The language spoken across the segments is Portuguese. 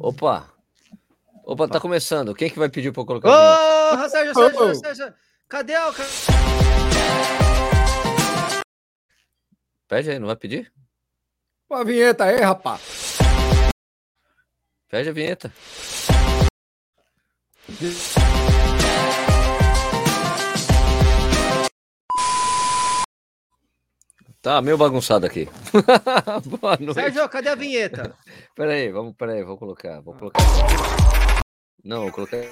Opa! Opa, tá começando. Quem que vai pedir pra eu colocar? Ô, oh, Sérgio, Sérgio, Sérgio, cadê o... Pede aí, não vai pedir? Uma vinheta aí, rapaz. Pede a vinheta. Tá meio bagunçado aqui. Boa noite. Sérgio, cadê a vinheta? Peraí, vamos, peraí, vou colocar, vou colocar. Não, vou colocar.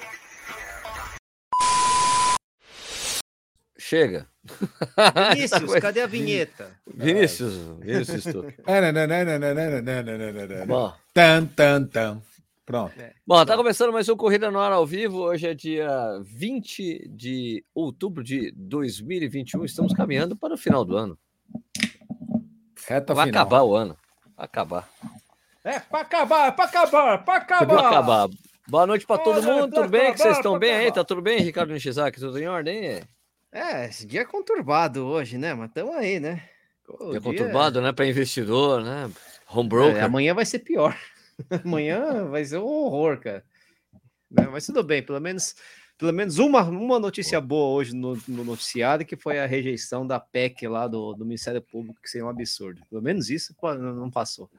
Chega. Vinícius, cadê a vinheta? Vinícius, Vinícius Bom. Tan, tan, tan. Pronto. É. Bom, tá começando mais um Corrida no Ar ao vivo. Hoje é dia 20 de outubro de 2021. Estamos caminhando para o final do ano. Reta Vai final. acabar o ano. Vai acabar. É para acabar, é para acabar, é para acabar. Vai acabar. Boa noite para todo mundo. Tudo bem? Que vocês estão bem aí? Tá tudo bem, Ricardo Nishizaki? Tudo em ordem? É, esse dia é conturbado hoje, né? Mas estamos aí, né? O dia, conturbado, né? Para investidor, né? Home broker. É, amanhã vai ser pior. amanhã vai ser um horror, cara. Mas tudo bem, pelo menos pelo menos uma, uma notícia boa hoje no, no, noticiário, que foi a rejeição da PEC lá do, do Ministério Público, que seria um absurdo. Pelo menos isso não passou.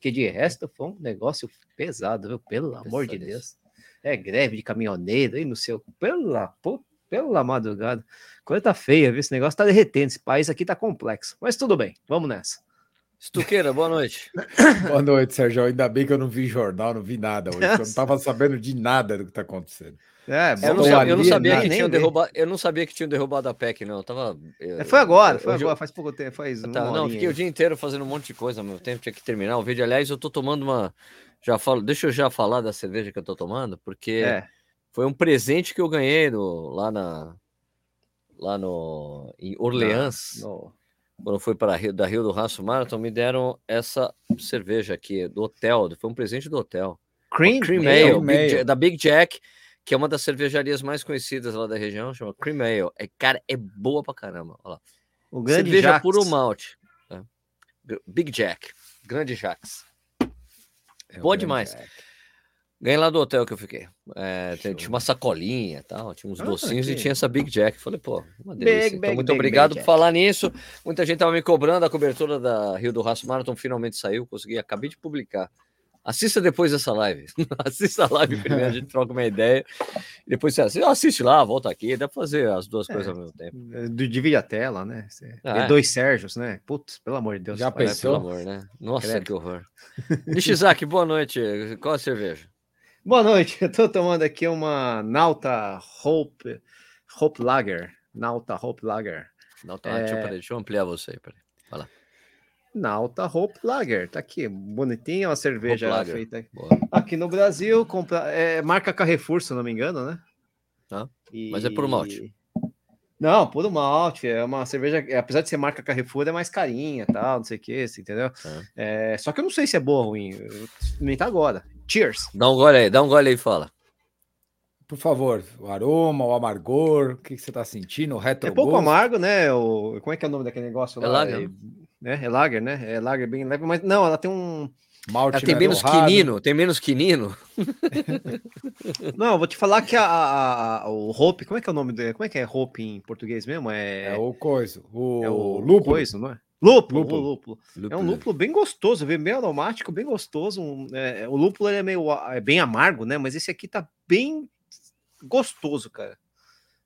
Que de resto foi um negócio pesado, viu? Pelo amor de Deus. É greve de caminhoneiro aí no seu. Pela, pela madrugada. Coisa tá feia, viu? Esse negócio tá derretendo. Esse país aqui tá complexo. Mas tudo bem, vamos nessa. Estuqueira, boa noite. boa noite, Sérgio. Ainda bem que eu não vi jornal, não vi nada hoje. Eu não tava sabendo de nada do que tá acontecendo. É, eu, não sabia, eu não sabia que tinham derrubado. Eu não sabia que tinham derrubado a PEC, não. Eu tava. Eu, é, foi agora, foi agora, faz pouco tempo, faz. Tá, não, fiquei o dia inteiro fazendo um monte de coisa, meu tempo tinha que terminar o vídeo. Aliás, eu tô tomando uma. Já falo, deixa eu já falar da cerveja que eu tô tomando, porque é. foi um presente que eu ganhei do, lá na. Lá no. Em Orleans. no... Quando eu fui para Rio, da Rio do Raço Marathon, me deram essa cerveja aqui do hotel. Foi um presente do hotel. Cream, Cream Ale, Big, da Big Jack que é uma das cervejarias mais conhecidas lá da região, chama Cream Ale. É, cara, é boa pra caramba. Olha lá. O grande Cerveja Jax. puro malte. Né? Big Jack. Grande Jax. É boa demais. Jack. Ganhei lá do hotel que eu fiquei. É, tinha uma sacolinha tal, tinha uns ah, docinhos aqui. e tinha essa Big Jack. Falei, pô, uma delícia. Big, então, big, muito big, obrigado por falar nisso. Muita gente tava me cobrando, a cobertura da Rio do Raço Marathon finalmente saiu, consegui, acabei de publicar. Assista depois dessa live. Assista a live primeiro, a gente troca uma ideia. E depois você assiste lá, volta aqui. Dá pra fazer as duas é, coisas ao mesmo tempo. É, divide a tela, né? Ah, é. Dois Sérgios, né? Putz, pelo amor de Deus. Já pensou? Pelo amor, né? Nossa, Credo. que horror. Nishizaki, boa noite. Qual a cerveja? Boa noite. Eu tô tomando aqui uma Nauta Hope, Hope Lager. Nauta Hope Lager. Nauta, é... deixa, eu, deixa eu ampliar você aí. Peraí. Vai lá. Nauta Hope Lager, tá aqui, bonitinha, uma cerveja feita Boa. aqui no Brasil, compra, é marca Carrefour, se não me engano, né? Ah, e... Mas é por malte. Não, puro malte, é uma cerveja, apesar de ser marca Carrefour, é mais carinha, tal, não sei o que, entendeu? É. É, só que eu não sei se é boa ou ruim, experimentar agora. Cheers! Dá um gole aí, dá um gole aí e fala. Por favor, o aroma, o amargor, o que, que você tá sentindo? O retro É pouco amargo, né? O, como é que é o nome daquele negócio é lá? Lager. É, né? É lager, né? É lager bem leve, mas não, ela tem um. Malte ela tem menos raro. quinino, tem menos quinino. não, vou te falar que a, a, a, o Hope, como é que é o nome dele? Como é que é Hope em português mesmo? É, é o coiso, o, é o lúpulo, coiso, não é? Lúpulo, lúpulo. lúpulo. lúpulo. É um lúpulo bem gostoso, bem aromático, bem gostoso. Um, é, o lúpulo é meio é bem amargo, né? Mas esse aqui tá bem gostoso, cara.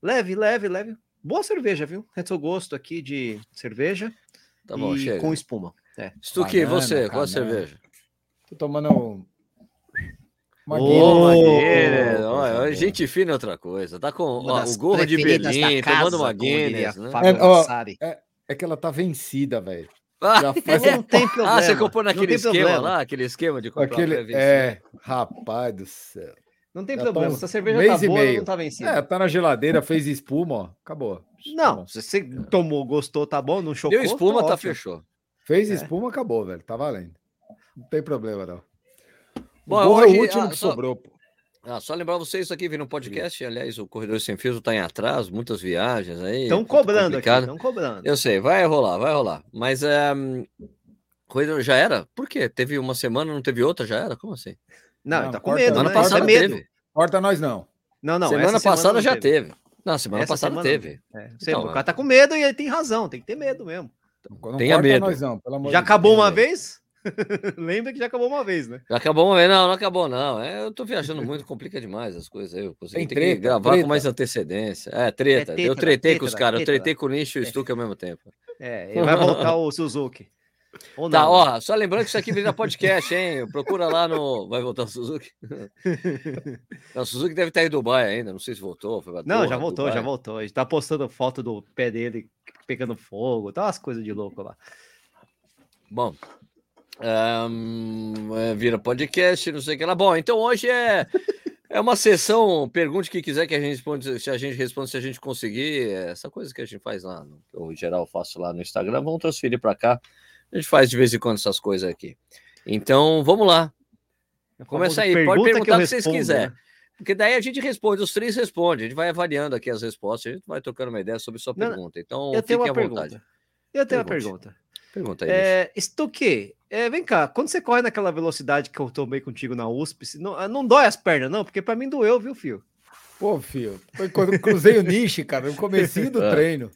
Leve, leve, leve. Boa cerveja, viu? Retro gosto aqui de cerveja. Tá bom, chega. Com espuma. É. Stuque, você, qual a cerveja? Tô tomando uma oh. Oh, gente fina é outra coisa. Tá com ó, o gorro de Berlim, tomando uma Guinness. Né? É, ó, é, é, que ela tá vencida, velho. Ah, faz... não tem problema. Ah, você comprou naquele esquema problema. lá, aquele esquema de comprar aquele... É, rapaz do céu. Não tem Já problema, essa cerveja mês tá boa, meio. não tá vencida. É, tá na geladeira, fez espuma, ó, acabou. Não, tá se você tomou, gostou, tá bom, não chocou. Deu espuma, tá, tá fechou. Fez é. espuma, acabou, velho, tá valendo. Não tem problema, não. Bom, o hoje, é o último ah, que só, sobrou, pô. Ah, só lembrar vocês, isso aqui no podcast, aliás, o Corredor Sem Fios tá em atraso, muitas viagens aí. Estão cobrando aqui, estão cobrando. Eu sei, vai rolar, vai rolar. Mas um, coisa já era? Por quê? Teve uma semana, não teve outra, já era? Como assim? Não, não tá com medo, Semana né? passada é teve. Corta nós não. Não, não. Semana passada semana já teve. teve. Não, semana essa passada semana teve. É. Então, o cara tá com medo e ele tem razão, tem que ter medo mesmo. Não Tenha medo. Nós não, já acabou uma vez? Lembra que já acabou uma vez, né? Já acabou uma vez, não, não acabou, não. É, eu tô viajando muito, complica demais as coisas. Eu consegui ter que gravar treta. com mais antecedência. É, treta. É teta, eu tretei teta, com os caras, eu tretei com o Nicho e o é. Stuck ao mesmo tempo. É, ele vai voltar o Suzuki. Ou tá, ó, só lembrando que isso aqui vira podcast, hein? Procura lá no. Vai voltar o Suzuki? Não, o Suzuki deve estar em Dubai ainda, não sei se voltou. não, já voltou, Dubai. já voltou. A gente tá postando foto do pé dele pegando fogo, tá umas coisas de louco lá. Bom, um, vira podcast, não sei o que lá. Bom, então hoje é, é uma sessão, pergunte que quiser que a gente responde, se a gente responde, se a gente conseguir, essa coisa que a gente faz lá, no, eu em geral faço lá no Instagram, vamos transferir para cá. A gente faz de vez em quando essas coisas aqui. Então, vamos lá. Começa aí, pode perguntar o que vocês quiserem. Né? Porque daí a gente responde, os três respondem, a gente vai avaliando aqui as respostas, a gente vai trocando uma ideia sobre a sua não, pergunta. Então, eu tenho uma pergunta. Eu tenho Pergunte. uma pergunta. Pergunta aí. É, Stuque, é, vem cá, quando você corre naquela velocidade que eu tomei contigo na USP, não, não dói as pernas, não? Porque para mim doeu, viu, Fio? Pô, Fio, foi quando eu cruzei o nicho, cara, no comecinho do é. treino.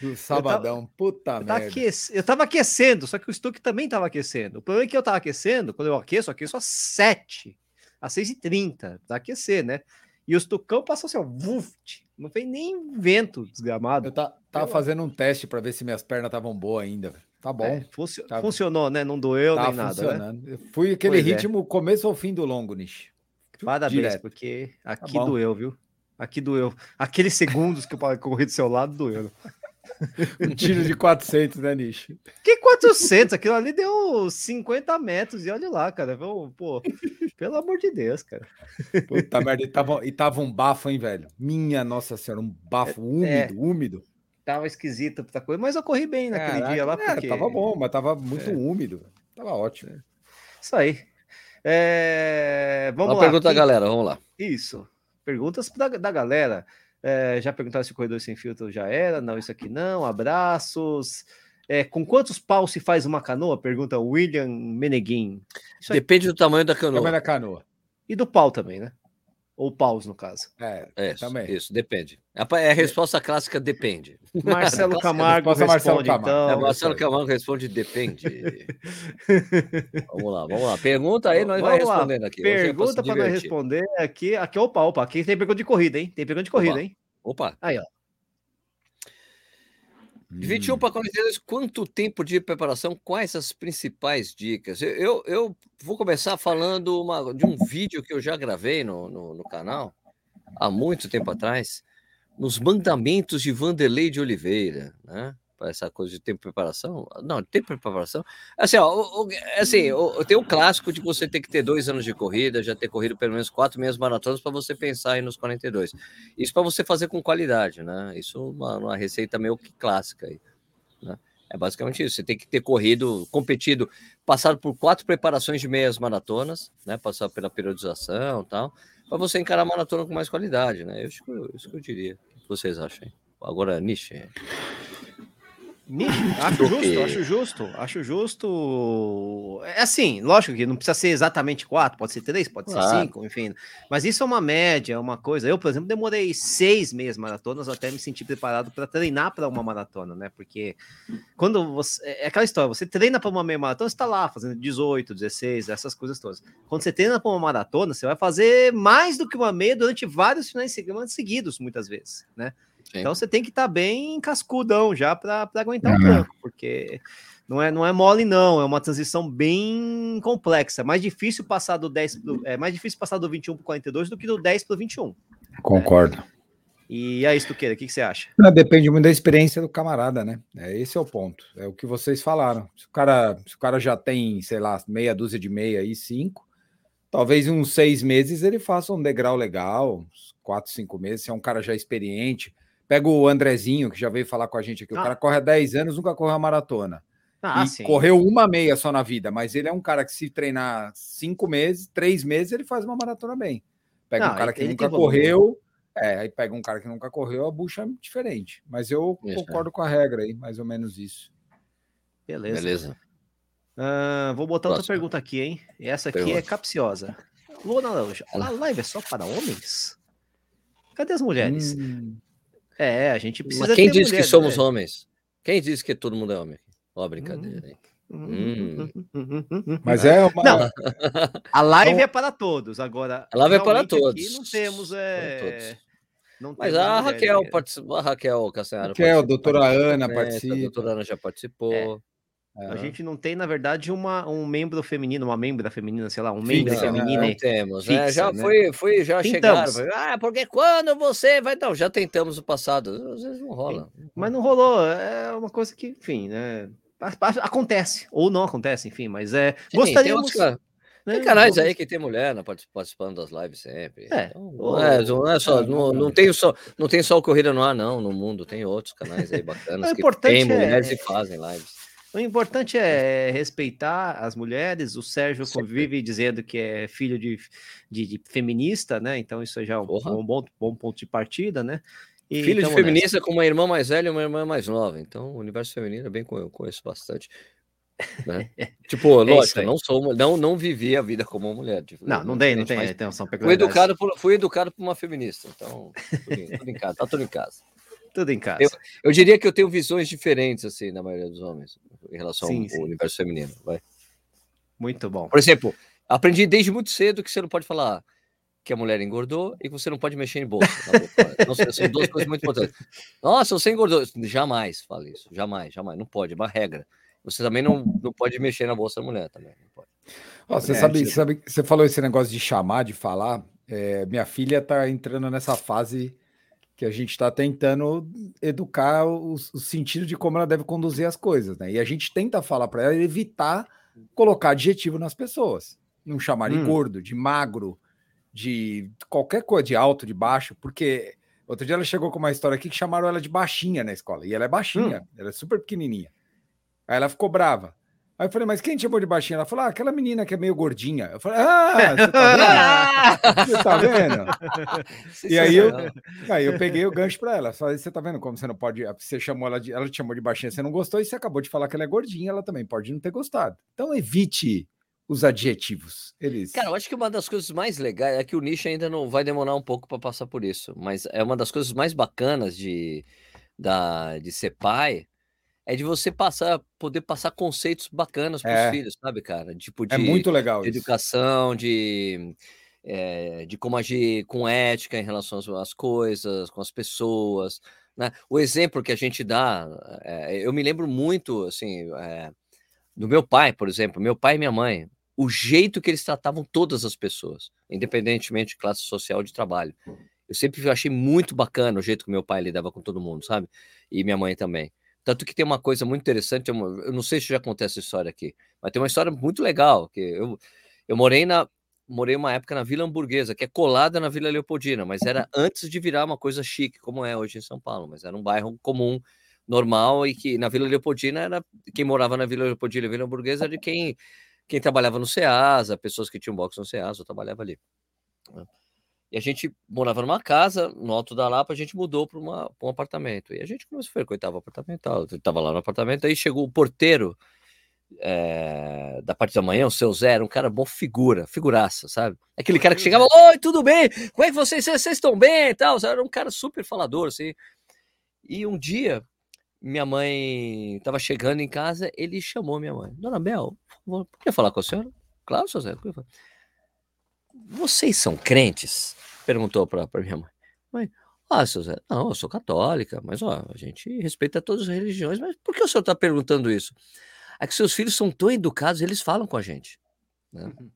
Do sabadão, eu tava, puta eu merda. Aquece, eu tava aquecendo, só que o Stuque também tava aquecendo. O problema é que eu tava aquecendo, quando eu aqueço, eu aqueço às 7, às 6h30, pra aquecer, né? E o Stucão passou assim, ó, vuft, não fez nem vento desgramado. Eu tá, tava fazendo um teste para ver se minhas pernas estavam boas ainda, Tá bom. É, funcio tá... Funcionou, né? Não doeu tá nem nada. Né? Fui aquele pois é. ritmo é. começo ao fim do longo, Nish. Parabéns, Direto. porque aqui tá doeu, viu? Aqui doeu. Aqueles segundos que eu corri do seu lado doeu. Um tiro de 400, né, Nish? Que 400? Aquilo ali deu 50 metros e olha lá, cara. Pô, pelo amor de Deus, cara. Puta merda, e tava, e tava um bafo, hein, velho? Minha nossa senhora, um bafo é, úmido, é. úmido tava esquisito outra coisa, mas eu corri bem naquele Caraca, dia lá. É, porque... Tava bom, mas tava muito é. úmido. Tava ótimo. Isso aí. É... Vamos Uma lá. Pergunta da galera, vamos lá. Isso. Perguntas da, da galera. É, já perguntaram se o corredor sem filtro já era. Não, isso aqui não. Abraços. É, com quantos paus se faz uma canoa? Pergunta William Meneguin. Depende do tamanho da canoa. Tamanho da canoa. E do pau também, né? Ou paus, no caso. É, é isso, também. Isso, depende. É a é resposta clássica depende. Marcelo Camargo responde, Marcelo Camargo. então. É, Marcelo Camargo responde depende. vamos lá, vamos lá. Pergunta aí, nós vamos vai respondendo aqui. Pergunta para nós responder aqui. Aqui, opa, opa. Aqui tem pergunta de corrida, hein? Tem pergunta de corrida, opa. hein? Opa. Aí, ó. 21 para pacotes quanto tempo de preparação? Quais as principais dicas? Eu, eu, eu vou começar falando uma, de um vídeo que eu já gravei no, no, no, canal há muito tempo atrás, nos mandamentos de Vanderlei de Oliveira, né? Essa coisa de tempo de preparação. Não, tempo de preparação. Assim, ó, o, o, assim, o, tem o clássico de você ter que ter dois anos de corrida, já ter corrido pelo menos quatro meses maratonas para você pensar aí nos 42. Isso para você fazer com qualidade, né? Isso é uma, uma receita meio que clássica aí. Né? É basicamente isso. Você tem que ter corrido, competido, passado por quatro preparações de meias maratonas, né? Passar pela periodização e tal, para você encarar a maratona com mais qualidade, né? Isso que isso que eu diria. O que vocês acham? Agora, Niche. Acho justo, acho justo, acho justo. É assim, lógico que não precisa ser exatamente quatro, pode ser três, pode ser cinco, enfim. Mas isso é uma média, é uma coisa. Eu, por exemplo, demorei seis meses maratonas até me sentir preparado para treinar para uma maratona, né? Porque quando você. É, é aquela história, você treina para uma meia maratona, você está lá fazendo 18, 16, essas coisas todas. Quando você treina para uma maratona, você vai fazer mais do que uma meia durante vários finais de semana seguidos, muitas vezes, né? Sim. Então você tem que estar tá bem cascudão já para aguentar uhum. o tranco, porque não é, não é mole, não. É uma transição bem complexa. Mais difícil passar do 10 pro, é mais difícil passar do 21 para 42 do que do 10 para 21. Concordo. Né? E é isso, Tuqueira, o que, que você acha? Depende muito da experiência do camarada, né? É, esse é o ponto. É o que vocês falaram. Se o cara, se o cara já tem, sei lá, meia dúzia de meia e cinco, talvez em uns seis meses ele faça um degrau legal, uns quatro, cinco meses, se é um cara já experiente Pega o Andrezinho, que já veio falar com a gente aqui. O ah. cara corre há 10 anos, nunca correu a maratona. Ah, e sim. correu uma meia só na vida, mas ele é um cara que se treinar cinco meses, três meses, ele faz uma maratona bem. Pega Não, um cara que nunca correu, é, aí pega um cara que nunca correu, a bucha é diferente. Mas eu isso, concordo é. com a regra aí, mais ou menos isso. Beleza. Beleza. Uh, vou botar Próximo. outra pergunta aqui, hein? Essa aqui é Pergunta. é capciosa. Luana Araújo, a live é só para homens? Cadê as mulheres? Hum. É, a gente precisa. Mas quem disse mulher, que somos né? homens? Quem disse que todo mundo é homem? Ó, oh, brincadeira, hein? Hum. Mas é uma... Não, a live então... é para todos. Agora, a live é para todos. Aqui não temos. É... Não Mas a Raquel participou, a Raquel Cassanhara. Raquel, a doutora Ana participa. A doutora Ana já participou. É. É. A gente não tem, na verdade, uma, um membro feminino, uma membra feminina, sei lá, um membro feminino. Não temos, né? fixa, né? Já né? foi, foi, já tentamos. chegaram. Ah, porque quando você vai. Não, já tentamos no passado. Às vezes não rola. Mas não rolou. É uma coisa que, enfim, né? Acontece, ou não acontece, enfim, mas é. Sim, gostaríamos. Né? tem canais aí que tem mulher né, participando das lives sempre. É, então, não, é, não é só, não, não, tem só, não tem só o Corrida no Ar, não, no mundo, tem outros canais aí bacanas que tem mulheres é... e fazem lives. O importante é respeitar as mulheres. O Sérgio convive dizendo que é filho de, de, de, feminista, né? Então isso já é um, um bom, bom ponto de partida, né? E, filho então, de feminista com uma irmã mais velha e uma irmã mais nova. Então o universo feminino é bem eu conheço bastante. Né? tipo, é lógico, não sou, não, não vivi a vida como uma mulher. Tipo, não, não tem, não tem intenção fui educado por Fui educado por uma feminista, então tudo, tudo em casa, tá tudo em casa. Tudo em casa. Eu, eu, diria que eu tenho visões diferentes, assim, na maioria dos homens, em relação sim, ao sim. universo feminino. Vai. Muito bom. Por exemplo, aprendi desde muito cedo que você não pode falar que a mulher engordou e que você não pode mexer em bolsa. não, são duas coisas muito importantes. Nossa, você engordou. Jamais fale isso. Jamais, jamais. Não pode, é uma regra. Você também não, não pode mexer na bolsa da mulher também. Oh, você, é, sabe, sabe, você falou esse negócio de chamar, de falar. É, minha filha está entrando nessa fase que a gente está tentando educar o, o, sentido de como ela deve conduzir as coisas, né? E a gente tenta falar para ela evitar colocar adjetivo nas pessoas, não chamar de hum. gordo, de magro, de qualquer coisa, de alto, de baixo, porque outro dia ela chegou com uma história aqui que chamaram ela de baixinha na escola, e ela é baixinha, hum. ela é super pequenininha. Aí ela ficou brava. Aí eu falei, mas quem te chamou de baixinha? Ela falou, ah, aquela menina que é meio gordinha. Eu falei, ah, você tá vendo? você tá vendo? e aí eu, aí eu peguei o gancho para ela. Falei, você tá vendo como você não pode. Você chamou ela de. Ela te chamou de baixinha, você não gostou, e você acabou de falar que ela é gordinha, ela também pode não ter gostado. Então evite os adjetivos. Eles... Cara, eu acho que uma das coisas mais legais é que o nicho ainda não vai demorar um pouco para passar por isso, mas é uma das coisas mais bacanas de, da, de ser pai é de você passar, poder passar conceitos bacanas para os é. filhos, sabe, cara? Tipo de, é muito legal de educação, de, é, de como agir com ética em relação às, coisas, com as pessoas. Né? O exemplo que a gente dá, é, eu me lembro muito, assim, do meu pai, por exemplo, meu pai e minha mãe, o jeito que eles tratavam todas as pessoas, independentemente de classe social de trabalho. Eu sempre achei muito bacana o jeito que meu pai lidava com todo mundo, sabe? E minha mãe também. Tanto que tem uma coisa muito interessante, eu, não sei se já contei essa história aqui, mas tem uma história muito legal, que eu, eu morei na morei uma época na Vila Hamburguesa, que é colada na Vila Leopoldina, mas era antes de virar uma coisa chique, como é hoje em São Paulo, mas era um bairro comum, normal, e que na Vila Leopoldina era quem morava na Vila Leopoldina e Vila Hamburguesa era de quem, quem trabalhava no Ceasa, pessoas que tinham box no Ceasa, eu trabalhava ali. E a gente morava numa casa, no alto da Lapa, a gente mudou para um apartamento. E a gente começou a frequentar o apartamento. Estava lá no apartamento, aí chegou o porteiro é, da parte da manhã, o seu Zé, era um cara bom figura, figuraça, sabe? Aquele cara que chegava, oi, tudo bem? Como é que vocês, vocês estão bem e tal? Era um cara super falador, assim. E um dia, minha mãe estava chegando em casa, ele chamou minha mãe. Dona Bel, favor, falar com a senhora? Claro, seu Zé. Vocês são crentes? Perguntou para minha mãe. Mãe, ah, seu Zé, não, eu sou católica, mas ó, a gente respeita todas as religiões, mas por que o senhor está perguntando isso? É que seus filhos são tão educados, eles falam com a gente. Né? Uhum.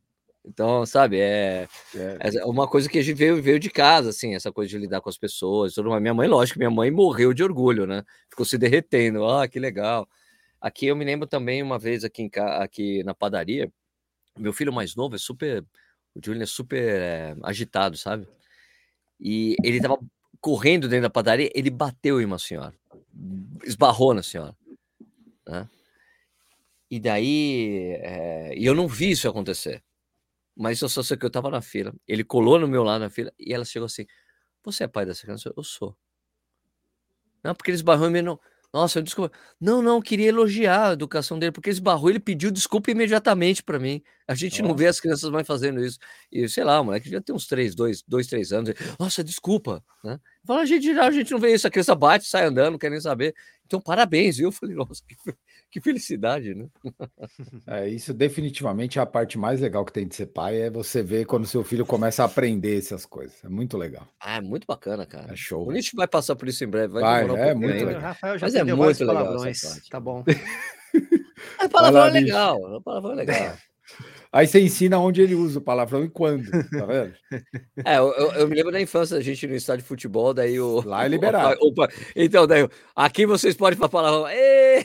Então, sabe, é, é, é, uma coisa que a gente veio, veio de casa, assim, essa coisa de lidar com as pessoas. Toda minha mãe, lógico, minha mãe morreu de orgulho, né? Ficou se derretendo. Ah, que legal. Aqui eu me lembro também uma vez aqui, em, aqui na padaria, meu filho mais novo é super o Julian é super é, agitado, sabe? E ele tava correndo dentro da padaria, ele bateu em uma senhora, esbarrou na senhora, né? E daí, é, e eu não vi isso acontecer, mas eu só sei que eu tava na fila. Ele colou no meu lado na fila e ela chegou assim: Você é pai dessa criança? Eu sou. Não, porque ele esbarrou em mim, não. Nossa, desculpa. Não, não, queria elogiar a educação dele, porque esbarrou, ele pediu desculpa imediatamente para mim. A gente Nossa. não vê as crianças mais fazendo isso. E sei lá, o moleque já tem uns três, dois, dois, três anos. Nossa, desculpa. Né? Fala, a gente, a gente não vê isso, a criança bate, sai andando, não quer nem saber. Então, parabéns, viu? Eu falei, nossa, que, que felicidade, né? É, isso definitivamente é a parte mais legal que tem de ser pai, é você ver quando seu filho começa a aprender essas coisas. É muito legal. Ah, é muito bacana, cara. É show. O Nietzsche vai passar por isso em breve. Vai, vai é muito ainda. legal. Rafael já Mas é muito legal Tá bom. a palavra é legal. A palavra é legal. Aí você ensina onde ele usa o palavrão e quando, tá vendo? É, eu, eu, me lembro da infância, a gente no estádio de futebol, daí o. Lá é liberado. O, o, então, daí, aqui vocês podem falar palavrão. É.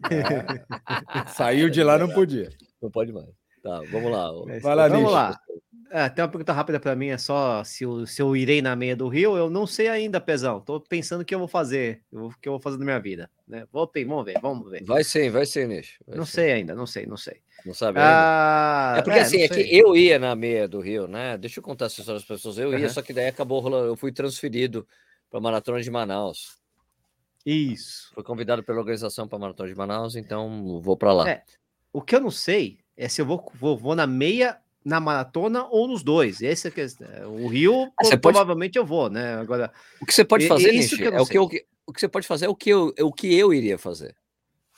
Saiu de lá, não podia. Não pode mais. Tá, vamos lá. Vai lá, Vamos lá. É, tem uma pergunta rápida para mim, é só se eu, se eu irei na meia do Rio, eu não sei ainda, Pezão. Tô pensando o que eu vou fazer, o que eu vou fazer na minha vida. Né? Vou, vamos ver, vamos ver. Vai sim, vai sim, Nish. Não sim. sei ainda, não sei, não sei. Não sabe ah, É porque é, assim, é que eu ia na meia do Rio, né? Deixa eu contar essa história das pessoas. Eu uhum. ia, só que daí acabou rolando, eu fui transferido para Maratona de Manaus. Isso. Fui convidado pela organização para a Maratona de Manaus, então vou para lá. É, o que eu não sei é se eu vou, vou, vou na meia na maratona ou nos dois. Esse é que o Rio ah, provavelmente pode... eu vou, né? Agora o que você pode fazer, Nishi, é o que eu, o que você pode fazer é o que eu, é o que eu iria fazer.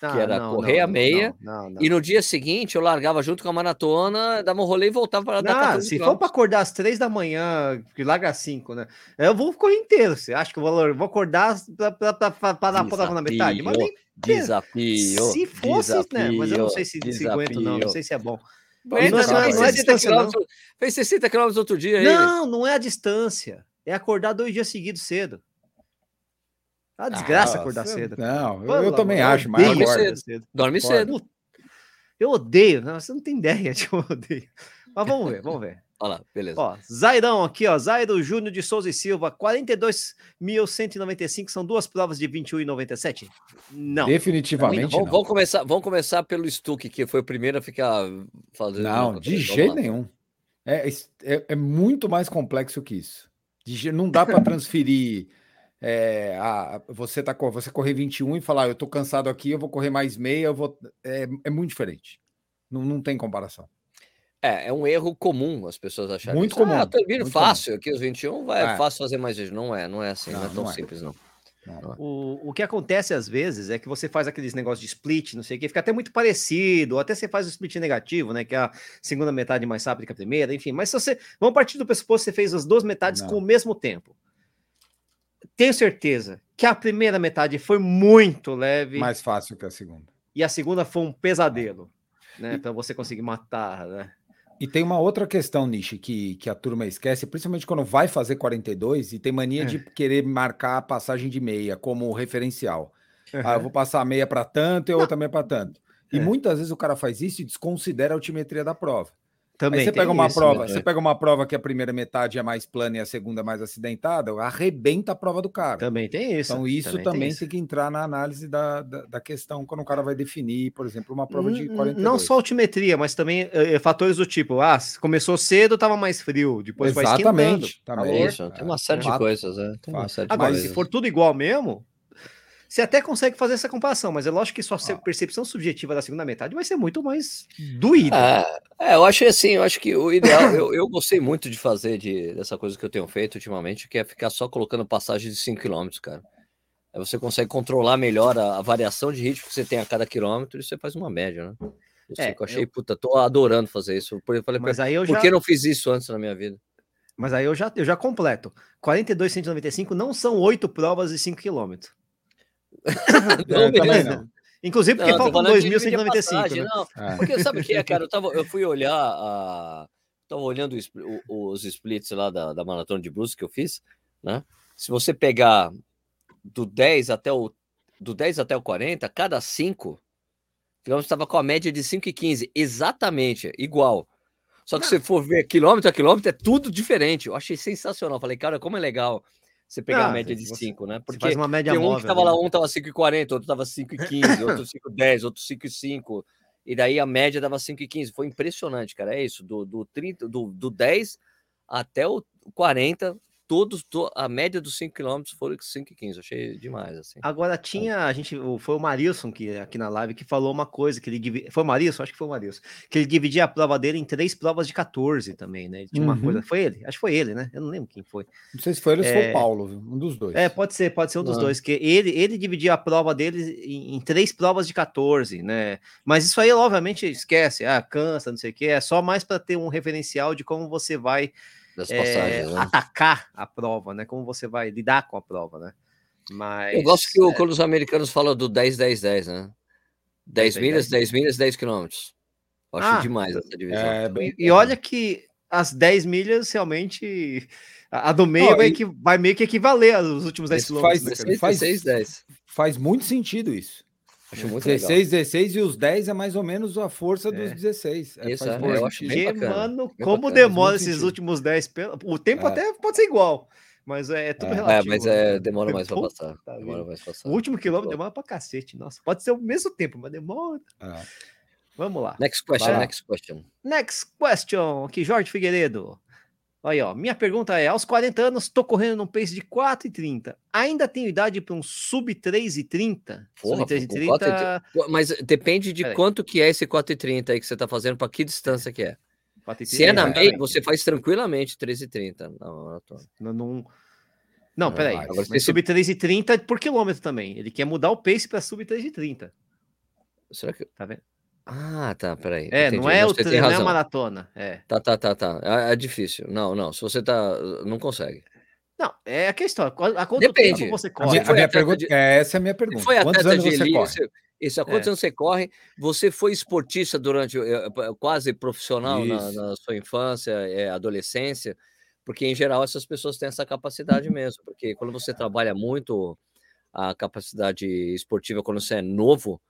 Ah, que era não, correr não, a meia, não, e no dia seguinte eu largava junto com a maratona, dava um rolê e voltava para dar Se for para acordar às três da manhã, que larga às cinco, né? Eu vou correr inteiro. Você acha que eu vou, vou acordar para dar prova na metade? Mas nem, desafio. Se fosse, desafio, né? Mas eu não sei se, se aguento, não. Não sei se é bom. Mas não, não, é, não é distância, não. Fez 60 quilômetros outro dia. Não, aí. não é a distância. É acordar dois dias seguidos cedo. É uma desgraça ah, acordar cedo. Não, eu, eu também acho, mas dorme cedo. cedo. Dorme cedo. Eu odeio, não, você não tem ideia de que eu odeio. Mas vamos ver, vamos ver. Olha lá, beleza. Ó, Zairão aqui, ó. Zairo Júnior de Souza e Silva, 42.195 são duas provas de 21,97? Não. Definitivamente. Não. Vamos, começar, vamos começar pelo Stuck, que foi o primeiro a ficar fazendo. Não, de jeito nenhum. É, é, é, muito mais complexo que isso. De, não dá para transferir. É, a, você tá você correr 21 e falar, ah, eu tô cansado aqui, eu vou correr mais meia, eu vou. É, é muito diferente. Não, não tem comparação. É, é um erro comum as pessoas acharem. Muito isso. comum. Ah, tô vindo fácil, comum. aqui os 21 vai é. fácil fazer mais vezes. Não é, não é assim, não, não é tão não é. simples, não. não. O, o que acontece às vezes é que você faz aqueles negócios de split, não sei o que, fica até muito parecido, ou até você faz o split negativo, né? Que é a segunda metade mais rápida que a primeira, enfim. Mas se você. Vamos partir do pressuposto que você fez as duas metades com o mesmo tempo. Tenho certeza que a primeira metade foi muito leve. Mais fácil que a segunda. E a segunda foi um pesadelo, né? Para você conseguir matar, né? E tem uma outra questão, Nishi, que, que a turma esquece, principalmente quando vai fazer 42 e tem mania é. de querer marcar a passagem de meia como referencial. Uhum. Ah, eu vou passar a meia para tanto e outra meia para tanto. E é. muitas vezes o cara faz isso e desconsidera a altimetria da prova. Também Aí você pega uma isso, prova, né? você pega uma prova que a primeira metade é mais plana e a segunda é mais acidentada, arrebenta a prova do cara. Também tem isso. Então isso também, também tem, tem, que entrar na análise da, da, da, questão quando o cara vai definir, por exemplo, uma prova de 42. Não só altimetria, mas também é, fatores do tipo, ah, começou cedo, estava mais frio, depois Exatamente, vai esquentando. Isso, tem uma série é, de coisas, né? Tem uma série de Agora, coisas. se for tudo igual mesmo, você até consegue fazer essa comparação, mas é lógico que sua ah. percepção subjetiva da segunda metade vai ser muito mais doída. É, é eu acho assim, eu acho que o ideal, eu, eu gostei muito de fazer de, dessa coisa que eu tenho feito ultimamente, que é ficar só colocando passagem de 5 km, cara. Aí você consegue controlar melhor a, a, variação de ritmo que você tem a cada quilômetro e você faz uma média, né? é, eu achei, eu... puta, tô adorando fazer isso. Eu falei, mas aí eu por já... que não fiz isso antes na minha vida? Mas aí eu já, eu já completo. 42, 195 não são oito provas de 5 quilômetros. não, é, não. Inclusive porque não, faltam 2.195. Né? Não, é. porque sabe o que é, cara? Eu, tava, eu fui olhar a. Tava olhando os, os splits lá da, da maratona de Bruce que eu fiz, né? Se você pegar do 10 até o do 10 até o 40, cada 5 quilômetros estava com a média de 5,15, exatamente igual. Só que se for ver quilômetro a quilômetro, é tudo diferente. Eu achei sensacional. Falei, cara, como é legal você pegar ah, a média de 5, né? Porque faz uma média tem um móvel, que tava né? lá, um tava 5,40, outro tava 5,15, outro 5,10, outro 5,5. E daí a média dava 5,15. Foi impressionante, cara. É isso, do, do, 30, do, do 10 até o 40, todos, to, a média dos 5 km foram 5 e 15. Achei demais, assim. Agora tinha, a gente, foi o Marilson que aqui na live que falou uma coisa, que ele foi o Marilson, acho que foi o Marilson, que ele dividia a prova dele em três provas de 14 também, né? Ele tinha uhum. uma coisa, foi ele? Acho que foi ele, né? Eu não lembro quem foi. Não sei se foi ele ou é... foi o Paulo, um dos dois. É, pode ser, pode ser um dos ah. dois, que ele, ele dividia a prova dele em, em, três provas de 14, né? Mas isso aí, obviamente, esquece, ah, cansa, não sei o que, é só mais para ter um referencial de como você vai é, né? atacar a prova, né? Como você vai lidar com a prova, né? Mas, Eu gosto que é... quando os americanos falam do 10, 10, 10, né? 10, 10 milhas, 10, 10 milhas, 10 quilômetros. Acho ah, demais essa divisão. É, bem... E olha que as 10 milhas realmente. A do meio oh, vai, que, vai meio que equivaler aos últimos 10 quilômetros. Faz, né, faz, 16, 10. faz muito sentido isso. Acho muito 16, legal. 16 e os 10 é mais ou menos a força dos é. 16. É, Isso, é, eu acho bem bacana, mano, bem como bacana, demora esses sentido. últimos 10? O tempo é. até pode ser igual, mas é, é tudo é, relativo. É, mas é, demora mais para passar. Tá demora mais passar. O último quilômetro demora para cacete. Nossa, pode ser o mesmo tempo, mas demora. Vamos lá. Next question, next question. Next question, aqui Jorge Figueiredo. Aí, ó, minha pergunta é: aos 40 anos, estou correndo num pace de 4,30. Ainda tenho idade para um sub 3,30? Sub 3,30. Mas depende de quanto que é esse 4,30 aí que você está fazendo, para que distância que é. Se é na meia, você faz tranquilamente 3,30 na maratona. Não, não, não, peraí. Agora, mas sub 3,30 por quilômetro também. Ele quer mudar o pace para sub 3,30. Será que. Tá vendo? Ah, tá, peraí. É, entendi. não é, o, não é a maratona. É. Tá, tá, tá, tá. É, é, difícil. Não, não. Se você tá. Não consegue. Não, é a questão. A quanto Depende. tempo você corre? A minha, a minha pergunta, de... é, essa é a minha pergunta. Foi quantos anos você elite, corre? Isso, há quantos é. anos você corre? Você foi esportista durante eh, eh, quase profissional na, na, sua infância, é, adolescência? Porque, em geral, essas pessoas têm essa capacidade mesmo. Porque quando você trabalha muito a capacidade esportiva quando você é novo,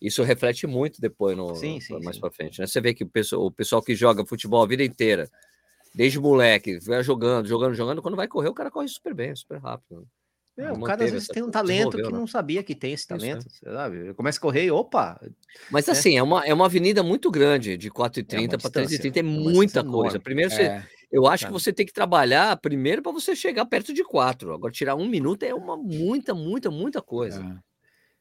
isso reflete muito depois no, sim, sim, mais para frente. Né? Você vê que o pessoal, o pessoal que joga futebol a vida inteira, desde moleque, vai jogando, jogando, jogando, quando vai correr, o cara corre super bem, super rápido. É, o cara às vezes tem um talento que né? não sabia que tem esse talento, Isso, é. sabe? Começa a correr e opa! Mas né? assim, é uma, é uma avenida muito grande, de 4,30 é para 3,30, é muita coisa. Primeiro, você, é, eu acho que você tem que trabalhar primeiro para você chegar perto de 4. Agora, tirar um minuto é uma muita, muita, muita coisa.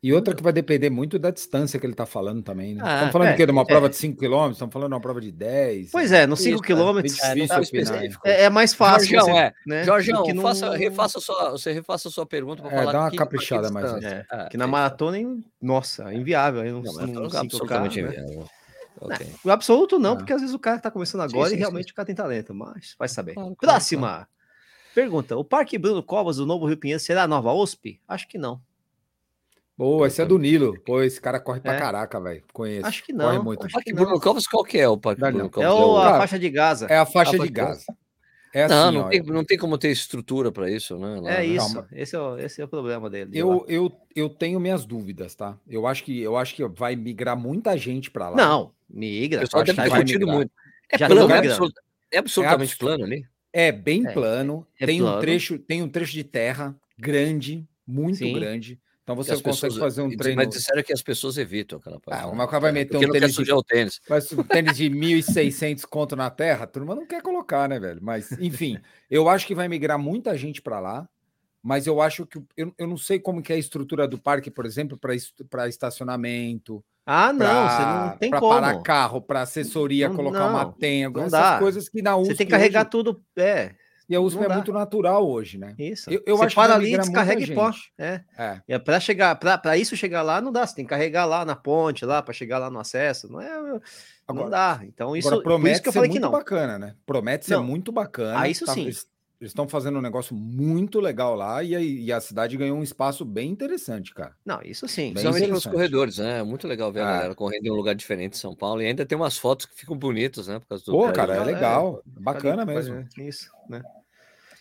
É. E outra que vai depender muito da distância que ele está falando também, né? Ah, estamos falando é, de uma prova é. de 5 km, estamos falando de uma prova de 10. Pois é, nos 5 km é, é, mais fácil. Jorgeão, você, é. Né? Jorgeão, não... faça, refaça sua, você refaça a sua pergunta para é, falar. Dá uma caprichada mais. É, é, que na maratona, nossa, inviável. Não, não, não, absolutamente né? inviável. Okay. Não, o absoluto não, porque às vezes o cara está começando agora sim, sim, e realmente sim. o cara tem talento, mas vai saber. Claro, Próxima. Claro. Pergunta: o Parque Bruno Covas do Novo Rio Pinheiros será a nova USP? Acho que não. Boa, esse é do Nilo. Pô, esse cara corre pra é. caraca, velho. Conheço. Acho que não. Corre muito. Acho que Bruno Covas, qual que é o Parque Bruno Covas? É o, a faixa de Gaza. É a faixa a de Gaza. É assim, não, não tem, não tem como ter estrutura para isso, né? Lá, é né? isso. Esse é, o, esse é o problema dele. Eu, eu, eu tenho minhas dúvidas, tá? Eu acho que eu acho que vai migrar muita gente para lá. Não, migra. O pessoal deve ter curtido muito. É, Já plano, é, absolut, é absolutamente é plano ali. É bem é, plano. É tem plano. um trecho, tem um trecho de terra grande, muito Sim. grande. Então você consegue pessoas, fazer um treino. Mas disseram que as pessoas evitam aquela parte. Ah, o cara vai meter um tênis, de, o tênis. Mas um tênis de 1.600 conto na terra, a turma não quer colocar, né, velho? Mas, enfim, eu acho que vai migrar muita gente para lá, mas eu acho que. Eu, eu não sei como que é a estrutura do parque, por exemplo, para estacionamento. Ah, não, pra, você não tem como. Para parar carro, para assessoria, não, colocar não, uma tenha, essas dá. coisas que na USP. Você tem que carregar hoje... tudo. É, e a USP é muito natural hoje, né? Isso. Eu, eu você acho para ali, descarrega e pó. É. é. E é para chegar, para isso chegar lá, não dá. Você tem que carregar lá na ponte, lá para chegar lá no acesso. Não é. Agora, não dá. Então isso, promete isso que eu falei que não. bacana, né? Promete ser não. muito bacana. Ah, isso tá, sim. Eles estão fazendo um negócio muito legal lá e a, e a, cidade ganhou um espaço bem interessante, cara. Não, isso sim. Principalmente nos corredores, né? É muito legal ver a ah. galera correndo em um lugar diferente de São Paulo. E ainda tem umas fotos que ficam bonitas, né? Por causa do Pô, cara, é legal. É, bacana mesmo. Isso, né?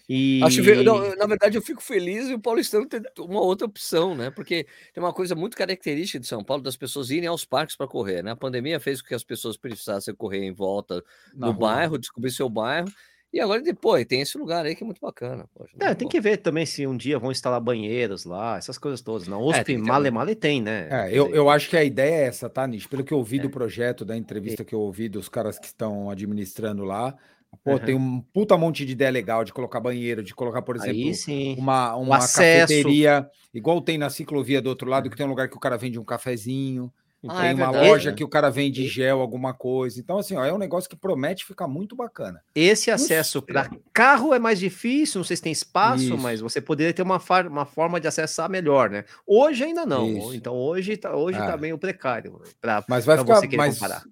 E... Acho, não, na verdade, eu fico feliz e o paulistano ter uma outra opção, né? Porque tem uma coisa muito característica de São Paulo das pessoas irem aos parques para correr, né? A pandemia fez com que as pessoas precisassem correr em volta no bairro, descobrir seu bairro. E agora depois tem esse lugar aí que é muito bacana. Poxa, é, tem bom. que ver também se um dia vão instalar banheiros lá, essas coisas todas. Não, USP, é, Male Male tem, né? É, eu, eu acho que a ideia é essa, tá, Nish? Pelo que eu ouvi é. do projeto, da entrevista que eu ouvi dos caras que estão administrando lá, Pô, uhum. tem um puta monte de ideia legal de colocar banheiro, de colocar, por exemplo, uma, uma cafeteria, igual tem na ciclovia do outro lado, que tem um lugar que o cara vende um cafezinho. Ah, tem é uma verdade, loja né? que o cara vende gel, alguma coisa. Então, assim, ó, é um negócio que promete ficar muito bacana. Esse acesso para carro é mais difícil, não sei se tem espaço, Isso. mas você poderia ter uma, uma forma de acessar melhor, né? Hoje ainda não. Isso. Então, hoje tá, hoje tá é. tá meio precário. Pra, mas vai ficar, mas, mas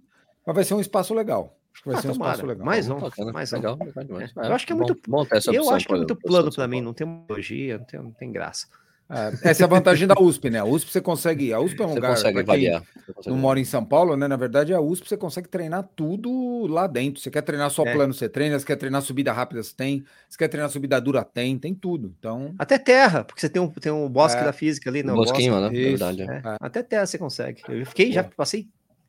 vai ser um espaço legal. Acho que vai ah, ser um espaço legal. Mais um, mais um. Legal, é. Eu acho que é muito. Bom, eu acho que é muito plano para mim, não tem elogio, não tem, não tem graça. É, essa é a vantagem da USP, né? A USP você consegue. A USP é um você lugar. Consegue variar. Não mora em São Paulo, né? Na verdade, a USP você consegue treinar tudo lá dentro. Você quer treinar só é. plano, você treina. Você quer treinar subida rápida, você tem. Você quer treinar subida dura, tem. Tem tudo. Então. Até terra, porque você tem um, tem um bosque é. da física ali, não? Um bosquinho, bosque, né? verdade. É. é. Até terra você consegue. Eu fiquei, já passei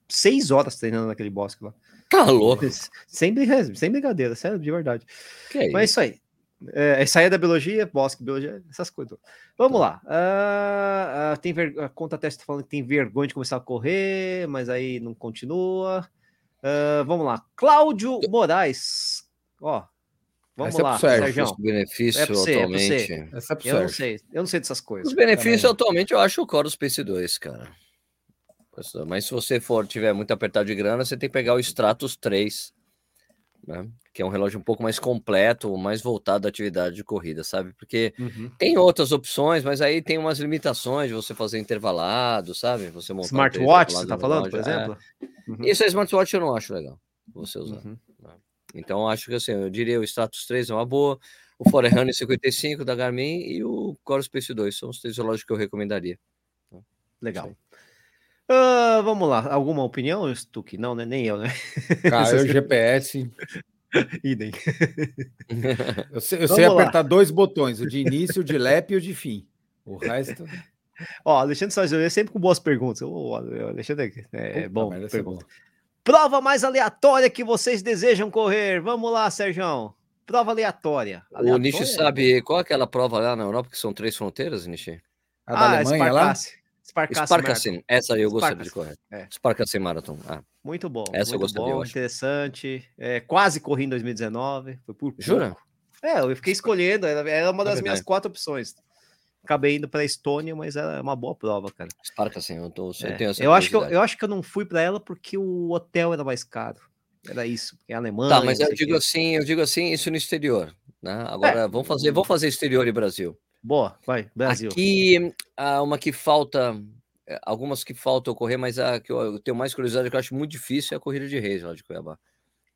seis horas treinando naquele bosque lá. Tá louco. Sem, sem brincadeira, sério, de verdade. Que Mas é isso aí. É, saia da biologia, bosque, biologia, essas coisas. Vamos tá. lá. Uh, uh, tem ver... A conta teste tá falando que tem vergonha de começar a correr, mas aí não continua. Uh, vamos lá. Cláudio Moraes. Ó, vamos Essa lá, é Sérgio. Os benefícios é você, atualmente. É Essa é eu não sei, eu não sei dessas coisas. Os benefícios também. atualmente eu acho o Chorus PC2, cara. Mas se você for tiver muito apertado de grana, você tem que pegar o Stratus 3 né? Que é um relógio um pouco mais completo, mais voltado à atividade de corrida, sabe? Porque uhum. tem outras opções, mas aí tem umas limitações de você fazer intervalado, sabe? Você montar Smartwatch, um você tá falando, por exemplo? É. Uhum. Isso é smartwatch eu não acho legal você usar. Uhum. Né? Então acho que assim, eu diria o Status 3 é uma boa, o Forerunner 55 da Garmin e o Core Space 2 são os três relógios que eu recomendaria. Legal. Uh, vamos lá, alguma opinião, Stuck? Não, né? Nem eu, né? Cara, eu GPS. Idem. eu sei, eu sei apertar dois botões, o de início, o de lap e o de fim. O resto. Ó, Alexandre Sérgio é sempre com boas perguntas. Ô, Alexandre, é, bom, pergunta. Prova mais aleatória que vocês desejam correr. Vamos lá, Sérgio. Prova aleatória. aleatória. O Nishi sabe qual é aquela prova lá na Europa que são três fronteiras, Nishi? A da ah, Alemanha lá? Sparkassin. Essa eu gostaria de correr. É. Sparkassin Marathon. Ah. Muito bom. Essa muito eu gostaria, bom, eu interessante. É, quase corri em 2019. Foi por Jura? É, eu fiquei escolhendo. Era uma das é minhas quatro opções. Acabei indo para Estônia, mas era uma boa prova, cara. Sparkassin, eu, tô, eu é. tenho essa eu acho que eu, eu acho que eu não fui para ela porque o hotel era mais caro. Era isso, porque é Alemanha. Tá, mas eu digo que. assim, eu digo assim, isso no exterior. Né? Agora, é. vamos fazer, vamos fazer exterior e Brasil. Boa, vai, Brasil. Aqui, há uma que falta, eh, algumas que faltam ocorrer, mas a que eu tenho mais curiosidade, que eu acho muito difícil, é a corrida de reis lá de Cuiabá.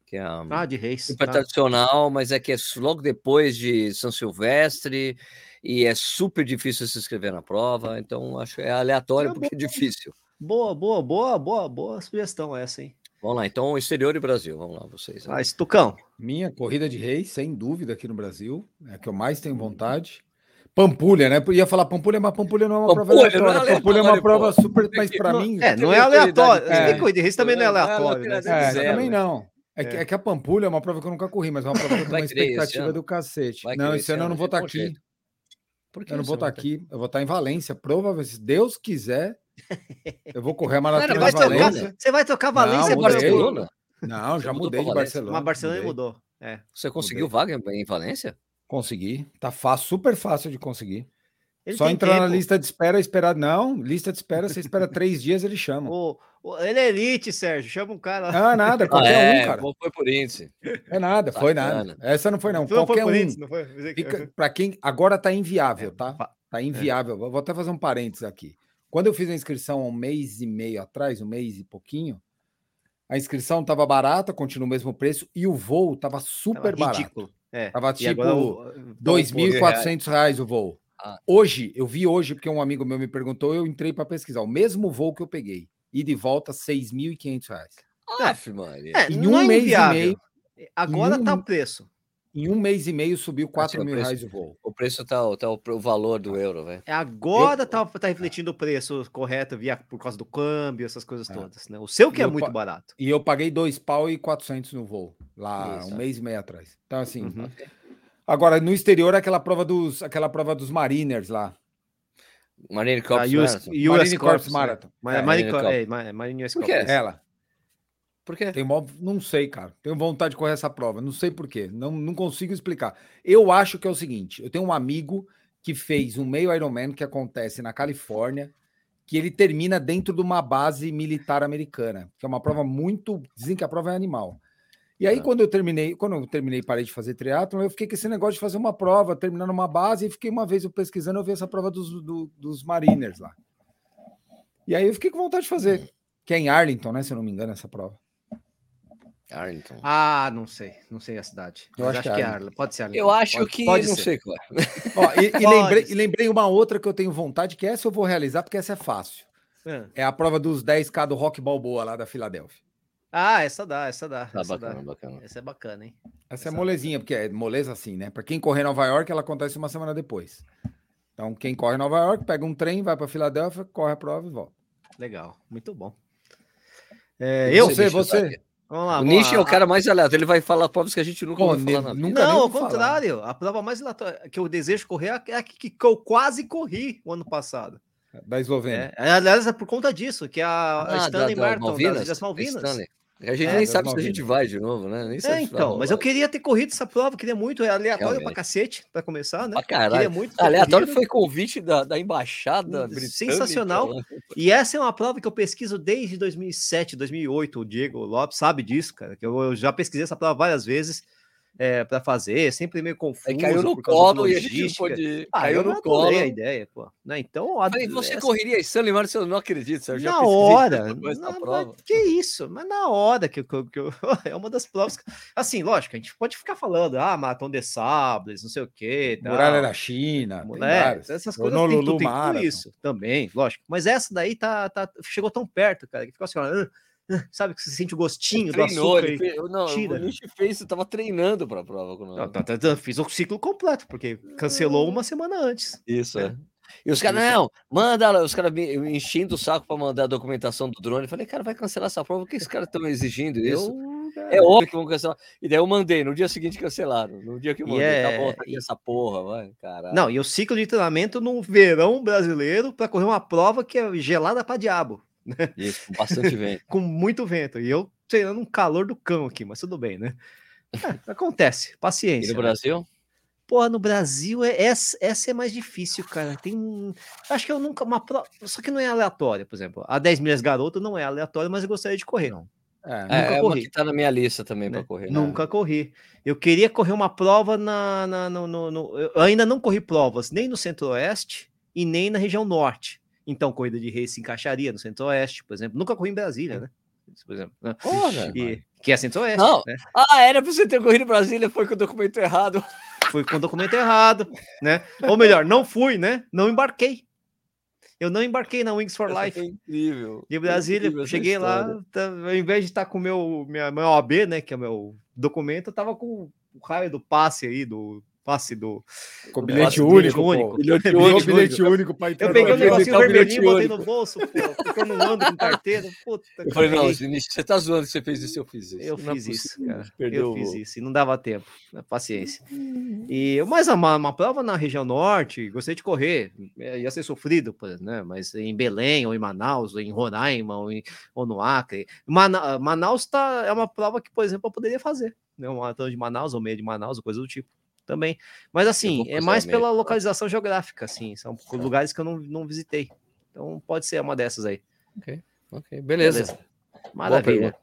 Que é a, ah, de reis. Super tá. tradicional, mas é que é logo depois de São Silvestre e é super difícil se inscrever na prova, então acho que é aleatório é, porque é difícil. Boa, boa, boa, boa, boa sugestão essa, hein? Vamos lá, então exterior e Brasil, vamos lá, vocês. Ah, Estucão. Minha corrida de reis, sem dúvida, aqui no Brasil, é a que eu mais tenho vontade. Pampulha, né? Ia falar Pampulha, mas Pampulha não é uma Pampulha, prova aleatória. Não é Pampulha é uma prova super, mas para mim. É, não é aleatório. É. Corrida de também não é aleatório. Né? É, também não. É, que, é. é que a Pampulha é uma prova que eu nunca corri, mas é uma prova que eu tenho uma expectativa do cacete. Não, esse ano eu não vou estar tá aqui. Eu não vou estar tá aqui, eu vou estar tá em Valência. Provavelmente, se Deus quiser, eu vou correr a maratona vai Valência. Você vai tocar Valência e Barcelona? Não, já mudei de Barcelona. Mas Barcelona mudou. É. Você conseguiu vaga em Valência? Consegui. Tá fácil, super fácil de conseguir. Ele Só entrar tempo. na lista de espera, esperar. Não, lista de espera, você espera três dias, ele chama. O, o, ele é elite, Sérgio. Chama um cara. Ah, nada, qualquer ah, é, um, cara. Foi por índice. É nada, foi nada. Essa não foi, não. não qualquer foi um. Índice, não foi? Fica, pra quem. Agora tá inviável, tá? Tá inviável. É. Vou até fazer um parênteses aqui. Quando eu fiz a inscrição há um mês e meio atrás, um mês e pouquinho, a inscrição tava barata, continua o mesmo preço, e o voo tava super tava barato. É. Tava tipo 2.400 reais o voo. Ah. Hoje, eu vi hoje, porque um amigo meu me perguntou, eu entrei para pesquisar. O mesmo voo que eu peguei. E de volta, R$ 6.500. Ah, é, em um é mês e meio. Agora tá um, o preço. Em um mês e meio subiu 4 mil reais o voo. O preço tá, tá o, o valor do euro, velho. É, agora eu, tá, tá refletindo o preço correto via, por causa do câmbio, essas coisas é. todas. Né? O seu que é muito barato. E eu paguei dois pau e 400 no voo, lá Isso, um é. mês e meio atrás. Então, assim, uhum. Agora, no exterior, aquela prova dos, aquela prova dos Mariners lá. Marine Corps US, US Marine Corps Marathon. É, Marine, Corps. É, Marine US Corps. Ela. Por quê? Tenho mó- não sei, cara. Tenho vontade de correr essa prova. Não sei por quê. Não, não consigo explicar. Eu acho que é o seguinte: eu tenho um amigo que fez um meio Ironman que acontece na Califórnia, que ele termina dentro de uma base militar americana, que é uma prova muito. Dizem que a prova é animal. E aí, Tá. quando eu terminei, quando eu terminei parei de fazer triatlon, eu fiquei com esse negócio de fazer uma prova, terminando uma base, e fiquei uma vez eu pesquisando, eu vi essa prova dos, do- dos Mariners lá. E aí eu fiquei com vontade de fazer. Que é em Arlington, né? Se eu não me engano, essa prova. Arlington. Ah, não sei. Não sei a cidade. Eu acho acho, que é é Arlington. Pode ser Arlington. Eu acho Pode- que pode não ser. sei qual é. Ó, e, e lembrei, ser. e lembrei uma outra que eu tenho vontade, que essa eu vou realizar, porque essa é fácil. É. É a prova dos 10K do Rock Balboa lá da Filadélfia. Ah, essa dá, essa dá. Tá essa bacana, dá. bacana. Essa é bacana, hein? Essa é Exato. molezinha, porque é moleza assim, né? Para quem correr em Nova York, ela acontece uma semana depois. Então, quem corre em Nova York, pega um trem, vai para Filadélfia, corre a prova e volta. Legal. Muito bom. É, eu? você, bicho, você. Vamos lá. O Nish é o cara mais aleatório. Ele vai falar provas que a gente nunca Pô, ouviu falar na vida. Não, ao ouvi falar. contrário. A prova mais aleatória que eu desejo correr é a que, que eu quase corri o ano passado. Da Eslovênia. É, aliás, é por conta disso, que a, a Ah, Stanley da- da Martin, Malvinas? das Ilhas Malvinas. Stanley. A gente É, nem sabe se a gente vai de novo, né? Nem É, então, mas eu queria ter corrido essa prova, queria muito, é aleatório pra Realmente. cacete, pra começar, né? Pra caralho. Aleatório corrido. foi convite da, da embaixada britânica. sensacional. lá. E essa é uma prova que eu pesquiso desde 2007, 2008. O Diego Lopes sabe disso, cara. Que eu, eu já pesquisei essa prova várias vezes é, para fazer, sempre meio confuso. Aí caiu no colo e a gente pôde. Ah, caiu eu no colo. a ideia, pô. Né? Então, a- Falei, você essa- correria Stanley Martin, eu não acredito. Eu já na hora. na prova. que isso? Mas na hora que eu, que eu- é uma das provas. que- Assim, lógico, a gente pode ficar falando, ah, Maratona de Sables, não sei o quê. tal. Muralha da China. várias. essas coisas tem, tudo, tem tudo isso também, lógico. Mas essa daí tá, tá, chegou tão perto, cara, que ficou assim, ó, ah, sabe que você sente o gostinho do Treinou, açúcar. ele fez, não, tira. o Nish fez, eu tava treinando pra prova. Quando... Não, tá, tá, tá, fiz o ciclo completo, porque cancelou uma semana antes. Isso, É. é. E os caras, não, manda, os caras me me enchendo o saco pra mandar a documentação do drone. Eu falei, cara, vai cancelar essa prova, por que esses caras estão exigindo isso? Eu, É óbvio que vão cancelar. E daí eu mandei, no dia seguinte cancelaram. No dia que eu mandei, é- tá bom, tá aqui essa porra, vai, caralho. Não, e o ciclo de treinamento no verão brasileiro para correr uma prova que é gelada para diabo, Isso, com bastante vento. com muito vento. E eu treinando um calor do cão aqui, mas tudo bem, né? É, acontece, E paciência. no né? Brasil? Porra, no Brasil, é, essa, essa é mais difícil, cara. Tem. Acho que eu nunca. Uma prova. Só que não é aleatória, por exemplo. A 10 milhas garoto não é aleatória, mas eu gostaria de correr. Não. É, É, Nunca é uma corri. que tá na minha lista também né? pra correr. né? Nunca corri. Eu queria correr uma prova na, na- no, no- no- Eu ainda não corri provas nem no Centro-Oeste e nem na região Norte. Então, corrida de race se encaixaria no Centro-Oeste, por exemplo. Nunca corri em Brasília, né? Por exemplo. né? Porra, E- que é Centro-Oeste. Não. né? Ah, era pra você ter corrido em Brasília, foi com o documento errado. Fui com o documento errado, né? Ou melhor, não fui, né? Não embarquei. Eu não embarquei na Wings for Essa Life. foi incrível. De Brasília, Incrível cheguei lá, tá, ao invés de estar com o meu, minha, meu OAB, né, que é o meu documento, eu tava com o raio do passe aí, do passe do... Com bilhete único, único. Bilhete único, bilhete único pra entrar Eu peguei o avião. negocinho vermelhinho, botei no bolso, pô, porque eu não ando com carteira. Puta, Eu falei, não. Vinícius, você tá zoando que você fez isso, eu fiz isso. Eu Não é fiz isso, possível, cara. Perdeu Eu fiz isso e não dava tempo. né, Paciência. E mas uma, uma prova na região norte, gostei de correr. é, Ia ser sofrido, né? Mas em Belém, ou em Manaus, ou em Roraima, ou, em, ou no Acre. Mana- Manaus tá, é uma prova que, por exemplo, eu poderia fazer. Né? Uma maratona de Manaus, ou meia de Manaus, ou coisa do tipo. Também. Mas assim, é mais pela localização geográfica, assim. São lugares que eu não, não visitei. Então pode ser uma dessas aí. Ok, beleza. Beleza. Maravilha.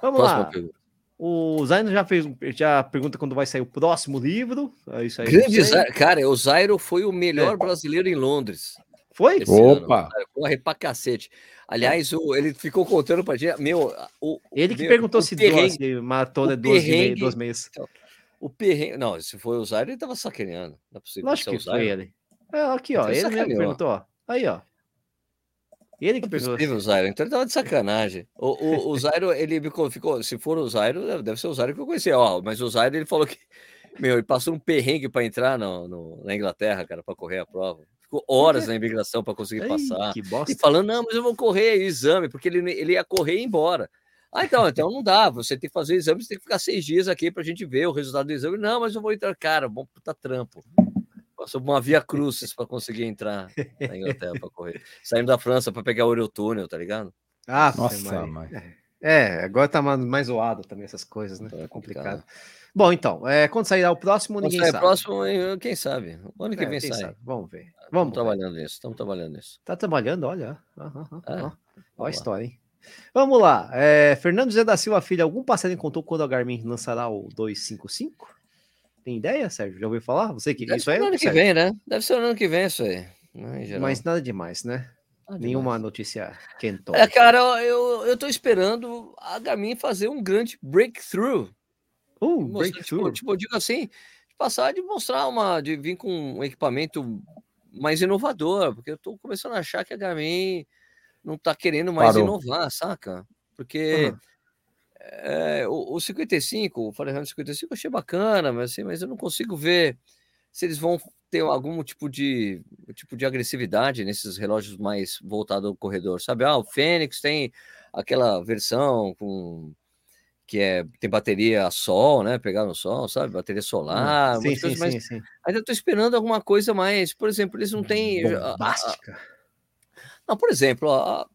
Vamos Próxima lá. pergunta. O Zaino já fez, um- já pergunta quando vai sair o próximo livro. É isso aí. Grande. Zairo. Cara, o Zairo foi o melhor É. brasileiro em Londres. Foi? ano. Opa! Cara, Corre pra cacete. Aliás, o, ele ficou contando pra gente. Meu, o, Ele que meu, perguntou o se, perrengue- se maratona é o duas, e meia, perrengue- duas meias. O perrengue. Não, se foi o Zairo, ele tava sacaneando. Não é possível. Lógico que é foi ele. É, aqui, ó. Então Ele mesmo perguntou, ó. Aí, ó. Ele que Não é perguntou. possível, o Zairo. Então ele tava de sacanagem. O, o, o Zairo, ele ficou, ficou. Se for o Zairo, deve ser o Zairo que eu conheci. Ó, mas o Zairo, ele falou que. Meu, ele passou um perrengue para entrar no, no- na Inglaterra, cara, para correr a prova. Ficou horas na imigração para conseguir Ai, passar. que bosta. E falando, não, mas eu vou correr exame, porque ele, ele ia correr e ir embora. Ah, então, então não dá. Você tem que fazer o exame, você tem que ficar seis dias aqui para a gente ver o resultado do exame. Não, mas eu vou entrar, cara, bom puta trampo. Passou por uma via crucis para conseguir entrar na Inglaterra para correr. Saindo da França para pegar o Eurotúnel, tá ligado? Ah, Nossa, mãe. É, agora tá mais zoado também essas coisas, né? Tá complicado. Bom, então, é, quando sairá o próximo, ninguém sabe. O próximo, quem sabe? O ano que é, vem sai. Sabe? Vamos ver. Vamos trabalhando nisso, estamos trabalhando nisso. Tá trabalhando, olha. Uhum, uhum, é, Olha a história, hein? Vamos lá. É, Fernando José da Silva Filho, algum passarinho contou quando a Garmin lançará o 255? Tem ideia, Sérgio? Já ouviu falar? Você que Deve isso aí? ano que vem, né? Deve ser o ano que vem isso aí. Né, Mas nada demais, né? Nenhuma demais. notícia quentou. É, cara, eu, eu tô esperando a Garmin fazer um grande breakthrough Uh, breakthrough. Tipo, tipo, eu digo assim, de passar de mostrar uma, de vir com um equipamento mais inovador, porque eu tô começando a achar que a Garmin não tá querendo mais Parou. inovar, saca? Porque uhum. é, o, o 55, o Forerunner 55 eu achei bacana, mas assim, mas eu não consigo ver se eles vão ter algum tipo de tipo de agressividade nesses relógios mais voltados ao corredor, sabe? Ah, o Fênix tem aquela versão com que é, tem bateria a sol, né? Pegar no sol, sabe? Bateria hum, solar. Sim, sim, sim, sim. Ainda estou esperando alguma coisa mais. Por exemplo, eles não têm. Bombástica. Não, por exemplo, a,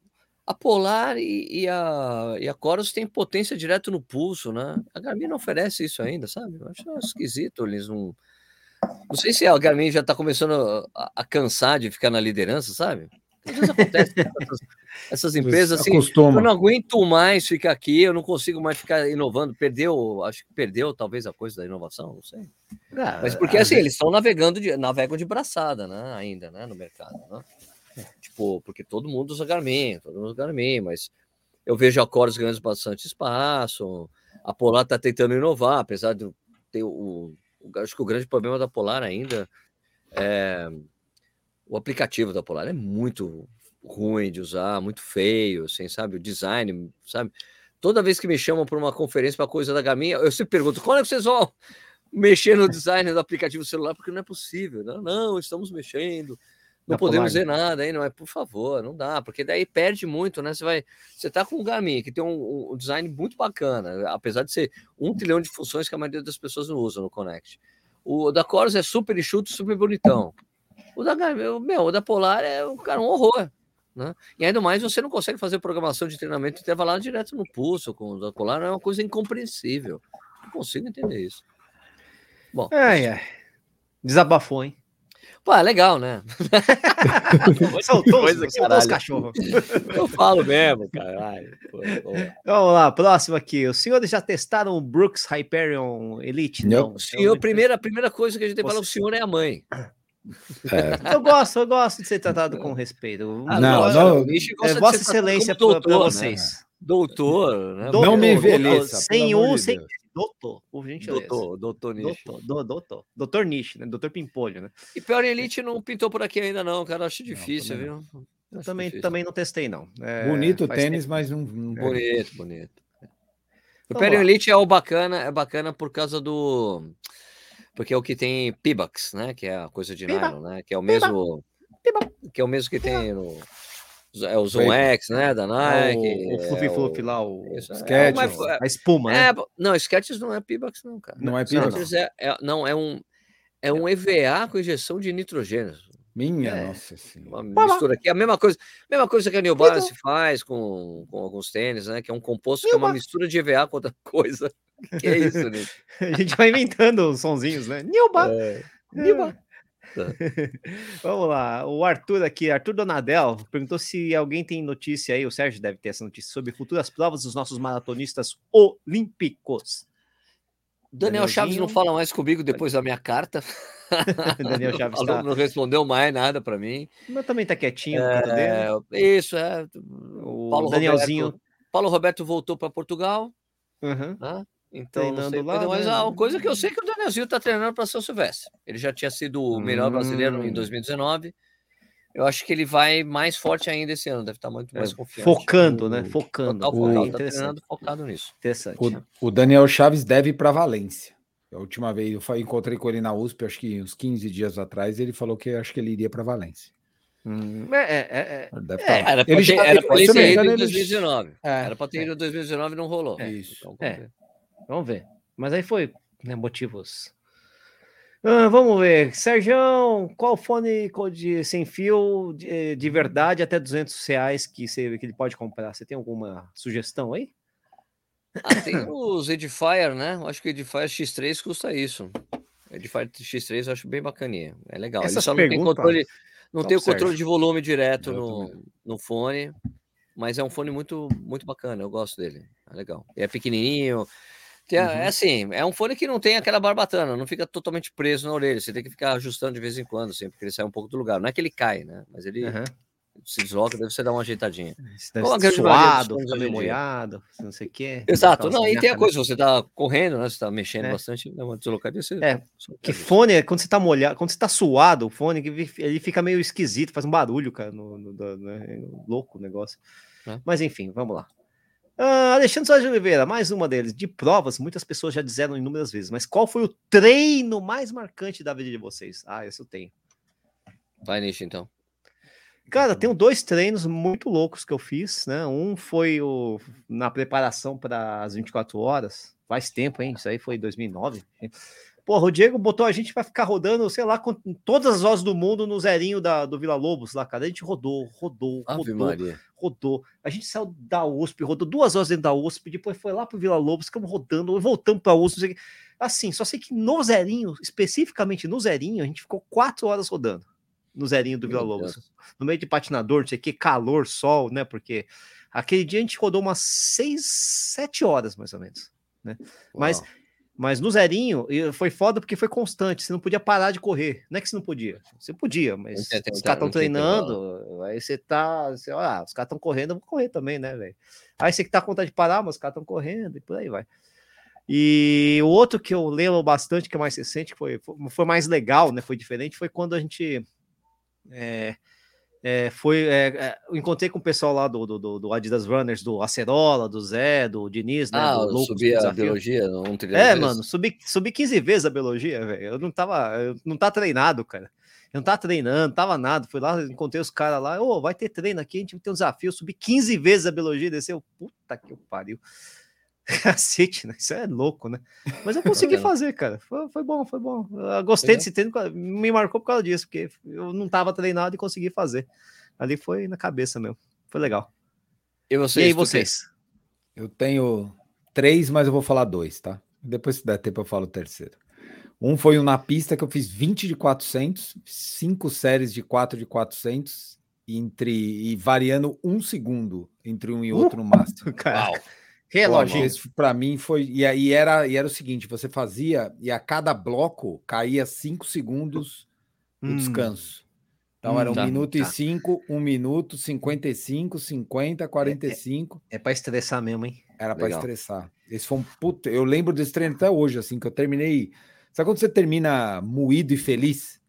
a Polar e, e, a, e a Coros têm potência direto no pulso, né? A Garmin não oferece isso ainda, sabe? Eu acho esquisito, eles não. Não sei se a Garmin já está começando a, a, cansar de ficar na liderança, sabe? Às vezes acontece essas, essas empresas assim, Acostuma. eu não aguento mais ficar aqui, eu não consigo mais ficar inovando. Perdeu, acho que perdeu talvez a coisa da inovação, não sei. Ah, Mas porque assim, eles estão navegando de, navegam de braçada, né? Ainda, né? No mercado, né? É. Tipo, porque todo mundo usa Garmin, todo mundo usa Garmin, mas eu vejo a Coros ganhando bastante espaço, a Polar está tentando inovar, apesar de ter o, o, acho que o grande problema da Polar ainda é o aplicativo da Polar é muito ruim de usar, muito feio, assim, sabe? O design, sabe? Toda vez que me chamam para uma conferência para coisa da Garmin, eu sempre pergunto: quando é que vocês vão mexer no design do aplicativo celular? Porque não é possível. Não, não estamos mexendo. Não podemos ver nada aí, não é? Por favor, não dá, porque daí perde muito, né? Você vai, você tá com o Garmin que tem um, um design muito bacana, apesar de ser um trilhão de funções que a maioria das pessoas não usam no Connect. O da Coros é super enxuto, super bonitão. O da, meu, o da Polar é um, cara, um horror. Né? E ainda mais você não consegue fazer programação de treinamento intervalado direto no pulso com o da Polar, é uma coisa incompreensível. Não consigo entender isso. Bom. Desabafou, hein? Pô, é legal, né? soltou, os cachorros. Eu falo mesmo, caralho. Vamos lá, próximo aqui. Os senhores já testaram o Brooks Hyperion Elite? Não. não. Senhor, primeira, primeira coisa que a gente tem que falar, o senhor é a mãe. É. Eu gosto, eu gosto de ser tratado com respeito. Ah, não, não, é, Vossa Excelência para vocês. Né? Doutor, né? Doutor, não me envelheça. Sem um, sem doutor, por gentileza. Doutor, doutor Nish. Doutor, doutor, doutor Nish, né? Doutor Pimpolho, né? E pior Elite não pintou por aqui ainda não, cara, acho difícil, não, viu? Eu também, difícil. também não testei não. É, bonito tênis, tempo. mas não, não... bonito, bonito. O Imperial Elite é o bacana, é bacana por causa do porque é o que tem Pibax, né? Que é a coisa de Piba. nylon, né? Que é o mesmo. Piba. Que é o mesmo que tem no. É o Zoom X, né? Da Nike. É o, o Fluffy é Fluffy lá, o é, Sketch, é, a espuma, né? Não, Sketches não é Pibax, não, cara. Não é Pibax. É, é, não, é um, é um EVA com injeção de nitrogênio. Minha é, nossa senhora. Uma mistura aqui. A mesma coisa, mesma coisa que a New Balance faz com, com alguns tênis, né? Que é um composto que é uma mistura de EVA com outra coisa. Que é isso, né? a gente vai inventando os sonzinhos, né? Nilba! É. Nilba! Tá. Vamos lá, o Arthur aqui, Arthur Donadel, perguntou se alguém tem notícia aí, o Sérgio deve ter essa notícia, sobre futuras provas dos nossos maratonistas olímpicos. Daniel Chaves não fala mais comigo depois da minha carta. Daniel Chaves tá... não respondeu mais nada para mim. Mas também tá quietinho é, Isso, é. O Paulo Danielzinho. Roberto, Paulo Roberto voltou para Portugal. Uhum. Né? Então, não sei, lá, mas né? a coisa que eu sei é que o Danielzinho está treinando para São Silvestre. Ele já tinha sido o melhor brasileiro em 2019. Hum. Eu acho que ele vai mais forte ainda esse ano, deve estar muito mais é, confiante. Focando, né? Focando. Total, focado, tá treinando focado nisso. Interessante. O, o Daniel Chaves deve ir para Valência. A última vez eu encontrei com ele na USP, acho que uns 15 dias atrás, ele falou que acho que ele iria para Valência. Hum, é, é, é, é era para ter, ter ido em 2019. Era para ter ido em 2019 e não rolou. Isso. Então, é. Vamos ver. Mas aí foi né, motivos. Ah, vamos ver. Sérgio, qual fone de sem fio de, de verdade até 200 reais que, você, que ele pode comprar? Você tem alguma sugestão aí? Ah, tem os Edifier, né? Eu acho que o Edifier X3 custa isso. Edifier X3 eu acho bem bacaninha. É legal. Ele só não tem controle, não tem o controle de volume direto no, no fone, mas é um fone muito, muito bacana. Eu gosto dele. É legal. E é pequenininho. Tem, uhum. É assim, é um fone que não tem aquela barbatana, não fica totalmente preso na orelha. Você tem que ficar ajustando de vez em quando, assim, porque ele sai um pouco do lugar. Não é que ele cai, né? Mas ele uhum. se desloca, deve você dar uma ajeitadinha. Deve ser suado, fica meio molhado, não sei o quê. Exato. Não, e tem a coisa, você tá correndo, né? Você tá mexendo é. bastante, dá uma deslocadinha. Você... É, que fone, quando você tá molhado, quando você tá suado, o fone, ele fica meio esquisito, faz um barulho, cara, no, no, no, no é louco o negócio. É. Mas enfim, vamos lá. Uh, Alexandre Soares de Oliveira, mais uma deles. De provas, muitas pessoas já disseram inúmeras vezes, mas qual foi o treino mais marcante da vida de vocês? Ah, esse eu tenho. Vai nisso então. Cara, tenho dois treinos muito loucos que eu fiz, né? Um foi o, na preparação para as 24 horas, faz tempo, hein? Isso aí foi 2009. Porra, o Diego botou a gente para ficar rodando, sei lá, com todas as vozes do mundo no zerinho da, do Vila Lobos lá, cara. A gente rodou, rodou, rodou, rodou. A gente saiu da USP, rodou duas horas dentro da USP, depois foi lá pro Vila Lobos, ficamos rodando, voltamos pra USP. Assim, só sei que no zerinho, especificamente no zerinho, a gente ficou quatro horas rodando no zerinho do Vila Lobos. No meio de patinador, não sei o que, calor, sol, né? Porque aquele dia a gente rodou umas seis, sete horas, mais ou menos. Né? Mas mas no zerinho foi foda porque foi constante. Você não podia parar de correr. Não é que você não podia. Você podia, mas os caras estão treinando. Aí você tá. Você, ah, os caras estão correndo, eu vou correr também, né, velho? Aí você que tá com vontade de parar, mas os caras estão correndo e por aí vai. E o outro que eu lembro bastante, que é mais recente, que foi, foi mais legal, né? Foi diferente, foi quando a gente. É, é, foi, é, é, encontrei com o pessoal lá do, do, do, Adidas Runners, do Acerola, do Zé, do Diniz, né? Ah, do subi a biologia um É, mano, subi, subi 15 vezes a biologia, velho. Eu não tava, eu não tá treinado, cara. Eu não tava treinando, tava nada. Fui lá, encontrei os caras lá, ô, oh, vai ter treino aqui, a gente tem um desafio. subi 15 vezes a biologia, desceu. Puta que pariu. Cacete, né? Isso é louco, né? Mas eu consegui fazer, cara. Foi, foi bom, foi bom. Eu gostei é. desse treino, me marcou por causa disso, porque eu não estava treinado e consegui fazer. Ali foi na cabeça mesmo. Foi legal. E, vocês, e aí, vocês? Eu tenho três, mas eu vou falar dois, tá? Depois, se der tempo, eu falo o terceiro. Um foi um na pista que eu fiz 20 de 400, cinco séries de 4 de 400, entre, e variando um segundo entre um e outro uh, no Master. Cara. Uau. Relógio. Esse para mim foi. E aí era, e era o seguinte: você fazia, e a cada bloco caía cinco segundos o hum. descanso. Então hum, era um tá, minuto tá. e cinco, um minuto, 55, 50, 45. É, é, é para estressar mesmo, hein? Era para estressar. Esse foi um puto. Eu lembro desse treino até hoje, assim, que eu terminei. Sabe quando você termina moído e feliz?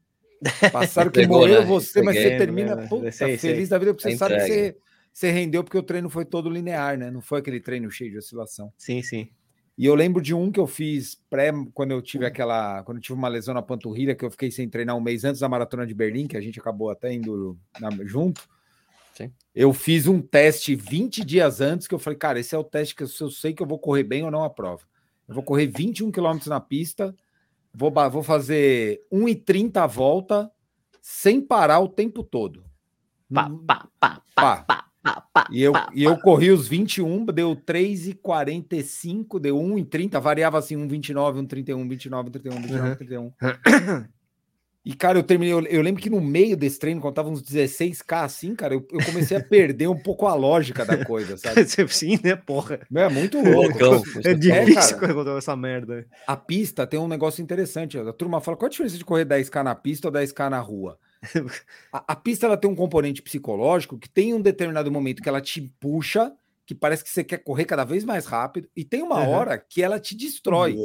Passaram que morreu né? você, mas você termina né? puta, sei, feliz sei. da vida, porque você sabe que você você rendeu porque o treino foi todo linear, né? Não foi aquele treino cheio de oscilação. Sim, sim. E eu lembro de um que eu fiz pré, quando eu tive aquela. Quando eu tive uma lesão na panturrilha, que eu fiquei sem treinar um mês antes da maratona de Berlim, que a gente acabou até indo na, junto. Sim. Eu fiz um teste 20 dias antes, que eu falei, cara, esse é o teste que eu, eu sei que eu vou correr bem ou não a prova. Eu vou correr 21 quilômetros na pista, vou, vou fazer 1,30 a volta, sem parar o tempo todo. Pá, pá, pá, pá, pá. Pá, e eu, pá, e eu corri os 21, deu 3,45, deu 1,30, variava assim, 1,29, 1,31, 29, 31, 29, uhum. 31. E, cara, eu terminei. Eu, eu, lembro que no meio desse treino, quando tava uns 16K assim, cara, eu, eu comecei a perder um pouco a lógica da coisa, sabe? Sim, né, porra? É muito louco. É, é difícil é, quando essa merda. A pista tem um negócio interessante. A turma fala: qual a diferença de correr 10K na pista ou 10K na rua? A, a, pista ela tem um componente psicológico que tem um determinado momento que ela te puxa, que parece que você quer correr cada vez mais rápido, e tem uma uhum. hora que ela te destrói.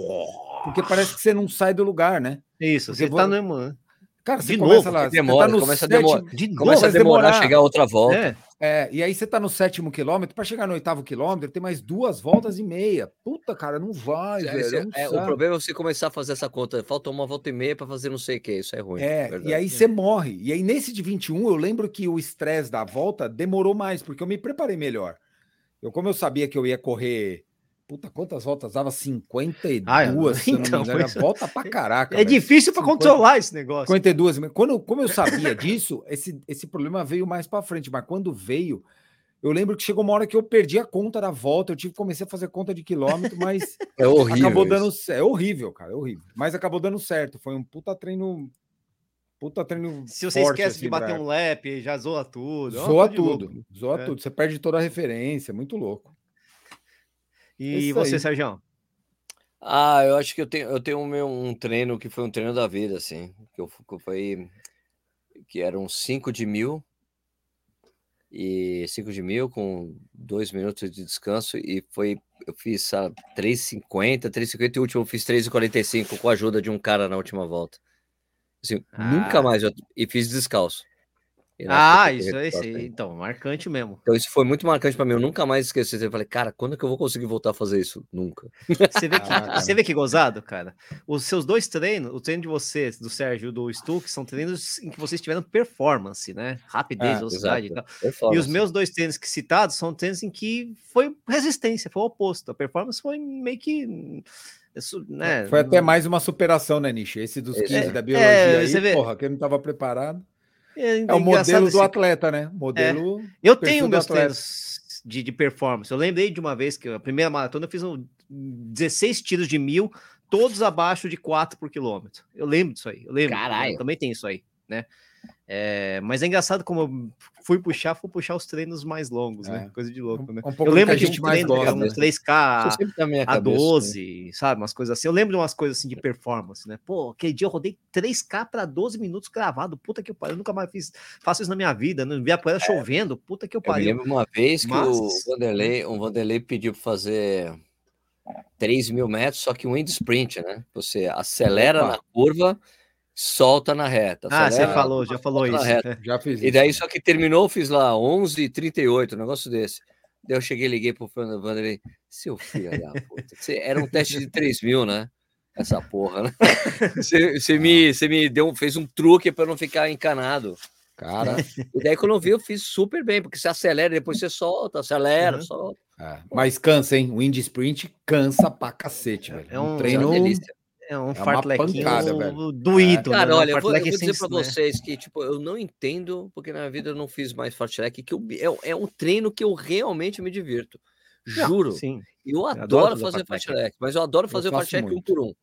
Porque parece que você não sai do lugar, né? Isso, porque você tá no. Cara, de você novo, começa lá, demora, tá começa, a demora, de começa a demorar a chegar a outra volta. É. É, e aí você tá no sétimo quilômetro, para chegar no oitavo quilômetro, tem mais duas voltas e meia. Puta, cara, não vai, é, velho. É, o problema é você começar a fazer essa conta. Falta uma volta e meia para fazer não sei o que, isso é ruim. É, verdade. e aí você morre. E aí nesse de 21, eu lembro que o estresse da volta demorou mais, porque eu me preparei melhor. Eu, como eu sabia que eu ia correr Puta, quantas voltas dava? 52, ah, então, não Mas... Volta pra caraca. É velho. difícil para controlar esse negócio. 52. Quando, como eu sabia disso, esse, esse problema veio mais para frente, mas quando veio, Eu lembro que chegou uma hora que eu perdi a conta da volta, eu tive comecei a fazer conta de quilômetro, mas é horrível. Acabou dando é horrível, cara, é horrível. Mas acabou dando certo. Foi um puta treino puta treino Se você forte, esquece assim, de bater um lap, já zoa tudo. Zoa tudo. Zoa é. tudo. Você perde toda a referência, muito louco. E Esse você, aí. Sérgio? Ah, eu acho que eu tenho, eu tenho um, meu, um treino que foi um treino da vida, assim. Que, eu, que foi. Que eram 5 de mil. E 5 de mil com dois minutos de descanso. E foi. Eu fiz 3,50, 3,50 e o último eu fiz 3,45 com a ajuda de um cara na última volta. Assim, ah. Nunca mais. Eu, e fiz descalço. Ah, isso é esse. Então, marcante mesmo. Então, isso foi muito marcante para mim. Eu nunca mais esqueci. Eu falei, cara, quando é que eu vou conseguir voltar a fazer isso? Nunca. Você vê que, ah, você vê que gozado, cara? Os seus dois treinos, o treino de vocês, do Sérgio e do Stuck, são treinos em que vocês tiveram performance, né? Rapidez, ah, velocidade e tal. E os meus dois treinos que citados são treinos em que foi resistência, foi o oposto. A performance foi meio que. Isso, né? Foi até mais uma superação, né, Nishi? Esse dos 15 é, da biologia é, aí, vê... porra, que eu não estava preparado. É, é o modelo do atleta, né? Modelo. É. Eu tenho meus treinos de, de, performance. Eu lembrei de uma vez que a primeira maratona eu fiz um, 16 tiros de mil, todos abaixo de 4 por quilômetro. Eu lembro disso aí. Eu lembro. Caralho. Eu também tem isso aí, né? É, mas é engraçado como eu fui puxar, fui puxar os treinos mais longos, né? é. né? Coisa de louco, né? Um eu lembro de um treino, gosta, né? 3K a 12, né? sabe? Umas coisas assim. Eu lembro de umas coisas assim de performance, né? Pô, aquele dia eu rodei 3K para 12 minutos gravado. Puta que eu pariu. Eu nunca mais fiz, faço isso na minha vida. Não vi a poeira é. chovendo. Puta que eu pariu. Eu lembro uma vez que mas... o Vanderlei, um Vanderlei pediu para fazer 3 mil metros, só que um end sprint, né? Você acelera Opa. na curva solta na reta. Ah, você falou, já falou isso. Já fiz isso. E daí, só que terminou, fiz lá 11h38, um negócio desse. Daí eu cheguei, liguei pro Vanderlei, seu filho da puta, você, era um teste de 3 mil, né? Essa porra, né? Você, você me, você me deu, fez um truque para não ficar encanado. Cara, e daí quando eu vi, eu fiz super bem, porque você acelera, depois você solta, acelera, uhum. solta. É, mas cansa, hein? O Wind Sprint cansa pra cacete, velho. É um, um treino. É uma delícia. É um é fartlequinho doído. É. Cara, né? olha, eu vou, eu vou dizer para né? vocês que, tipo, eu não entendo, porque na vida eu não fiz mais fartlek, que eu, é, é um treino que eu realmente me divirto. Juro. Não, sim. Eu adoro, eu adoro fazer fartlek, mas eu adoro fazer eu fartlek um por um.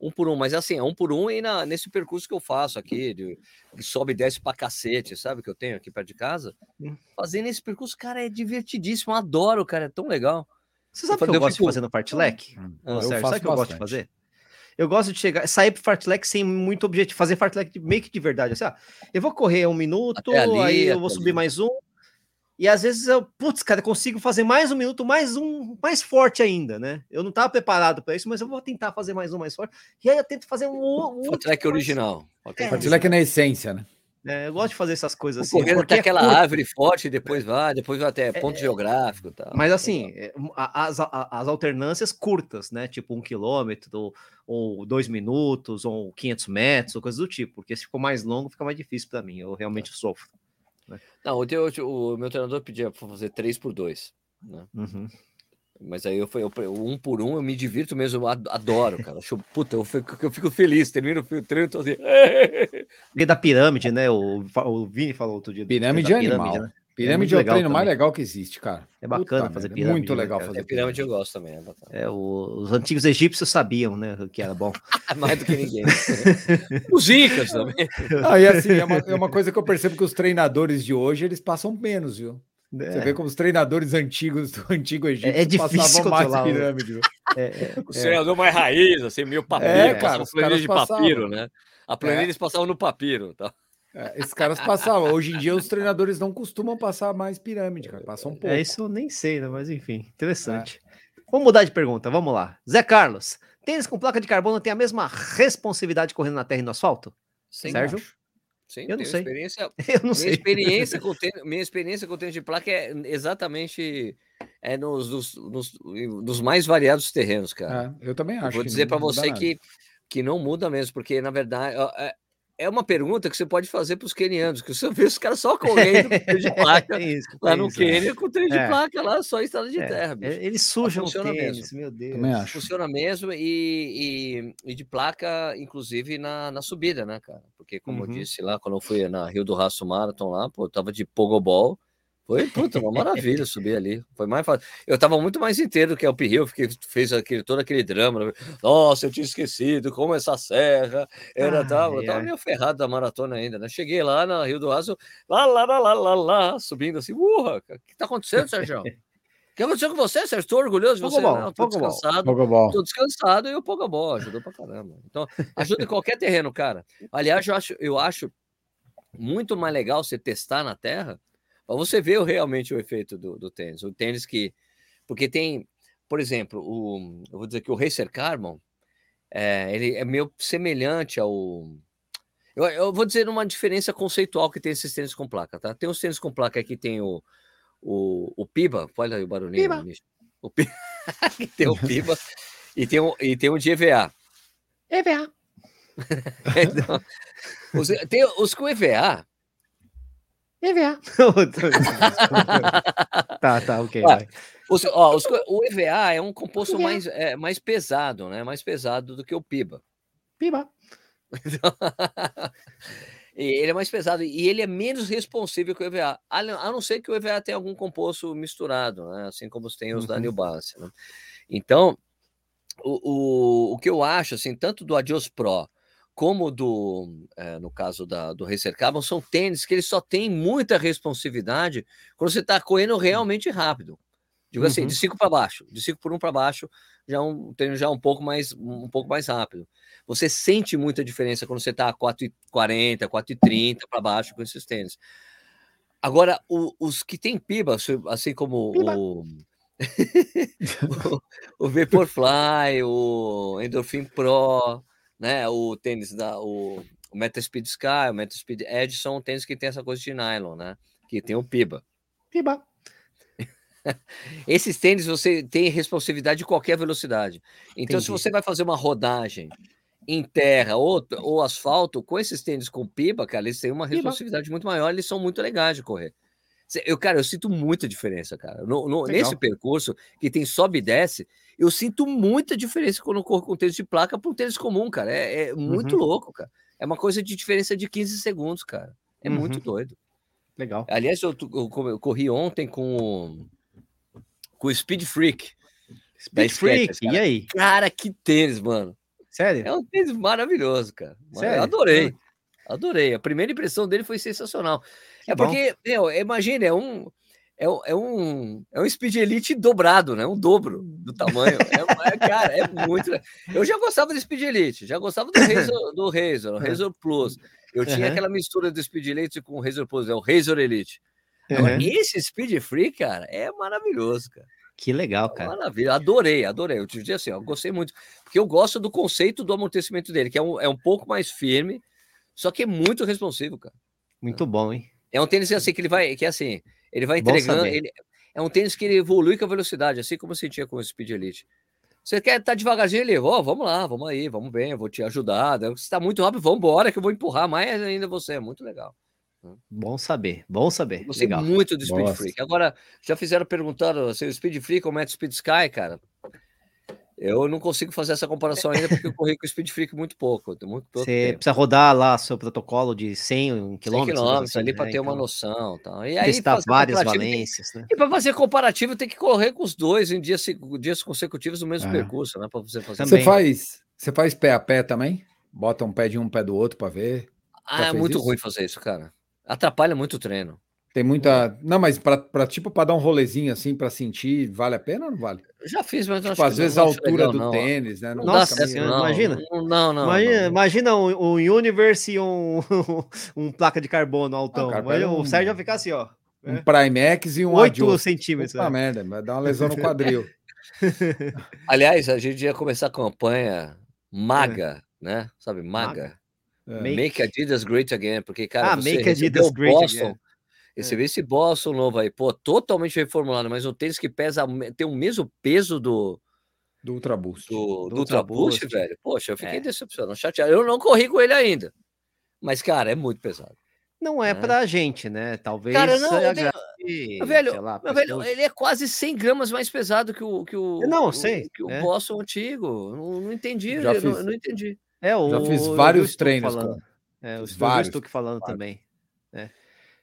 Um por um, mas assim, é um por um e na, nesse percurso que eu faço aqui, de, de sobe e desce pra cacete, sabe? Que eu tenho aqui perto de casa. Hum. Fazendo esse percurso, cara, é divertidíssimo. Eu adoro, cara, é tão legal. Você sabe o que eu, eu gosto fico... de fazer no fartlek? Hum, ah, sabe o que eu gosto de fazer? Eu gosto de chegar, sair pro fartlek sem muito objetivo, fazer fartlek meio que de verdade. Assim, ah, eu vou correr um minuto, ali, aí eu vou subir ali. mais um. E às vezes eu, putz, cara, consigo fazer mais um minuto, mais um, mais forte ainda, né? Eu não estava preparado para isso, mas eu vou tentar fazer mais um mais forte. E aí eu tento fazer um, um fartlek original. É, fartlek é na essência, né? É, eu gosto de fazer essas coisas assim. Correndo até é aquela curto. árvore forte, depois vai, depois vai até é, ponto é, geográfico. Tal. Mas assim, é, as, as alternâncias curtas, né? Tipo um quilômetro, ou dois minutos, ou 500 metros, ou coisas do tipo. Porque se ficou mais longo, fica mais difícil para mim. Eu realmente sofro. Né? Não, o, teu, o, meu treinador pedia para fazer 3 por 2. Né? Uhum. Mas aí eu fui eu, um por um, eu me divirto mesmo, eu adoro, cara. Acho, puta, eu fico, eu fico feliz, termino o treino, tô assim. Da pirâmide, né? O, o Vini falou outro dia. Pirâmide é animal. Pirâmide, né? Pirâmide é, é o treino também. mais legal que existe, cara. É bacana puta, fazer pirâmide. Muito legal né, fazer é, pirâmide. eu gosto também. É, é o, os antigos egípcios sabiam, né? Que era bom. mais do que ninguém. os incas também. Ah, e assim, é uma, é uma coisa que eu percebo que os treinadores de hoje, eles passam menos, viu? É. Você vê como os treinadores antigos do antigo Egito é, é difícil passavam mais pirâmide. É, é, o treinador mais raiz, assim, meio papiro. É, cara, os planilha de papiro, né? A planilha é. eles passavam no papiro. Tá? É, esses caras passavam. Hoje em dia os treinadores não costumam passar mais pirâmide, cara. Passam um pouco. É, isso eu nem sei, né? Mas enfim, interessante. Vamos mudar de pergunta, vamos lá. Zé Carlos, tênis com placa de carbono tem a mesma responsividade correndo na terra e no asfalto? Sim, Sérgio? Acho. Sim, eu não sei. Experiência, eu não minha sei. Experiência com tênis, minha experiência com tênis de placa é exatamente é nos, nos, nos, nos mais variados terrenos, cara. É, eu também acho. Eu vou dizer para você que, que não muda mesmo, porque na verdade é, é uma pergunta que você pode fazer para os quenianos, que você vê os caras só correndo com treino de placa é isso, lá no Quênia com treino de é. placa lá, só estrada de é. terra. Bicho. Eles sujam o tênis, mesmo. meu Deus. Funciona mesmo e, e, e, de placa, inclusive na, na subida, né, cara? Porque, como uhum. eu disse lá, quando eu fui na Rio do Raço Marathon lá, pô, eu tava de pogobol, Foi, puta, uma maravilha subir ali. Foi mais fácil. Eu tava muito mais inteiro que o Pirril, que fez aquele, todo aquele drama. Né? Nossa, eu tinha esquecido como essa serra era tal. Eu tava meio ferrado da maratona ainda, né? Cheguei lá na Rio do Aço, lá, lá, lá, lá, lá, lá subindo assim, urra, o que tá acontecendo, Sérgio? O que aconteceu com você, Sérgio? Estou orgulhoso de você. Não, tô descansado. Tô descansado e o Pogobol ajudou pra caramba. Então, ajuda em qualquer terreno, cara. Aliás, eu acho, eu acho muito mais legal você testar na terra para você ver realmente o efeito do, do, tênis. O tênis que. Porque tem, por exemplo, o, eu vou dizer que o Racer Carbon é, ele é meio semelhante ao. Eu, eu, vou dizer uma diferença conceitual que tem esses tênis com placa, tá? Tem os tênis com placa que tem o, o, o Piba, olha aí o barulhinho. Piba. O Piba. tem o Piba e tem o, e tem o de EVA. EVA. então, os, tem os com EVA, EVA. tá, tá, ok. Ah, os, ó, os, o EVA é um composto mais, é, mais pesado, né? Mais pesado do que o PIBA. PIBA. ele é mais pesado e ele é menos responsível que o EVA, a não ser que o EVA tenha algum composto misturado, né? assim como tem os uhum. da New Balance. Né? Então, o, o, o que eu acho, assim, tanto do Adios Pro como do, é, no caso da, do Racer Carbon, são tênis que eles só têm muita responsividade quando você está correndo hum. realmente rápido. Digo uhum. assim, de 5 para baixo, de 5 por 1 um para baixo, já é um tênis já um pouco mais um pouco mais rápido. Você sente muita diferença quando você está a 4,40, 4,30 para baixo com esses tênis. Agora, o, os que têm piba, assim como piba. o, o, o Vaporfly, o Endorphin Pro, né? O tênis da o, o Meta Speed Sky, o Meta Speed Edge são tênis que tem essa coisa de nylon, né? Que tem o Piba. Piba. Esses tênis você tem responsividade de qualquer velocidade. Então, Entendi. se você vai fazer uma rodagem em terra ou, ou asfalto, com esses tênis com piba, cara, eles têm uma responsividade muito maior, eles são muito legais de correr. Eu, cara, eu sinto muita diferença, cara. No, no, nesse percurso, que tem sobe e desce, eu sinto muita diferença quando eu corro com tênis de placa para um tênis comum, cara. É, é muito uhum. louco, cara. É uma coisa de diferença de 15 segundos, cara. É uhum. muito doido. Legal. Aliás, eu, eu, eu corri ontem com, com o Speed Freak. Speed Freak, e aí? Cara, que tênis, mano. Sério? É um tênis maravilhoso, cara. Sério? Eu adorei. Adorei. A primeira impressão dele foi sensacional. Que é bom. porque, meu, imagina, é um, é, é, um, é um Speed Elite dobrado, né? Um dobro do tamanho. É, é, cara, é muito. Eu já gostava do Speed Elite, já gostava do Razor, do Razor, o Razor Plus. Eu tinha uhum. aquela mistura do Speed Elite com o Razor Plus, é o Razor Elite. Agora, uhum. esse Speed Free, cara, é maravilhoso, cara. Que legal, cara. Maravilha, adorei, adorei. Eu te disse assim, eu gostei muito, porque eu gosto do conceito do amortecimento dele, que é um, é um pouco mais firme, só que é muito responsivo, cara. Muito bom, hein? É um tênis assim que ele vai, que é assim, ele vai entregando. Ele, é um tênis que ele evolui com a velocidade, assim como eu sentia com o Speed Elite. Você quer estar tá devagarzinho, ele, ó, oh, vamos lá, vamos aí, vamos bem, eu vou te ajudar. Você está muito rápido, vamos embora, que eu vou empurrar mais ainda você. É muito legal. Bom saber, bom saber. Gostei legal. muito do Speed Nossa. Freak. Agora, já fizeram perguntar se o Speed Freak ou o Speed Sky, cara. Eu não consigo fazer essa comparação ainda porque eu corri com o Speed Freak muito pouco. Muito pouco Você tempo. precisa rodar lá seu protocolo de 100 quilômetros. quilômetros ali para né? ter uma então, noção. Tá? E aí, testar várias valências. Tem... Né? E para fazer comparativo, tem que correr com os dois em dias, dias consecutivos no mesmo ah. percurso, né? Para você fazer. Você faz, você faz pé a pé também? Bota um pé de um pé do outro para ver? Ah, é muito isso? ruim fazer isso, cara. Atrapalha muito o treino. Tem muita. Não, mas para tipo para dar um rolezinho assim para sentir, vale a pena ou não vale? Já fiz, mas tipo, às vezes a altura legal, do não. tênis, né? Não Nossa, assim, não, imagina. Não, não. Imagina, imagina um, um, Universe e um, um placa de carbono altão. Ah, cara, um... O Sérgio vai ficar assim, ó. Um é. Primex e um 8 centímetros. Puta é. merda, vai dar uma lesão no quadril. Aliás, a gente ia começar a campanha MAGA, é. né? Sabe, MAGA. MAGA. Make, make Adidas Great Again, porque, cara, ah, você make Adidas Great Boston, Again e você vê esse Boston novo aí, pô, totalmente reformulado, mas um tênis que pesa, tem o mesmo peso do. Do Ultra Boost. Do, do, do Ultra Boost, velho. Poxa, eu fiquei é. decepcionado, chateado. Eu não corri com ele ainda. Mas, cara, é muito pesado. Não é, é. pra gente, né? Talvez. Cara, não, eu tenho... velho, lá, velho, ele é quase 100 gramas mais pesado que o. Que o não, o, sei. Que o é. Boston antigo. Não, não entendi. Já fiz, não, não, entendi. É, o, Já fiz vários treinos. Falando. Com... É, o vários. que falando ah. também. É.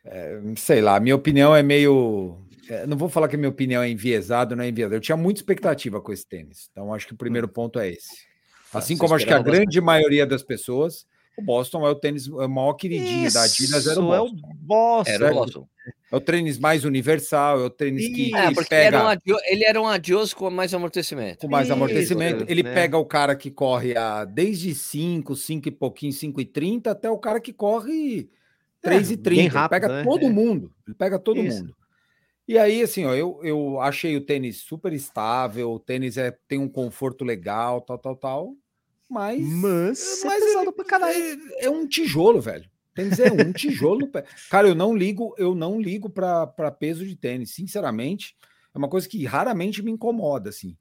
É, sei lá, minha opinião é meio. É, não vou falar que a minha opinião é enviesada, não é enviesada. Eu tinha muita expectativa com esse tênis. Então, acho que o primeiro ponto é esse. Tá, assim como acho que a grande maioria das pessoas, o Boston é o tênis é o maior queridinho Isso, da Adidas, era o Boston. É o Boston. Era o Boston. É o tênis mais universal, é o tênis que, é, que pega. Era um ele era um adios com mais amortecimento. Com mais Isso, amortecimento. ele né? pega o cara que corre a desde 5, 5 e pouquinho, 5 e 30, até o cara que corre 3 é, e 30. Rápido, ele pega né? todo é. mundo. Ele pega todo Isso. mundo. E aí, assim, ó, eu, eu achei o tênis super estável, o tênis é, tem um conforto legal, tal, tal, tal. Mas. Mas, mas é, é, é um tijolo, velho. Tênis é um tijolo. Cara, eu não ligo, eu não ligo para peso de tênis, sinceramente. É uma coisa que raramente me incomoda, assim.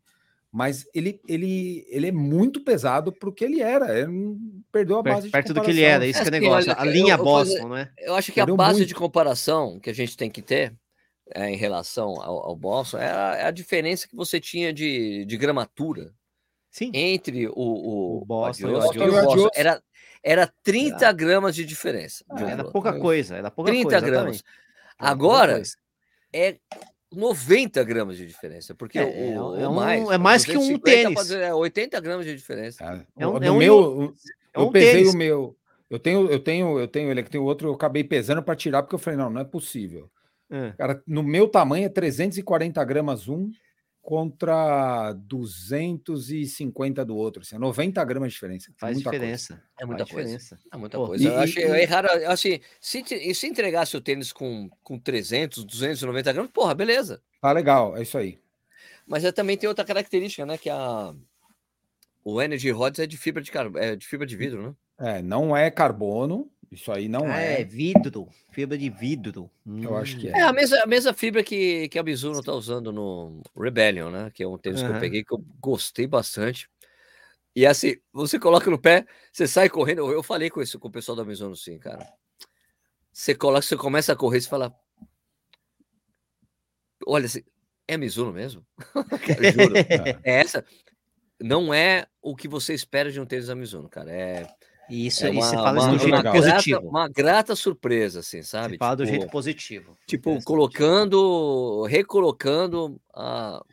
Mas ele, ele, ele é muito pesado para o que ele era. Ele perdeu a base Perto de Perto do que ele era, isso é, que é negócio. Olha, a linha eu, Boston, né? Eu acho que perdeu a base muito. de comparação que a gente tem que ter é, em relação ao, ao Boston é a, é a, diferença que você tinha de, de gramatura Sim. entre o, o, o Boston, o Adios, e o Boston. Era, era 30 era. gramas de diferença. Ah, era pouca coisa, era pouca 30 coisa, gramas. Agora é 90 gramas de diferença, porque é, o, é, o mais, é mais que um tênis. É 80 gramas de diferença. É, é um, é um, meu, é eu pesei tênis. o meu. Eu tenho, eu tenho, eu tenho ele aqui, tem outro, eu acabei pesando para tirar, porque eu falei, não, não é possível. É. Cara, no meu tamanho é 340 gramas um, contra 250 do outro. Assim, 90 gramas de diferença. Faz diferença. Coisa. É muita Faz coisa. Diferença. É muita Pô, coisa. E, eu achei e, errado. Assim, se, se entregasse o tênis com, com 300, 290 gramas, porra, beleza. Tá legal, é isso aí. Mas é, também tem outra característica, né? Que a, o Energy Rods é de fibra de, car... é de fibra de vidro, né? É, não é carbono, isso aí não ah, é. É vidro, fibra de vidro. Eu hum. acho que é. É a mesma, a mesma fibra que, que a Mizuno tá usando no Rebellion, né? Que é um tênis uhum. que eu peguei que eu gostei bastante. E assim, você coloca no pé, você sai correndo. Eu falei com isso com o pessoal da Mizuno, sim, cara. Você coloca, você começa a correr, você fala. Olha, é Mizuno mesmo? Juro. é essa. Não é o que você espera de um tênis da Mizuno, cara. É isso, é uma, você fala uma, do jeito uma positivo. Grata, uma grata surpresa, assim, sabe? Você fala tipo, do jeito positivo. Tipo, colocando, recolocando a,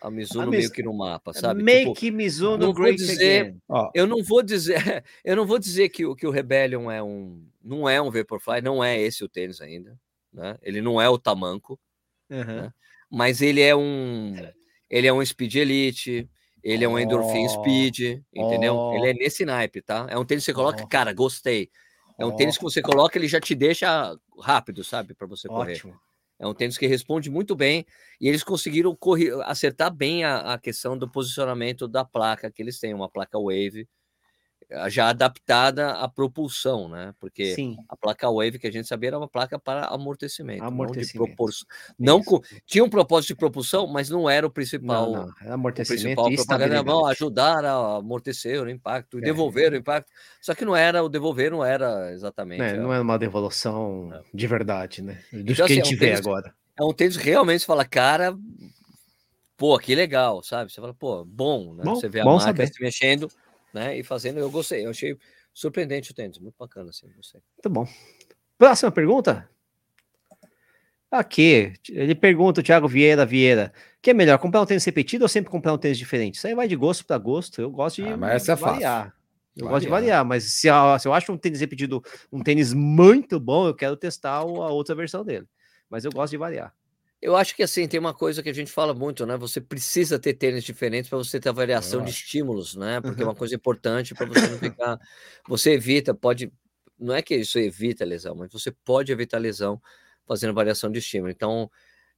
a Mizuno a meio que no mapa, sabe? Make tipo, Mizuno não great dizer, again. Eu não vou dizer, eu não vou dizer que, que o Rebellion é um, não é um Vaporfly, não é esse o tênis ainda, né? Ele não é o tamanco, uhum. né? mas ele é um, ele é um Speed Elite, ele é um Endorphin oh, Speed, entendeu? Oh. Ele é nesse naipe, tá? É um tênis que você coloca, oh. cara, gostei. É um tênis que você coloca, ele já te deixa rápido, sabe? Para você correr. Ótimo. É um tênis que responde muito bem e eles conseguiram correr, acertar bem a, a, questão do posicionamento da placa que eles têm, uma placa Wave já adaptada à propulsão, né? Porque Sim. a placa Wave que a gente sabia era uma placa para amortecimento, amortecimento. não, de não tinha um propósito de propulsão, mas não era o principal. Não, não. Amortecimento o principal propaganda, ajudar a amortecer o impacto, é. devolver o impacto. Só que não era o devolver, não era exatamente. É, não é uma devolução é. de verdade, né? Do então, que assim, a gente é um vê agora. É um tênis realmente você fala, cara, pô, que legal, sabe? Você fala, pô, bom, né? Bom, você vê a marca saber. se mexendo né? E fazendo, eu gostei, eu achei surpreendente o tênis, muito bacana, assim, gostei. Muito bom. Próxima pergunta? Aqui, ele pergunta, o Thiago Vieira Vieira, que é melhor, comprar um tênis repetido ou sempre comprar um tênis diferente? Isso aí vai de gosto para gosto, eu gosto de ah, mas essa é variar. Fácil. Eu variar. gosto de variar, mas se, se eu acho um tênis repetido, um tênis muito bom, eu quero testar a outra versão dele. Mas eu gosto de variar. Eu acho que assim, tem uma coisa que a gente fala muito, né? Você precisa ter tênis diferentes para você ter a variação de estímulos, né? Porque é uma coisa importante para você não ficar. Você evita, pode. Não é que isso evita a lesão, mas você pode evitar a lesão fazendo variação de estímulo. Então,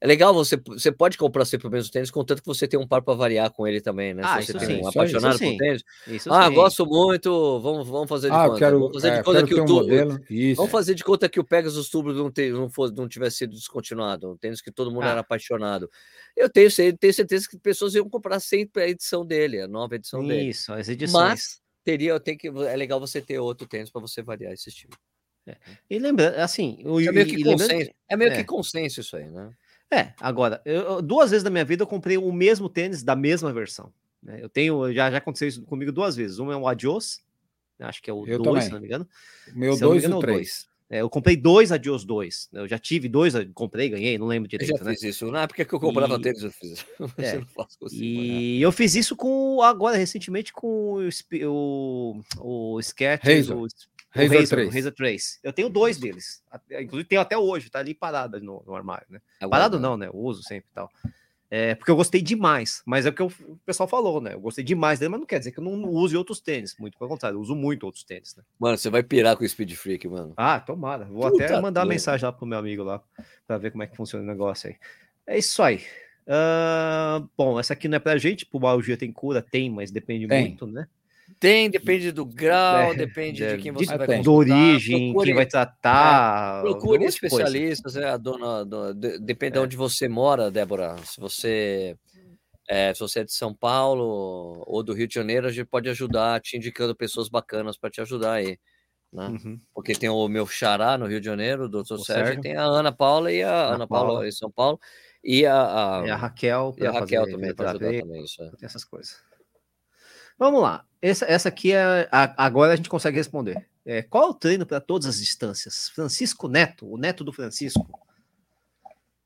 é legal, você, você pode comprar sempre o mesmo tênis, contanto que você tem um par para variar com ele também, né? Ah, Se você tem um apaixonado por tênis. Isso ah, sim. gosto muito, vamos, vamos fazer de ah, conta. Quero, vamos fazer é, de conta que o tubo. Um vamos fazer de conta que o Pegasus Turbo não, te, não, fosse, não tivesse sido descontinuado, um tênis que todo mundo ah. era apaixonado. Eu tenho, tenho certeza que pessoas iam comprar sempre a edição dele, a nova edição Isso, dele. Isso, as edições. Mas teria, tem que, é legal você ter outro tênis para você variar esse estilo. É. E lembra, assim, o, é meio, que, consenso, é meio que é. consenso isso aí, né? É, agora, eu, duas vezes na minha vida eu comprei o mesmo tênis da mesma versão. Né? Eu tenho, já, já aconteceu isso comigo duas vezes. Um é o Adios, acho que é o 2, se não me engano. Meu 2 e o 3. É, eu comprei dois Adios 2. Eu já tive dois, comprei, ganhei, não lembro direito. Eu já né? fiz isso. Na época que eu comprava e... tênis, eu fiz isso. É. Eu e eu fiz isso com agora, recentemente, com o, o, o Sketch. Razor. O, Razor, 3. Razor 3. Eu tenho dois deles. Inclusive, tenho até hoje, tá ali parado no, no armário, né? Agora, parado não, né? Eu uso sempre e tal. É, porque eu gostei demais, mas é o que o pessoal falou, né? Eu gostei demais dele, mas não quer dizer que eu não use outros tênis. Muito pelo contrário, eu uso muito outros tênis, né? Mano, você vai pirar com o Speed Freak, mano. Ah, tomara. Vou Puta até mandar uma mensagem lá pro meu amigo lá para ver como é que funciona o negócio aí. É isso aí. Uh, bom, essa aqui não é pra gente, pro Balgia tem cura, tem, mas depende tem. muito, né? Tem, depende do grau, é, depende de quem você de, vai consultar. Da origem, procure, quem vai tratar. É, procure especialistas, é, a dona, dona de, depende é. de onde você mora, Débora. Se você, é, se você é de São Paulo ou do Rio de Janeiro, a gente pode ajudar, te indicando pessoas bacanas para te ajudar aí. Né? Uhum. Porque tem o meu xará no Rio de Janeiro, o doutor Sérgio, Sérgio, tem a Ana Paula e a Ana, Ana Paula. Paula em São Paulo. E a, a, e a Raquel. E a Raquel também para ajudar também. Isso, é. essas coisas. Vamos lá. Essa, essa aqui é. A, agora a gente consegue responder. É, qual é o treino para todas as distâncias? Francisco Neto, o neto do Francisco.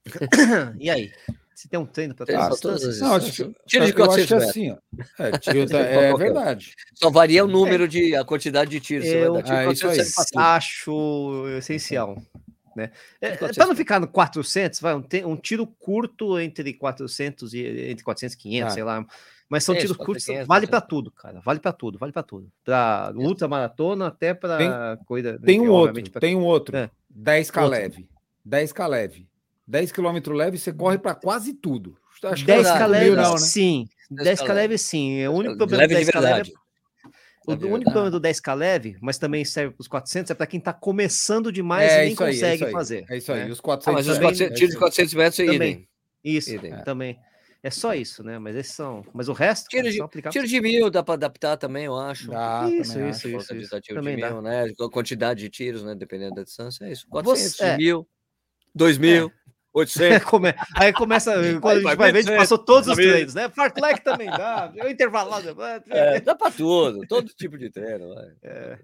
e aí? Se tem um treino para todas, todas, as distâncias? Não, tiro de 400 metros. Assim, é, tiro, tá, é verdade. Só varia o número de a quantidade de tiros. Eu, ah, isso aí. acho essencial. Né? É, para não ficar no 400, vai um, um, tiro curto entre 400 e entre 400 e 500, ah. sei lá. Mas são é, tiros curtos, vale para tudo, cara. Vale para tudo, vale para tudo. Para é. ultramaratona até para coisa. Tem um outro, pra... tem um outro. É. 10k leve. 10k leve. 10 km leve, você corre para quase tudo. 10k leve, não, né? sim. 10k leve, sim. O único problema do 10k leve o único problema do 10K leve, mas também serve para os 400, é para quem está começando demais é, e nem consegue aí, é fazer. É isso aí. Né? Os 400 ah, mas os 400, tiros de 400 metros também. Idem. Isso, idem. também. É só isso, né? Mas esses são. Mas o resto. Tiro de, tiro de mil dá para adaptar também, eu acho. Dá, isso, isso, isso, isso. Tiro também de mil, dá. né? A quantidade de tiros, né? Dependendo da distância, é isso. 400 Você, é. mil, 2 mil. É. 800. Come... Aí começa, quando a gente vai ver, a gente passou todos os treinos, né? Fartlek também dá, o intervalado. É, dá para tudo, todo tipo de treino. É.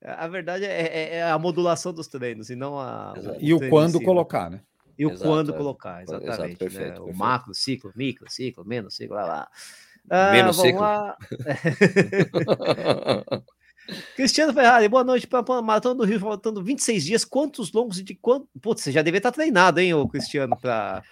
A verdade é, é, é, a modulação dos treinos e não a. E o quando si, colocar, né? E o quando é. colocar, exatamente. Exato, perfeito, né? perfeito. O macro, ciclo, micro, ciclo, menos ciclo, lá lá. Ah, menos ciclo. Lá. Cristiano Ferrari, boa noite para a Maratona do Rio, faltando 26 dias. Quantos longos e de quanto. Putz, você já deveria estar treinado, hein, ô Cristiano, para.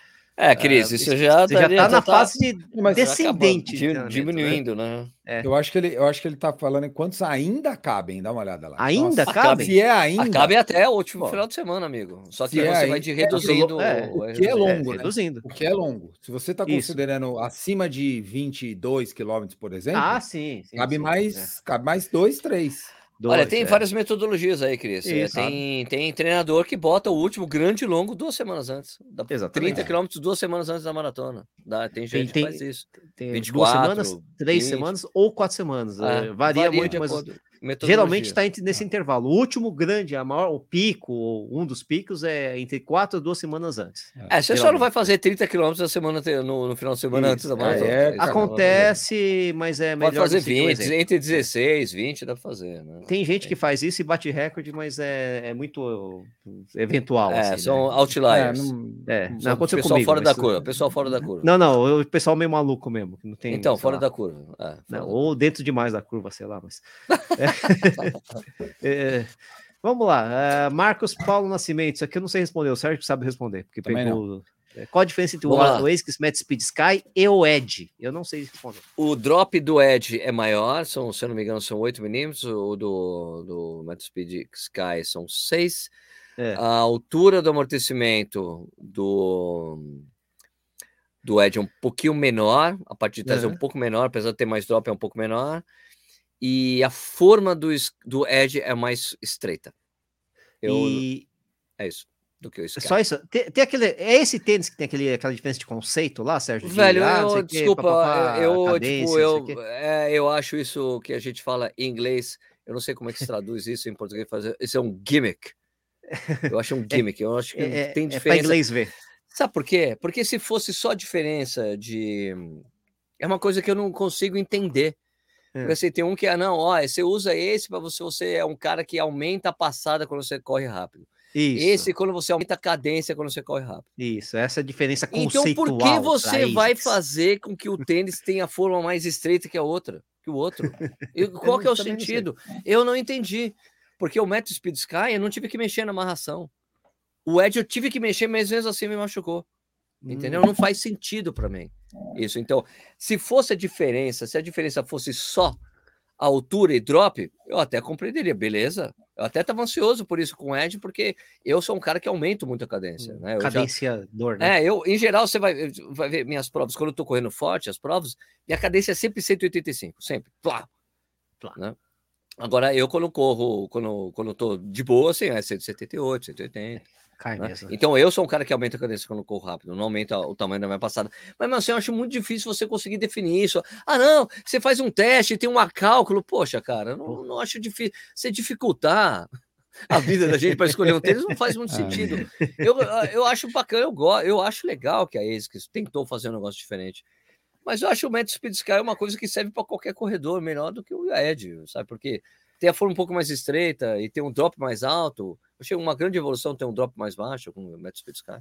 É, Cris, uh, isso já você já está na tá... fase de descendente. diminuindo, né? É. Eu, acho que ele, eu acho que ele está falando em quantos ainda cabem, dá uma olhada lá. Ainda Nossa, cabem? Se é ainda. Cabe até o último final de semana, amigo. Só que é você vai de reduzindo. É, o que é longo, né? Reduzindo. O que é longo. Se você está considerando acima de 22 quilômetros, por exemplo. Ah, sim. sim cabe, sim, mais, é. cabe mais dois, três. Dois, Olha, tem é. várias metodologias aí, Cris. É, tem, tem treinador que bota o último grande longo duas semanas antes. Dá 30 quilômetros duas semanas antes da maratona. Dá, tem gente tem, que faz isso. Tem 24, duas semanas, três 20. semanas ou quatro semanas. É, varia, varia muito, mas geralmente está nesse intervalo. O último grande, a maior, o pico, um dos picos é entre quatro e duas semanas antes. É, você só não vai fazer 30 quilômetros na semana no, no, final de semana isso. antes da maratona. É, acontece, mas é melhor. Pode fazer 20, um entre 16, 20 dá para fazer. Né? Tem gente que faz isso e bate recorde, mas é, é muito eventual. É, assim, são né? outliers. É, não, é, não aconteceu pessoal comigo, fora da curva, pessoal fora da curva. Não, não, o pessoal meio maluco mesmo. Não tem, então, fora lá. da curva. É, não, ou dentro demais da curva, sei lá, mas. é, vamos lá. Uh, Marcos Paulo Nascimento, isso aqui eu não sei responder, o Sérgio sabe responder, porque Também pegou. Não. Qual a diferença entre o ASICS Met Speed Sky e o Edge? Eu não sei responder. O drop do Edge é maior, são, se eu não me engano, são 8 milímetros. O do, do Met Speed Sky são 6. É. A altura do amortecimento do, do Edge é um pouquinho menor, a parte de trás é. é um pouco menor, apesar de ter mais drop, é um pouco menor e a forma do, do Edge é mais estreita. Eu, e... É isso. Do que eu Só isso. Tem, tem, aquele, é esse tênis que tem aquele, aquela diferença de conceito lá, Sérgio? Velho, ah, eu, desculpa, papapá, eu, tipo, eu, é, eu acho isso que a gente fala em inglês. Eu não sei como é que se traduz isso em português. Fazer, isso é um gimmick. Eu acho um é, gimmick. Eu acho que é, tem diferença. É inglês ver. Sabe por quê? Porque se fosse só diferença de. É uma coisa que eu não consigo entender. É. Assim, tem um que é, não, ó, você usa esse para você, você é um cara que aumenta a passada quando você corre rápido. Isso. Esse quando você aumenta a cadência quando você corre rápido. Isso, essa é a diferença conceitual. Então por que você vai fazer com que o tênis tenha a forma mais estreita que a outra, que o outro? E qual que é o sentido? Eu não entendi. Porque o método Speed Sky eu não tive que mexer na amarração. O Ed eu tive que mexer, mas mesmo assim me machucou. Entendeu? Hum. Não faz sentido para mim. Isso. Então, se fosse a diferença, se a diferença fosse só altura e drop, eu até compreenderia, beleza. Eu até estava ansioso por isso com o Ed, porque eu sou um cara que aumento muito a cadência. Né? Cadenciador, já... né? É, eu, em geral, você vai, vai ver minhas provas, quando eu tô correndo forte, as provas, minha cadência é sempre 185, sempre. Plá, plá. Né? Agora, eu quando corro, quando, quando eu tô de boa, assim, é 178, 180. Cai né? mesmo. Então eu sou um cara que aumenta a cadência quando eu corro rápido, não aumenta o tamanho da minha passada. Mas, assim, eu acho muito difícil você conseguir definir isso. Ah, não, você faz um teste, tem um cálculo. Poxa, cara, não, não acho difícil. Você dificultar a vida da gente para escolher um tênis não faz muito sentido. Eu, eu acho bacana, eu, gosto, eu acho legal que a ASICS tentou fazer um negócio diferente. Mas eu acho o Metro Speed Sky uma coisa que serve para qualquer corredor, melhor do que o Ed, sabe? Porque tem a forma um pouco mais estreita e tem um drop mais alto. Achei uma grande evolução ter um drop mais baixo com o Metro Speed Sky.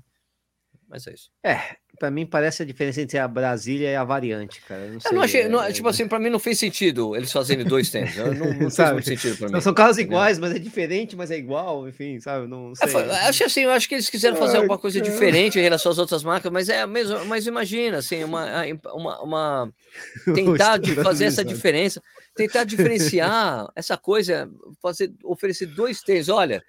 Mas é isso. É, para mim parece a diferença entre a Brasília e a variante, cara. Eu não, sei, eu não achei, não, é, tipo assim, para mim não fez sentido eles fazerem dois tênis. Não, não fez muito sentido para mim. São carros iguais, mas é diferente, mas é igual, enfim, sabe? Não é, sei. É, acho assim, eu acho que eles quiseram fazer alguma coisa diferente em relação às outras marcas, mas é mesmo, mas imagina, assim, uma, uma, uma tentar de fazer essa diferença, tentar diferenciar essa coisa, fazer, oferecer dois tênis. Olha,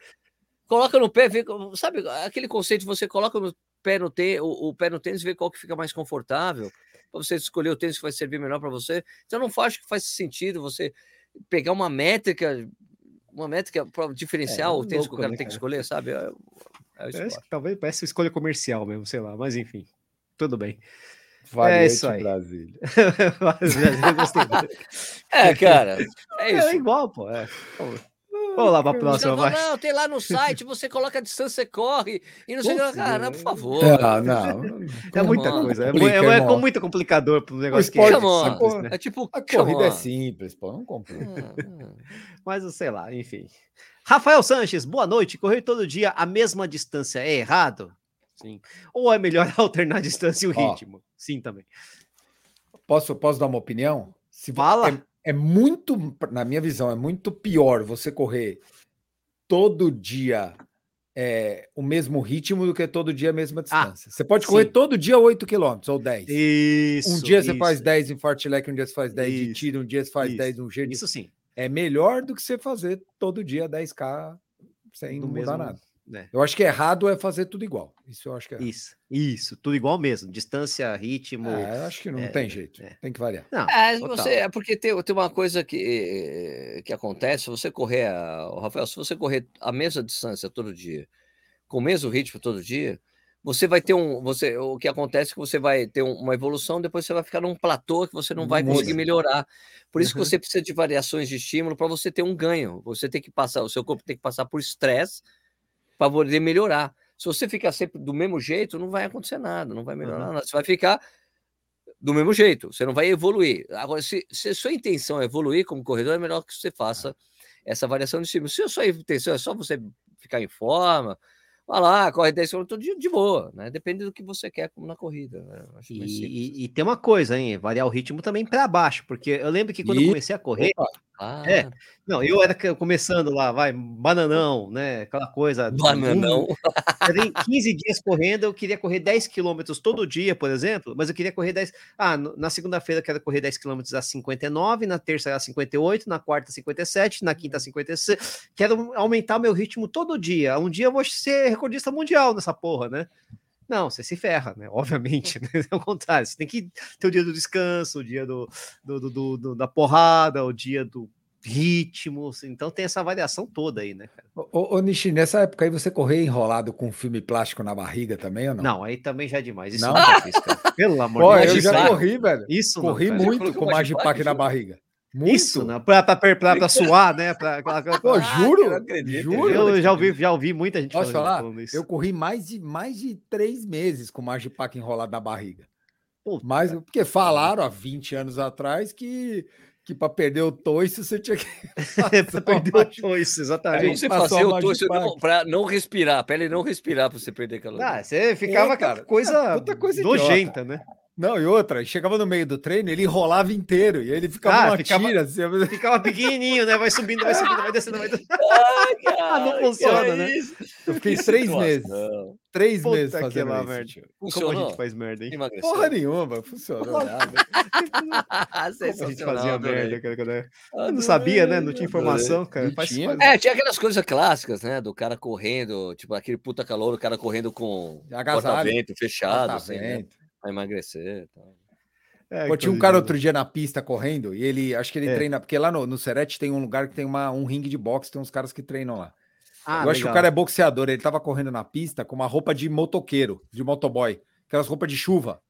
coloca no pé, vê, sabe aquele conceito, você coloca no pé no tênis, o, o, pé no tênis, ver qual que fica mais confortável, para você escolher o tênis que vai servir melhor para você. Então, não acho que faz sentido você pegar uma métrica, uma métrica para diferenciar é, o tênis louco, que o cara né, tem que escolher, sabe? É, é parece, talvez parece escolha comercial mesmo, sei lá, mas enfim, tudo bem. Valente, é isso aí. Brasília. é, cara. É, é isso. É igual, pô. É. Vamos lá para a próxima. Não, não, tem lá no site, você coloca a distância, corre, e não sei o que. Cara, por favor. Não, não. É muita coisa. É, é, é, muito complicador para um negócio que é simples, né? É tipo, a corrida é simples, pô, não complica. Mas, sei lá, enfim. Rafael Sanches, boa noite. Correr todo dia a mesma distância é errado? Sim. Ou é melhor alternar a distância e o ritmo? Ó, Sim, também. Posso, posso dar uma opinião? Se Fala. É, é muito, na minha visão, é muito pior você correr todo dia é, o mesmo ritmo do que todo dia a mesma ah, distância. Ah, você pode correr sim. todo dia 8 km ou 10. Isso. Um dia isso. você faz 10 em Fartlek, um dia você faz 10 isso. de tiro, um dia você faz isso. 10 no giro. Isso sim. É melhor do que você fazer todo dia 10k sem no mudar mesmo... nada. É. Eu acho que errado é fazer tudo igual. Isso eu acho que é. Isso, isso, tudo igual mesmo. Distância, ritmo. É, eu acho que não é, tem jeito. É. Tem que variar. Não, é, você, é porque tem, tem uma coisa que, que acontece, se você correr, a, Rafael, se você correr a mesma distância todo dia, com o mesmo ritmo todo dia, você vai ter um. Você, o que acontece é que você vai ter uma evolução, depois você vai ficar num platô que você não vai Muda. conseguir melhorar. Por isso uhum. que você precisa de variações de estímulo para você ter um ganho. Você tem que passar, o seu corpo tem que passar por estresse para poder melhorar. Se você ficar sempre do mesmo jeito, não vai acontecer nada, não vai melhorar uhum. nada. Você vai ficar do mesmo jeito, você não vai evoluir. Agora, se, se a sua intenção é evoluir como corredor, é melhor que você faça essa variação de estímulo. Se a sua intenção é só você ficar em forma, Vá lá, corre 10 km todo dia de boa, né? Depende do que você quer como na corrida. Né? E, e, e, tem uma coisa, hein? Variar o ritmo também para baixo, porque eu lembro que quando e... eu comecei a correr. Opa, é, não, eu era começando lá, vai, bananão, né? Aquela coisa. Bananão. Um, 15 dias correndo, eu queria correr 10 quilômetros todo dia, por exemplo, mas eu queria correr 10. Ah, na segunda-feira eu quero correr 10 quilômetros a 59, na terça a 58, na quarta 57, na quinta 56. Quero aumentar meu ritmo todo dia. Um dia eu vou ser recordista mundial nessa porra, né? Não, você se ferra, né? Obviamente, né? É o contrário. Você tem que ter o dia do descanso, o dia do, do, do, do da porrada, o dia do ritmo. Assim. Então tem essa variação toda aí, né, cara? Ô, ô Nishi, nessa época aí você corria enrolado com filme plástico na barriga também ou não? Não, aí também já é demais. Isso não, não fiz, Pelo amor de Deus. Eu já corri, velho. Isso Corri não, muito com Magipac na barriga. Muito. Isso, né? Pra, pra, pra, pra, suar, né? Pra, pra, Pô, ah, juro, juro. Eu já ouvi, já ouvi muita gente Posso falar? isso. Eu corri mais de, mais de três meses com o Magipac enrolado na barriga. Pô, Mas, porque falaram há 20 anos atrás que, que para perder o toiço você tinha que. para perder o toiço, exatamente. Aí você fazer o toiço para não respirar, a pele não respirar para você perder calor. Ah, você ficava com aquela coisa, puta coisa nojenta, né? Não, e outra, chegava no meio do treino, ele enrolava inteiro, e ele ficava ah, uma ficava, tira, assim, ficava pequenininho, né? Vai subindo, vai subindo, vai descendo, vai descendo. Ah, cara, não funciona, né? Eu fiquei que três situação. meses. Três Puta meses fazendo lá, isso. Merda. Funcionou? Como a gente faz merda, hein? Emagreceu. Porra nenhuma, funcionou nada. a gente fazia merda, cara, Eu não sabia, né? Não tinha informação, cara. Não tinha, é, tinha aquelas coisas clássicas, né? Do cara correndo, tipo aquele puta calor, o cara correndo com porta-vento fechado, assim, né? Pra emagrecer. Tá. É, Pô, tinha um cara outro dia na pista correndo e ele, acho que ele é. treina, porque lá no, no Serete tem um lugar que tem uma, um ringue de boxe, tem uns caras que treinam lá. Ah, eu acho que o cara é boxeador, ele tava correndo na pista com uma roupa de motoqueiro, de motoboy, aquelas roupas de chuva.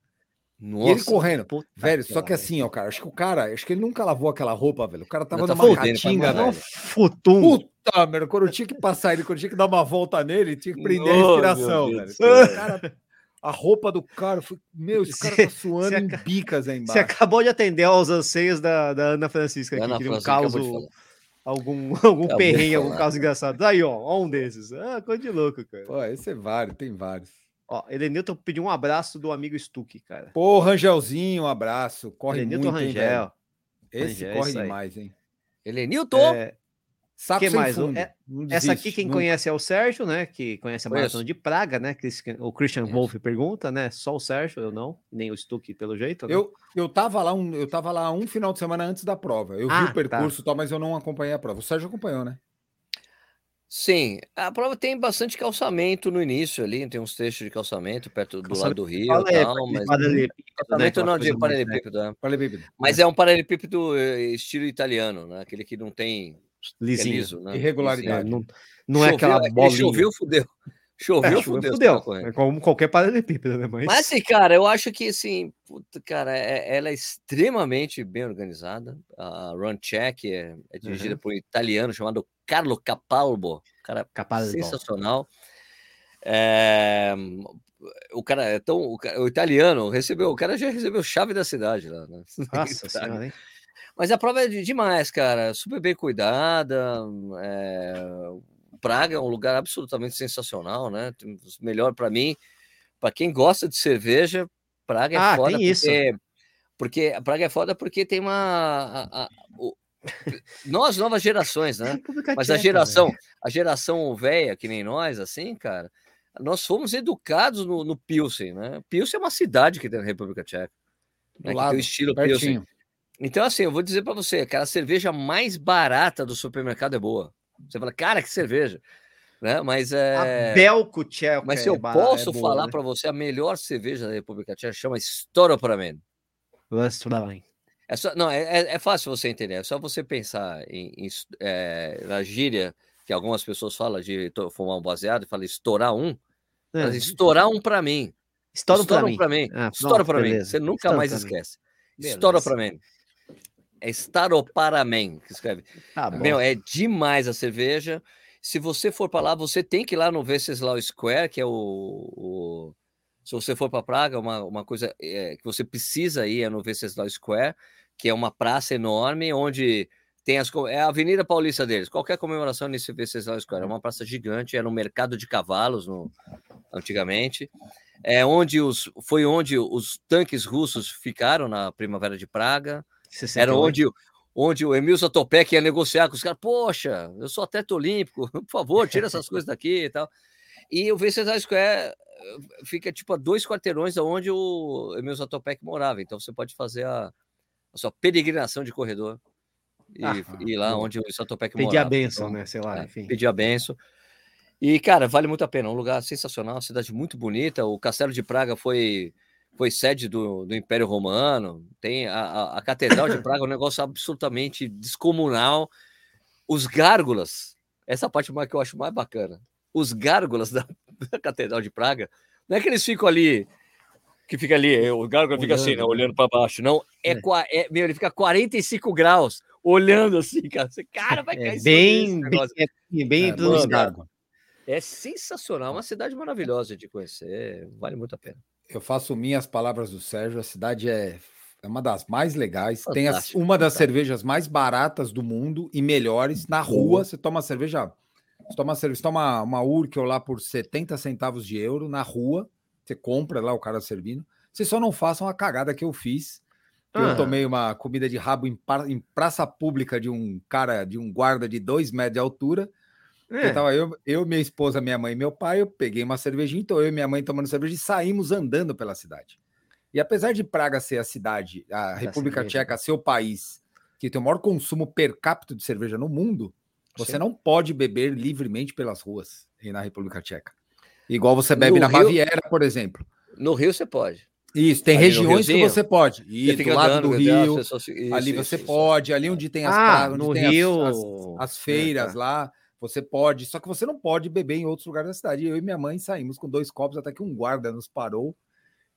Nossa, e ele correndo, velho, só que assim, ó, cara, acho que o cara, acho que ele nunca lavou aquela roupa, velho. O cara tava tá numa ratinga, velho. Futum. Puta, merda, quando eu tinha que passar ele, quando eu tinha que dar uma volta nele, tinha que prender oh, a respiração, velho. O cara a roupa do cara, foi, meu, esse cara tá suando em bicas aí embaixo. Você acabou de atender aos anseios da, da Ana Francisca aqui, Ana que um caso, algum, algum perrengue, algum caso engraçado. Aí, ó, ó um desses. Ah, coisa de louco, cara. Pô, esse é vários, tem vários. Ó, Elenilton pediu um abraço do amigo Stuck, cara. Pô, Rangelzinho, um abraço. Corre Elenilton muito, Rangel. Hein, Esse Rangel, corre demais, hein? Elenilton! É, Saco que mais? Fundo, é, essa aqui quem conhece é o Sérgio, né? Que conhece a Maratona de Praga, né? O Christian Wolff pergunta, né? Só o Sérgio, eu não, nem o Stuck pelo jeito. Né? Eu, eu tava lá um, eu tava lá um final de semana antes da prova. Eu ah, vi o percurso, tá. tal, mas eu não acompanhei a prova. O Sérgio acompanhou, né? Sim, a prova tem bastante calçamento no início ali, tem uns trechos de calçamento perto do lado do rio e tal, mas calçamento não de paralelepípedo, é. paralelepípedo. Mas é. é um paralelepípedo eh, estilo italiano, né? Aquele que não tem lisinho, liso, né? Irregularidade. Não, não é aquela bolinha. Choveu, fudeu. Choveu, é, fudeu. fudeu. É como qualquer paralelepípedo, né? Mas... Mas assim, cara, eu acho que assim, puta, cara, é, ela é extremamente bem organizada. A Run Check é, é dirigida uhum. por um italiano chamado Carlo Capalbo. Cara, Capalbo. sensacional. É, o cara é tão. O, o, italiano recebeu, o cara já recebeu chave da cidade lá. Né? Nossa senhora, hein? Mas a prova é demais, cara. Super bem cuidada. É... Praga é um lugar absolutamente sensacional, né? Melhor para mim, para quem gosta de cerveja, Praga é ah, foda. Tem isso. Porque, porque a Praga é foda porque tem uma. A, a, o... nós, novas gerações, né? Mas a geração, a geração velha, que nem nós, assim, cara, nós fomos educados no, no Pilsen, né? Pilsen é uma cidade que tem na República Tcheca. Né? Lado, que tem o estilo pertinho. Pilsen. Então, assim, eu vou dizer para você, aquela cerveja mais barata do supermercado é boa. Você fala, cara, que cerveja. Né? Mas é. A Belco Tcheca. Mas se eu é posso é falar né? para você, a melhor cerveja da República Tcheca chama Storopramen. É só, não, é, é, é, fácil você entender. É só você pensar em, em é, na gíria que algumas pessoas falam de fumar um baseado e falam estourar um. É. Estourar um para mim. Estoura um para mim. Pra mim. Ah, Estoura para mim. Você nunca Estoura mais esquece. Estoura para mim. É Staroparamen que escreve. Ah, Meu, é demais a cerveja. Se você for para lá, você tem que ir lá no Venceslau Square, que é o, o... se você for para Praga, uma, uma coisa é, que você precisa ir é no Venceslau Square, que é uma praça enorme onde tem as é a Avenida Paulista deles. Qualquer comemoração nesse Venceslau Square é uma praça gigante, era um mercado de cavalos no antigamente. É onde os foi onde os tanques russos ficaram na Primavera de Praga. 68. Era onde, onde o Emil Zatopek ia negociar com os caras. Poxa, eu sou atleta olímpico, por favor, tira essas coisas daqui e tal. E o Venceslau Square eh, fica tipo a dois quarteirões onde o Emil Zatopek morava. Então você pode fazer a, a sua peregrinação de corredor e ah, ir lá onde o Zatopek morava. Pedir a benção, então, né? Sei lá, é, enfim. Pedir a benção. E, cara, vale muito a pena. Um lugar sensacional, uma cidade muito bonita. O Castelo de Praga foi foi sede do, do Império Romano, tem a, a, a Catedral de Praga, é um negócio absolutamente descomunal. Os gárgulas, essa parte mais que eu acho mais bacana, os gárgulas da, da Catedral de Praga, não é que eles ficam ali, que fica ali, o gárgula fica assim, né, olhando para baixo, não, é, é. é, meu, ele fica 45 graus, olhando assim, cara, você, cara, vai é cair é, bem, bem, bem, é, mano, é sensacional, uma cidade maravilhosa de conhecer, vale muito a pena eu faço minhas palavras do Sérgio, a cidade é É uma das mais legais. Fantástico, Tem as, uma das cervejas mais baratas do mundo e melhores. Na rua, você toma cerveja. Você toma cerveja, toma uma Urkel lá por 70 centavos de euro na rua. Você compra lá o cara servindo. Vocês só não façam a cagada que eu fiz. Que ah. Eu tomei uma comida de rabo em, em, praça pública de um cara, de um guarda de dois metros de altura. É. tava eu, eu, minha esposa, minha mãe e meu pai. Eu peguei uma cervejinha, então eu e minha mãe tomando cerveja e saímos andando pela cidade. E apesar de Praga ser a cidade, a da República cerveja. Tcheca ser o país que tem o maior consumo per capita de cerveja no mundo, você Sim. não pode beber livremente pelas ruas na República Tcheca. Igual você bebe no na Rio, Baviera, por exemplo. No Rio você pode. Isso, tem ali regiões que você pode. Ir do lado do Rio, isso, ali você isso, pode. Ali onde tem as ah, no Rio, as, as, as feiras é, tá. lá, você pode. Só que você não pode beber em outros lugares da cidade. Eu e minha mãe saímos com dois copos até que um guarda nos parou.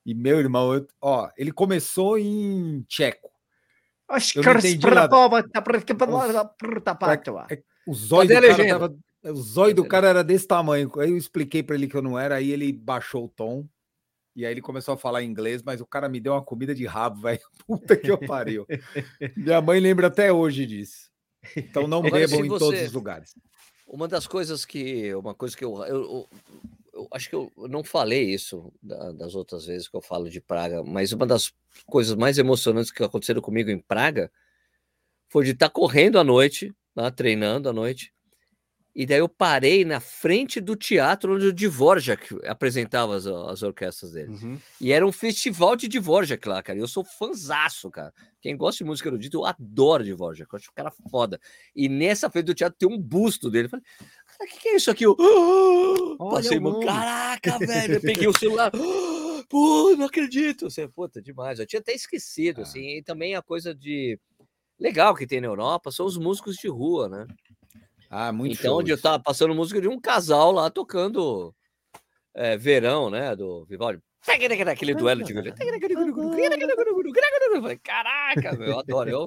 E meu irmão, eu, ó, ele começou em tcheco. Eu não entendi nada. O zóio do cara tava, o zóio do cara era desse tamanho. Aí eu expliquei para ele que eu não era, aí ele baixou o tom. E aí ele começou a falar inglês, mas o cara me deu uma comida de rabo, velho. Puta que eu pariu. Minha mãe lembra até hoje disso. Então não bebam em você, todos os lugares. Uma das coisas que. Uma coisa que eu, eu, eu, eu acho que eu não falei isso da, das outras vezes que eu falo de Praga, mas uma das coisas mais emocionantes que aconteceram comigo em Praga foi de estar correndo à noite, lá, treinando à noite, e daí eu parei na frente do teatro onde o Dvorak apresentava as, as orquestras dele. Uhum. E era um festival de Dvorak lá, cara. Eu sou fanzaço, cara. Quem gosta de música erudita, eu adoro Dvorak. Eu acho o cara foda. E nessa frente do teatro tem um busto dele. Eu falei, cara, o que, que, é isso aqui? Eu oh! passei, mano, caraca, velho. Eu peguei o celular. Pô, não acredito. Você, puta, demais. Eu tinha até esquecido, ah. assim. E também a coisa de legal que tem na Europa são os músicos de rua, né? Ah, muito Então, onde eu tava passando música de um casal lá tocando é, Verão, né? Do Vivaldi. Aquele duelo de. Caraca, meu, eu adoro. Eu,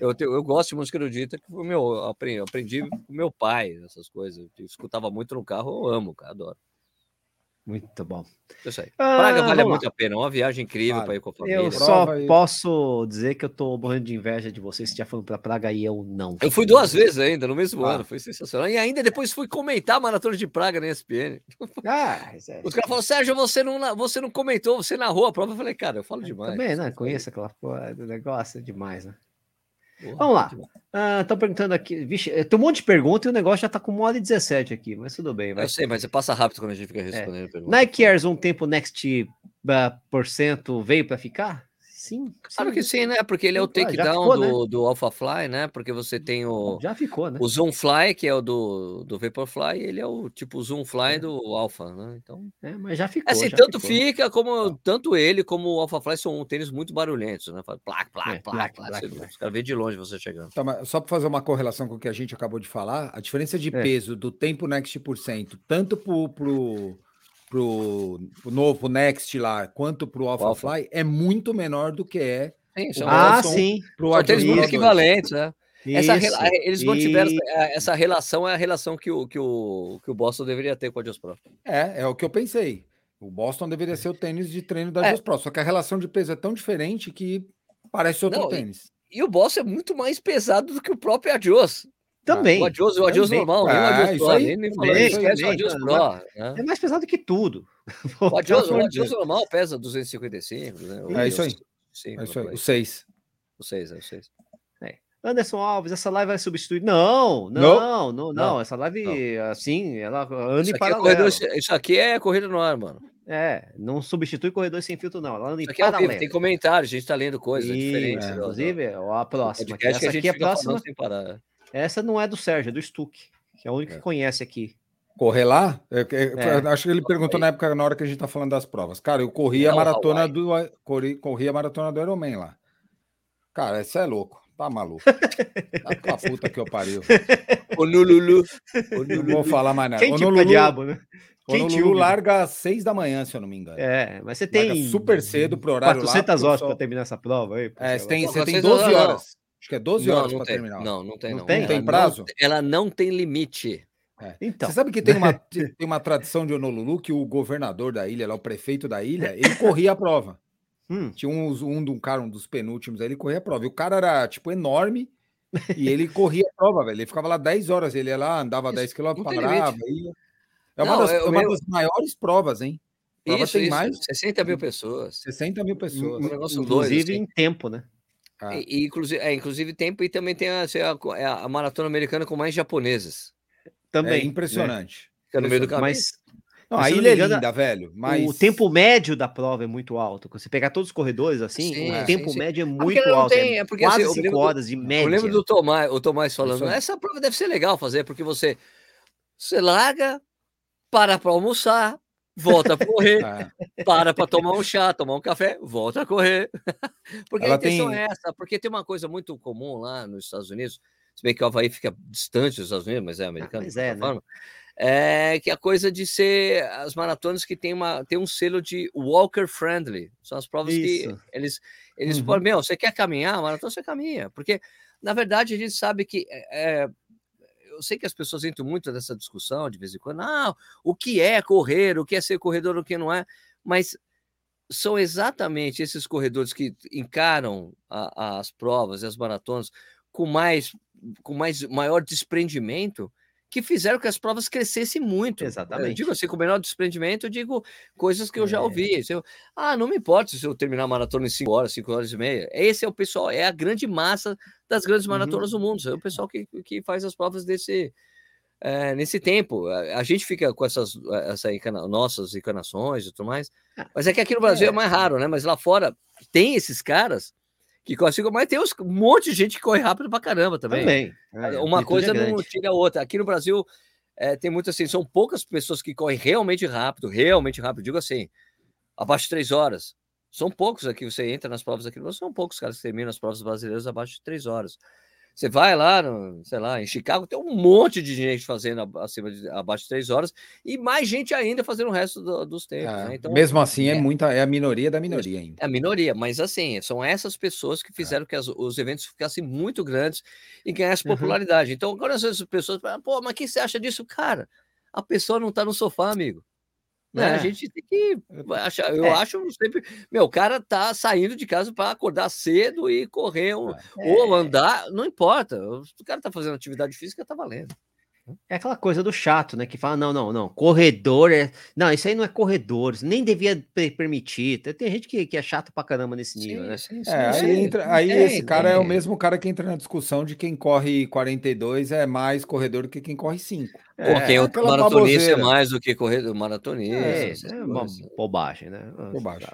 eu, eu, eu gosto de música erudita, que foi meu, aprendi, aprendi com meu pai, essas coisas. Eu escutava muito no carro, eu amo, cara, adoro. Muito bom. Isso aí. Ah, Praga vale muito lá. a pena, é uma viagem incrível para ir com a família. Eu só posso dizer que eu tô morrendo de inveja de vocês já foram para Praga e eu não. Eu fui duas vezes ainda, no mesmo ah. ano, foi sensacional. E ainda depois fui comentar a Maratona de Praga na ESPN. Ah, é... Os caras falaram, Sérgio, você não, você não comentou, você narrou a prova. Eu falei, cara, eu falo demais. Também, né? Conheço aquela porra do negócio, é demais, né? Porra, Vamos lá. Estão ah, perguntando aqui. Vixe, tem um monte de perguntas e o negócio já está com uma hora e 17 aqui, mas tudo bem. Vai. Eu sei, mas você passa rápido quando a gente fica é. respondendo. É. Nike Airs um tempo Next uh, por cento veio para ficar? Sim. Claro que sim, né? Porque ele é o takedown do, né? do AlphaFly, né? Porque você tem o. Já ficou, né? O Zoomfly, que é o do, do Vaporfly, ele é o tipo Zoomfly é. do Alpha, né? Então. É, mas já ficou. Assim, já tanto ficou. fica como. Tanto ele como o AlphaFly são tênis muito barulhentos, né? Plac, plac, plac, plac. Os caras de longe você chegando. Tá, só para fazer uma correlação com o que a gente acabou de falar, a diferença de é. peso do tempo Next por cento, tanto pro. pro pro, pro novo Next lá, quanto pro AlphaFly, Alpha. é muito menor do que é Sim, são, ah, sim. Pro são muito equivalentes, né? Essa, eles mantiveram essa relação, é a relação que o, que, o, que o Boston deveria ter com a Adios Pro. É, é o que eu pensei. O Boston deveria ser o tênis de treino da é. Adios Pro, só que a relação de peso é tão diferente que parece outro Não, tênis. E, e, o Boston é muito mais pesado do que o próprio Adios. Também. O Adios, o Adios normal, nem o ah, Adios Pro. Nem, falando, o Adios Pro. Né? É mais pesado que tudo. O Adios, o Adios normal pesa 255, né? é isso aí. É isso aí, o 6. O 6, é o 6. É. Anderson Alves, essa live vai substituir? Não, não, não, não. Essa live, assim, ela anda em paralelo. É corredor, isso aqui é corrida no ar, mano. É, não substitui corredor sem filtro, não. Ela anda em paralelo. É vivo, tem comentário, a gente tá lendo coisas diferentes. Inclusive, a próxima. Essa aqui é a próxima. Essa não é do Sérgio, é do Stuck, que é o único que conhece aqui correr lá? É, é, acho que ele perguntou na época, na hora que a gente tá falando das provas. Cara, eu corri a maratona do corri, corri a maratona do Ironman lá. Cara, isso é louco. Tá maluco. Tá com a puta que eu pariu. O Nululu. Não vou falar mais nada. Quem o Nululu, diabo, né? O Nululu larga às seis da manhã, se eu não me engano. É, mas você tem. Larga super cedo pro horário 400 lá. horas para terminar essa prova aí. É, você tem, você tem 12 horas. Acho que é 12 horas para terminar. Não, não tem. Não, não tem, não tem prazo? ela não tem limite. É. Então. Você sabe que tem uma, tem uma tradição de Honolulu que o governador da ilha, lá, o prefeito da ilha, ele corria a prova. Hum. Tinha um, um, um cara, um dos penúltimos, aí ele corria a prova. E o cara era, tipo, enorme e ele corria a prova, velho. Ele ficava lá 10 horas, ele ia lá, andava 10 quilômetros, parava. Ia... É uma, Não, das, é, uma das maiores provas, hein? Prova isso, tem isso. mais 60 mil pessoas. 60 mil pessoas. Um negócio inclusive dois, assim. em tempo, né? Ah. E, inclusive, é, inclusive tempo e também tem a, a, é a, maratona americana com mais japoneses. Também. É impressionante. Né? Fica no meio do caminho. Mas, não, a ilha é linda, velho. Mas... O tempo médio da prova é muito alto. Você pegar todos os corredores assim, sim, o é, tempo sim, médio é muito alto. Tem, é, é porque, quase 5 assim, horas de média. Eu lembro do Tomás, o Tomás falando, essa prova deve ser legal fazer, porque você, você larga, para para almoçar, volta a correr, é. para para tomar um chá, tomar um café, volta a correr. porque Ela a intenção tem... é essa, porque tem uma coisa muito comum lá nos Estados Unidos, se bem que o Havaí fica distante dos Estados Unidos, mas é americano. Ah, mas é, né? forma, é que a coisa de ser as maratonas que tem, uma, tem um selo de walker friendly. São as provas Isso. que eles, eles uhum. falam, meu, você quer caminhar? Maratona você caminha. Porque, na verdade, a gente sabe que. É, eu sei que as pessoas entram muito nessa discussão de vez em quando. Ah, o que é correr? O que é ser corredor? O que não é? Mas são exatamente esses corredores que encaram a, as provas e as maratonas com mais com mais maior desprendimento que fizeram que as provas crescessem muito. Exatamente. Eu digo assim, com o menor desprendimento, eu digo coisas que eu já ouvi. É. Eu, ah, não me importa se eu terminar a maratona em 5 horas, 5 horas e meia. Esse é o pessoal, é a grande massa das grandes uhum. maratonas uhum. do mundo. É o pessoal que, que faz as provas desse, é, nesse tempo. A, a, gente fica com essas essa encana, nossas encarnações e tudo mais. Ah, mas é que aqui no Brasil é. é mais raro, né? Mas lá fora tem esses caras que consigo, mas tem um monte de gente que corre rápido pra caramba também. Também. É, Uma coisa não tira a outra. Aqui no Brasil é, tem muito assim, são poucas pessoas que correm realmente rápido, realmente rápido. Digo assim, abaixo de três horas. São poucos aqui, você entra nas provas aqui, são poucos caras que terminam as provas brasileiras abaixo de três horas. Você vai lá, no, sei lá, em Chicago, tem um monte de gente fazendo acima de abaixo de três horas e mais gente ainda fazendo o resto do, dos tempos. É, né? então, mesmo assim, é, é, muita, é a minoria da minoria ainda. É a minoria, mas assim, são essas pessoas que é. fizeram é. que as, os eventos ficassem muito grandes e ganhassem uhum. popularidade. Então, agora as pessoas falam, pô, mas o que você acha disso? Cara, a pessoa não está no sofá, amigo. Né? É. A gente tem que achar. Eu é. acho sempre. Meu, o cara tá saindo de casa para acordar cedo e correr um, é. ou andar, não importa. O cara tá fazendo atividade física, tá valendo. É aquela coisa do chato, né? Que fala, não, não, não, corredor é. Não, isso aí não é corredor, nem devia permitir. Tem gente que, que é chato pra caramba nesse nível, sim, né? Sim, sim, é, aí, entra, aí é, esse cara é. é o mesmo cara que entra na discussão de quem corre 42 é mais corredor do que quem corre 5. É, Ou quem é maratonista é mais do que corredor maratonista. É, é uma bobagem, né? Bobagem.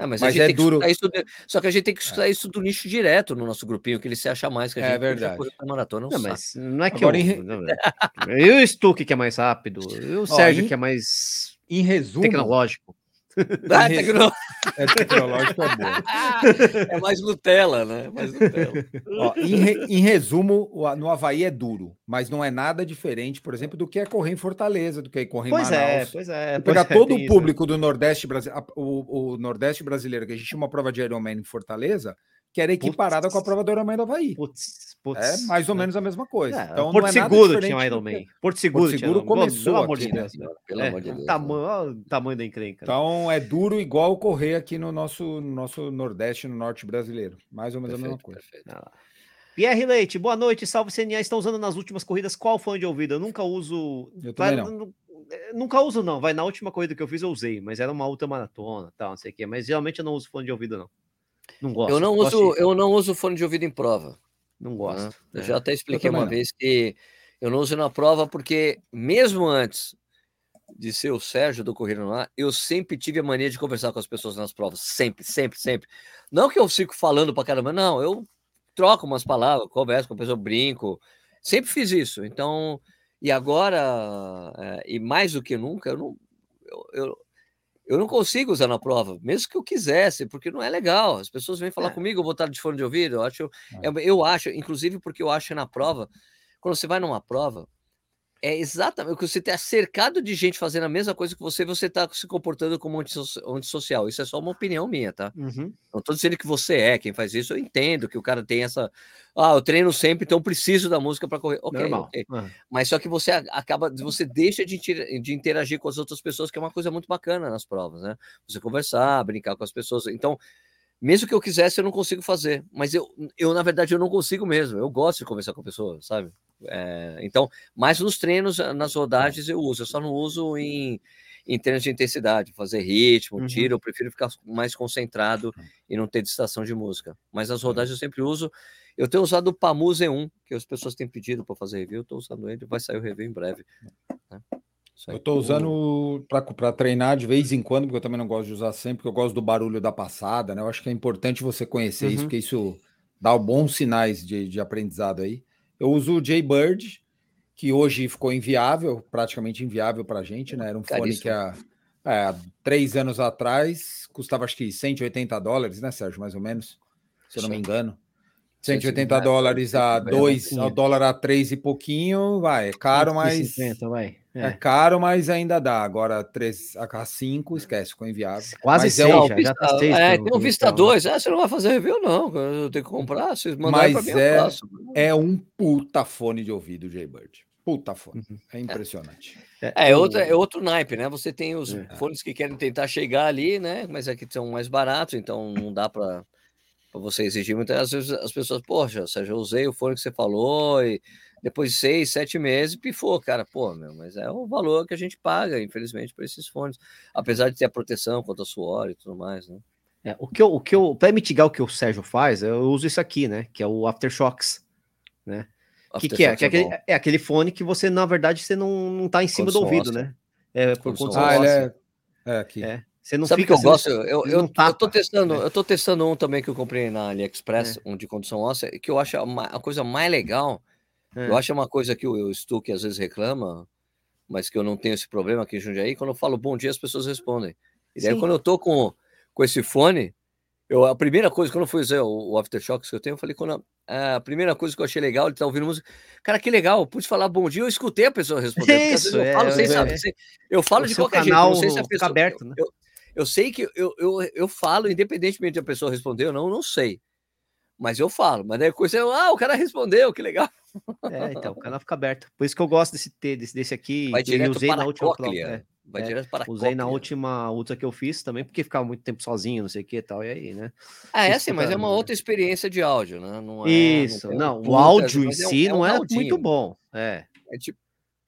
É, mas, mas é duro. Isso, só que a gente tem que estudar é. isso do nicho direto no nosso grupinho, que ele se acha mais que a é gente. É verdade. Maratona, não, mas não é que Agora, eu. Em... eu e o Stuck que é mais rápido, e o Sérgio em... que é mais. Em resumo. Tecnológico. Ah, tecno... É tecnológico é bom. É mais Nutella, né? Mais Nutella. Ó, em, re, em, resumo, no Havaí é duro, mas não é nada diferente, por exemplo, do que é correr em Fortaleza, do que é correr em pois é, Manaus. Pois é, pois Pegar é, todo o público isso. do Nordeste brasileiro, o, o, Nordeste brasileiro, que a gente tinha uma prova de Ironman em Fortaleza, que era equiparada putz. com a prova do Ironman do Havaí. Putz, putz, é mais ou menos a mesma coisa. É, então, Porto é Seguro tinha um Ironman. Porto Seguro, Porto Seguro começou pelo amor de Deus. Pelo é, amor de Deus. Tamanho, tamanho da encrenca. Né? Então é duro igual correr aqui no nosso, no nosso Nordeste, no Norte brasileiro. Mais ou menos perfeito, a mesma coisa. Perfeito. Ah. Pierre Leite, boa noite. Salve CNA. Estão usando nas últimas corridas qual fone de ouvido? Eu nunca uso. Eu vai, não. Eh, nunca uso, não. Vai na última corrida que eu fiz, eu usei, mas era uma outra maratona, tal, não sei o quê. Mas geralmente eu não uso fone de ouvido, não. Não gosto. Eu não uso, de... eu não uso fone de ouvido em prova. Não gosto. Eu é. já até expliquei uma não. vez que eu não uso na prova porque mesmo antes de ser o Sérgio do Corrida lá, eu sempre tive a mania de conversar com as pessoas nas provas, sempre, sempre, sempre. Não que eu fico falando para caramba, não, eu troco umas palavras, converso com a pessoa, brinco, sempre fiz isso. Então, e agora, é, e mais do que nunca, eu não, eu, eu, eu não consigo usar na prova, mesmo que eu quisesse, porque não é legal. As pessoas vêm falar é. comigo, eu vou estar de fone de ouvido. Eu acho, é. eu, eu acho, inclusive porque eu acho na prova, quando você vai numa prova, é exatamente que você está cercado de gente fazendo a mesma coisa que você, você está se comportando como antissocial. Isso é só uma opinião minha, tá? Uhum. Não estou dizendo que você é quem faz isso. Eu entendo que o cara tem essa. Ah, eu treino sempre, então preciso da música para correr. Ok, Normal. okay. Uhum. Mas só que você acaba, você deixa de, de interagir com as outras pessoas, que é uma coisa muito bacana nas provas, né? Você conversar, brincar com as pessoas. Então, mesmo que eu quisesse, eu não consigo fazer. Mas eu, eu na verdade, eu não consigo mesmo. Eu gosto de conversar com a pessoa, sabe? É, então, mais nos treinos, nas rodagens eu uso. Eu só não uso em, em termos de intensidade, fazer ritmo, uhum. tiro. Eu prefiro ficar mais concentrado e não ter distração de música. Mas nas rodagens eu sempre uso. Eu tenho usado o Pamu Z1, que as pessoas têm pedido para fazer review. Eu estou usando ele, vai sair o review em breve. Né? Eu estou usando para treinar de vez em quando, porque eu também não gosto de usar sempre, porque eu gosto do barulho da passada, né? Eu acho que é importante você conhecer uhum. isso, porque isso dá bons sinais de, de aprendizado aí. Eu uso o Jaybird, que hoje ficou inviável, praticamente inviável para a gente, né? Era um Caríssimo. fone que há, é, três anos atrás custava acho que 180 dólares, né, Sérgio? Mais ou menos, se eu não me engano. 180 dólares a 2, ao dólar a 3 e pouquinho, vai, é caro, mas. vai. É. é. caro, mas ainda dá. Agora, 3 a 5, esquece, ficou inviável. Quase 6, é, já, já tá 6. É, tem um Vista 2, é, você não vai fazer review, não. Eu tenho que comprar, vocês mandaram mas mim, é, é um puta fone de ouvido, Jaybird. Puta fone. Uhum. É impressionante. É, é, é, outra, é outro naipe, né? Você tem os é. fones que querem tentar chegar ali, né? Mas é que são mais baratos, então não dá para você exigir muito. Às vezes as pessoas, poxa, Sérgio, eu usei o fone que você falou e depois de seis, sete meses, pifou, cara. Pô, meu, mas é o valor que a gente paga, infelizmente, por esses fones. Apesar de ter a proteção contra suor e tudo mais, né? É, o que eu, o que eu para mitigar o que o Sérgio faz, eu uso isso aqui, né? Que é o Aftershocks, né? O que, que, é? Que é, aquele, é aquele fone que você, na verdade, você não, não tá em cima do ouvido, óssea. né? É por condição ah, é... é aqui. É. Você não Sabe fica, que eu gosto? Eu, eu, eu, eu, tô testando, eu tô testando um também que eu comprei na AliExpress, é. um de condição óssea, que eu acho a, a coisa mais legal. É. Eu acho uma coisa que o, Stuck às vezes reclama, mas que eu não tenho esse problema aqui em Jundiaí. Quando eu falo bom dia, as pessoas respondem. E daí, Sim. quando eu tô com, com esse fone, eu, a primeira coisa, quando eu fui usar o, o Aftershocks que eu tenho, eu falei, quando a, a, primeira coisa que eu achei legal, ele tá ouvindo música, cara, que legal, eu pude falar bom dia, eu escutei a pessoa responder. Isso, eu falo, é, sem é, saber, eu falo de qualquer jeito, não sei se a pessoa... aberto, né? Eu, eu sei que eu, eu, eu falo, independentemente de a pessoa responder ou não, não sei. Mas eu falo, mas daí coisa, ah, o cara respondeu, que legal. É, então, o canal fica aberto. Por isso que eu gosto desse desse, desse aqui. Vai direto usei para na última prova, é, Vai é, direto para Usei na última ultra que eu fiz também, porque ficava muito tempo sozinho, não sei o que e tal, e aí, né? Ah, é assim, mas é uma outra experiência de áudio, né? Não é, isso, não, não o áudio em si é um, não é, muito bom. É. É tipo,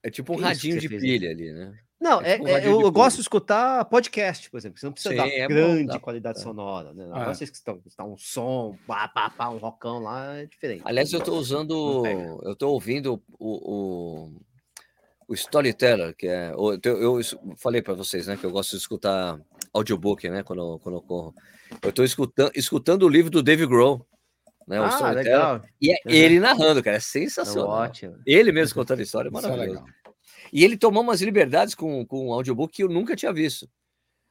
é tipo um radinho de pilha ali, né? Não, é, é, eu, eu gosto de escutar podcast, por exemplo. Você não precisa Sim, dar é grande bom, qualidade é. sonora, né? Agora é. vocês que estão, está um som, pá, pá, pá, um rockão lá, é diferente. Aliás, eu estou usando, eu estou ouvindo o, o, o, Storyteller, que é. Eu, eu falei para vocês, né, que eu gosto de escutar audiobook, né, quando, quando eu corro. Eu estou escutando, escutando o livro do Dave Grohl. Né, ah, legal. E é uhum. ele narrando, cara, é sensacional. É ótimo. Ele mesmo contando a história, é maravilhoso. E ele tomou umas liberdades com, com o audiobook que eu nunca tinha visto.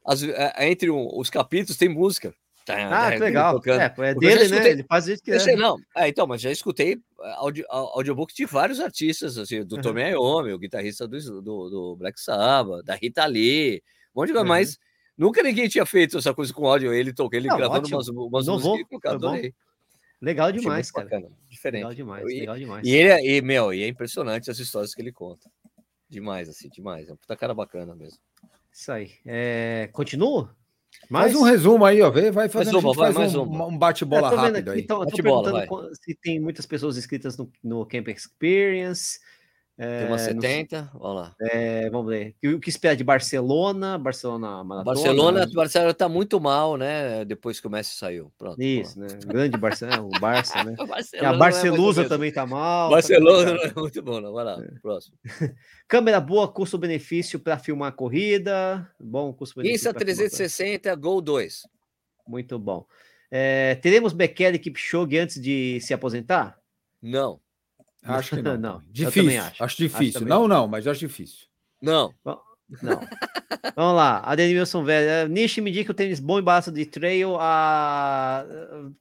As, é, entre um, os capítulos tem música. Tá, ah, que legal. É, é dele, né? escutei, né? Ele faz isso que é. Não, é, então, mas já escutei audio, audiobook de vários artistas, assim, do uhum. Tommy Iommi, o guitarrista do, do, do, Black Sabbath, da Rita Lee, um monte de coisa, uhum. mas nunca ninguém tinha feito essa coisa com áudio. Ele tocou, ele não, gravando umas, umas músicas que eu adorei. Legal demais, cara. Bacana, diferente. Legal demais, e, legal demais. E ele, é, e, meu, e é impressionante as histórias que ele conta. Demais, assim, demais. É um puta cara bacana mesmo. Isso aí. É... Continua? Mais um resumo aí, ó. Vai fazendo resumo, vai, faz um, um bate-bola é, rápido aí. Então, eu tô perguntando se tem muitas pessoas inscritas no, no Camp Experience. Tem umas 70, é, no, lá. É, vamos ver. O que espera de Barcelona? Barcelona Maratona? Barcelona, né? Barcelona tá muito mal, né? Depois que o Messi saiu. Pronto. Isso, né? Grande Barcelona, o Barça, né? a Barcelusa é também tá mal. Barcelona tá não é muito bom, não. Vai lá, é. próximo. Câmera boa, custo-benefício para filmar a corrida. Bom, custo-benefício. Insta 360, Gol 2. Muito bom. É, teremos Bekele Kipchoge antes de se aposentar? Não. Acho que não. não difícil. Acho. acho. difícil. Acho não, não, mas acho difícil. Não. Não. Vamos lá. Adenilson velho. É, Nishi me diz que o tênis bom e barato de trail. A...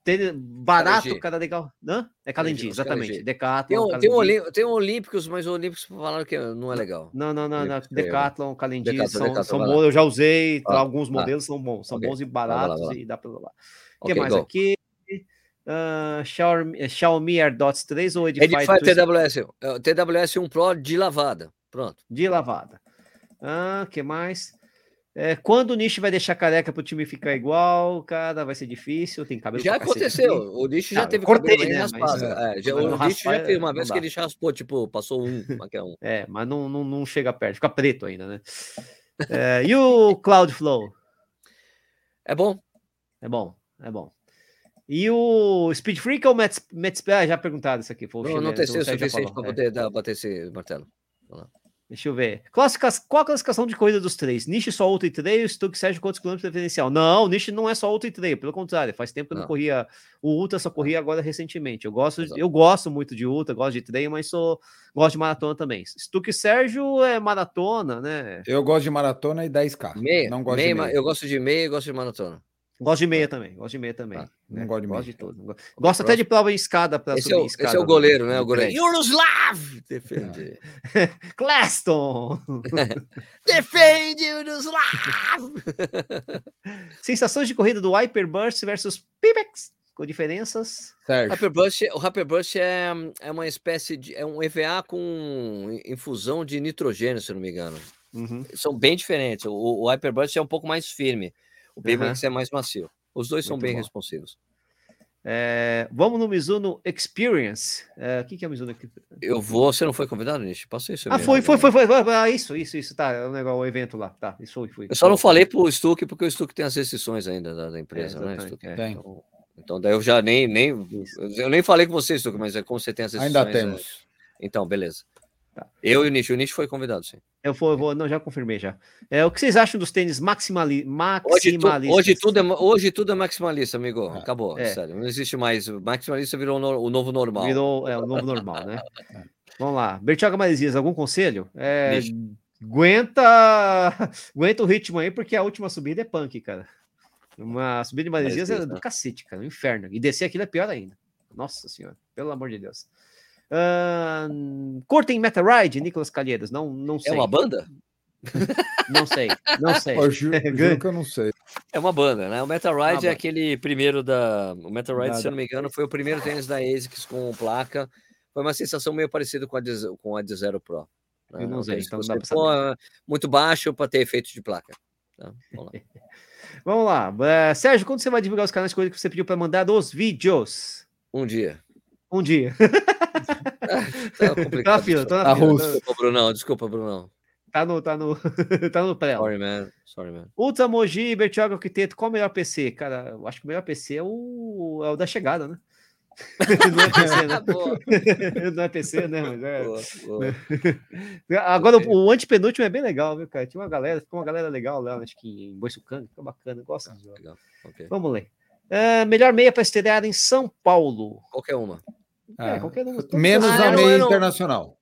Tênis barato, cada legal. Hã? É Calendinho, exatamente. Decathlon. Tem, um, tem, um, tem um Olímpicos, mas o Olímpicos falaram que não é legal. Não, não, não. não. Decathlon, Calendinho são, são bons. Eu já usei. Ah, alguns modelos ah, são bons. São okay. bons e baratos lá lá lá. e dá para usar. O que okay, mais go. aqui? Uh, Xiaomi, Xiaomi AirDots 3 ou Edify, Edify TWS, TWS 1 Pro de lavada. Pronto. De lavada. Ah, que mais? É, quando o Nish vai deixar careca para o time ficar igual, cara, vai ser difícil. Tem cabelo Já aconteceu. O Nish já teve cortei, cabelo né? raspado. É, já, o Nish já teve uma vez que ele raspou, tipo, passou um, um. É, mas não, não, não chega perto, fica preto ainda, né? É, e o Cloudflow? É bom. É bom, é bom. E o Speed Freak ou Met, Met ah, já perguntaram isso aqui. Foi não, não testei o suficiente para poder dar, bater esse martelo. Deixa eu ver. Classica... Qual a classificação de corrida dos três? Niche só ultra e trail, Stuck Sérgio quantos quilômetros preferencial? Não, Niche não é só ultra e trail, pelo contrário, faz tempo que eu não, não corria. O ultra só corria agora recentemente. Eu gosto, eu gosto muito de ultra, gosto de trail, mas sou gosto de maratona também. Stuck Sérgio é maratona, né? Eu gosto de maratona e 10k. Meia, não gosto meia, de meia. Eu gosto de meia e gosto de maratona. Gosto de meia também, gosto de meia também. Ah, não né? gosto de meia. Gosto de tudo. Gosto até de prova em escada para subir é o, escada. Esse é o goleiro, né? O goleiro. Yuroslav! Defende. Claston! Defende Yuroslav! Sensações de corrida do Hyperburst versus Pipex, com diferenças. Hyperburst, o Hyperburst é, é uma espécie de. É um EVA com infusão de nitrogênio, se não me engano. Uhum. São bem diferentes. O, o Hyperburst é um pouco mais firme. O BMX uhum. é mais macio. Os dois Muito são bem bom. responsivos. É, vamos no Mizuno Experience. É, o que, que é o Mizuno Eu vou. Você não foi convidado, Nish? Passei isso. Ah, foi, foi, foi, foi, foi, Ah, isso, isso, isso. Tá, é o negócio, o evento lá. Tá, isso foi. foi Eu só não falei pro Stuck, porque o Stuck tem as restrições ainda da, da empresa, é, né? Stuck? É. Tem. Então, então, daí eu já nem, nem. Eu nem falei com você, Stuck, mas é como você tem as restrições. Ainda temos. É... Então, beleza. Tá. Eu e o Nish. O Nish foi convidado, sim. Eu vou, eu vou, não, já confirmei já. É, o que vocês acham dos tênis maximali, maximalistas? Hoje, tu, hoje, tudo é, hoje tudo é maximalista, amigo. Ah, Acabou, é. sério. Não existe mais. Maximalista virou no, o novo normal. Virou é, o novo normal, né? Vamos lá. Bertioga Marizias, algum conselho? É, aguenta, aguenta o ritmo aí, porque a última subida é punk, cara. Uma subida de Marizias é do né? cacete, cara. Um inferno. E descer aquilo é pior ainda. Nossa senhora, pelo amor de Deus. Uh, curtem Meta Ride, Nicolas Calheiros? Não, não é sei. É uma banda? não sei, não sei. Juro, juro que eu não sei. É uma banda, né? O Meta Ride é aquele primeiro da. O Meta Ride, Nada. se eu não me engano, foi o primeiro tênis da ASICS com placa. Foi uma sensação meio parecida com a de, com a de Zero Pro. Né? Eu não sei, então não pô, muito baixo para ter efeito de placa. Tá, vamos lá. vamos lá. Uh, Sérgio, quando você vai divulgar os canais de coisa que você pediu para mandar dos vídeos? Um dia. Um dia. tá complicado. Tá na fila, tô na tá fila. Desculpa, Brunão, desculpa, Brunão. Tá no, tá no, tá no pré. Sorry, man. Sorry, man. Ultra Moji, Bertioga Arquiteto, qual o melhor PC? Cara, eu acho que o melhor PC é o, é o da chegada, né? não é PC, né? não é PC, né? Mas é... Boa, boa. Agora, o, o antepenúltimo é bem legal, viu, cara? Tinha uma galera, ficou uma galera legal lá, acho que em Boiçucanga, ficou bacana, gosto. Ah. Okay. Vamos ler. Uh, melhor meia para estrear em São Paulo. Qualquer uma. É, ah, qualquer. Menos ah, a meia internacional.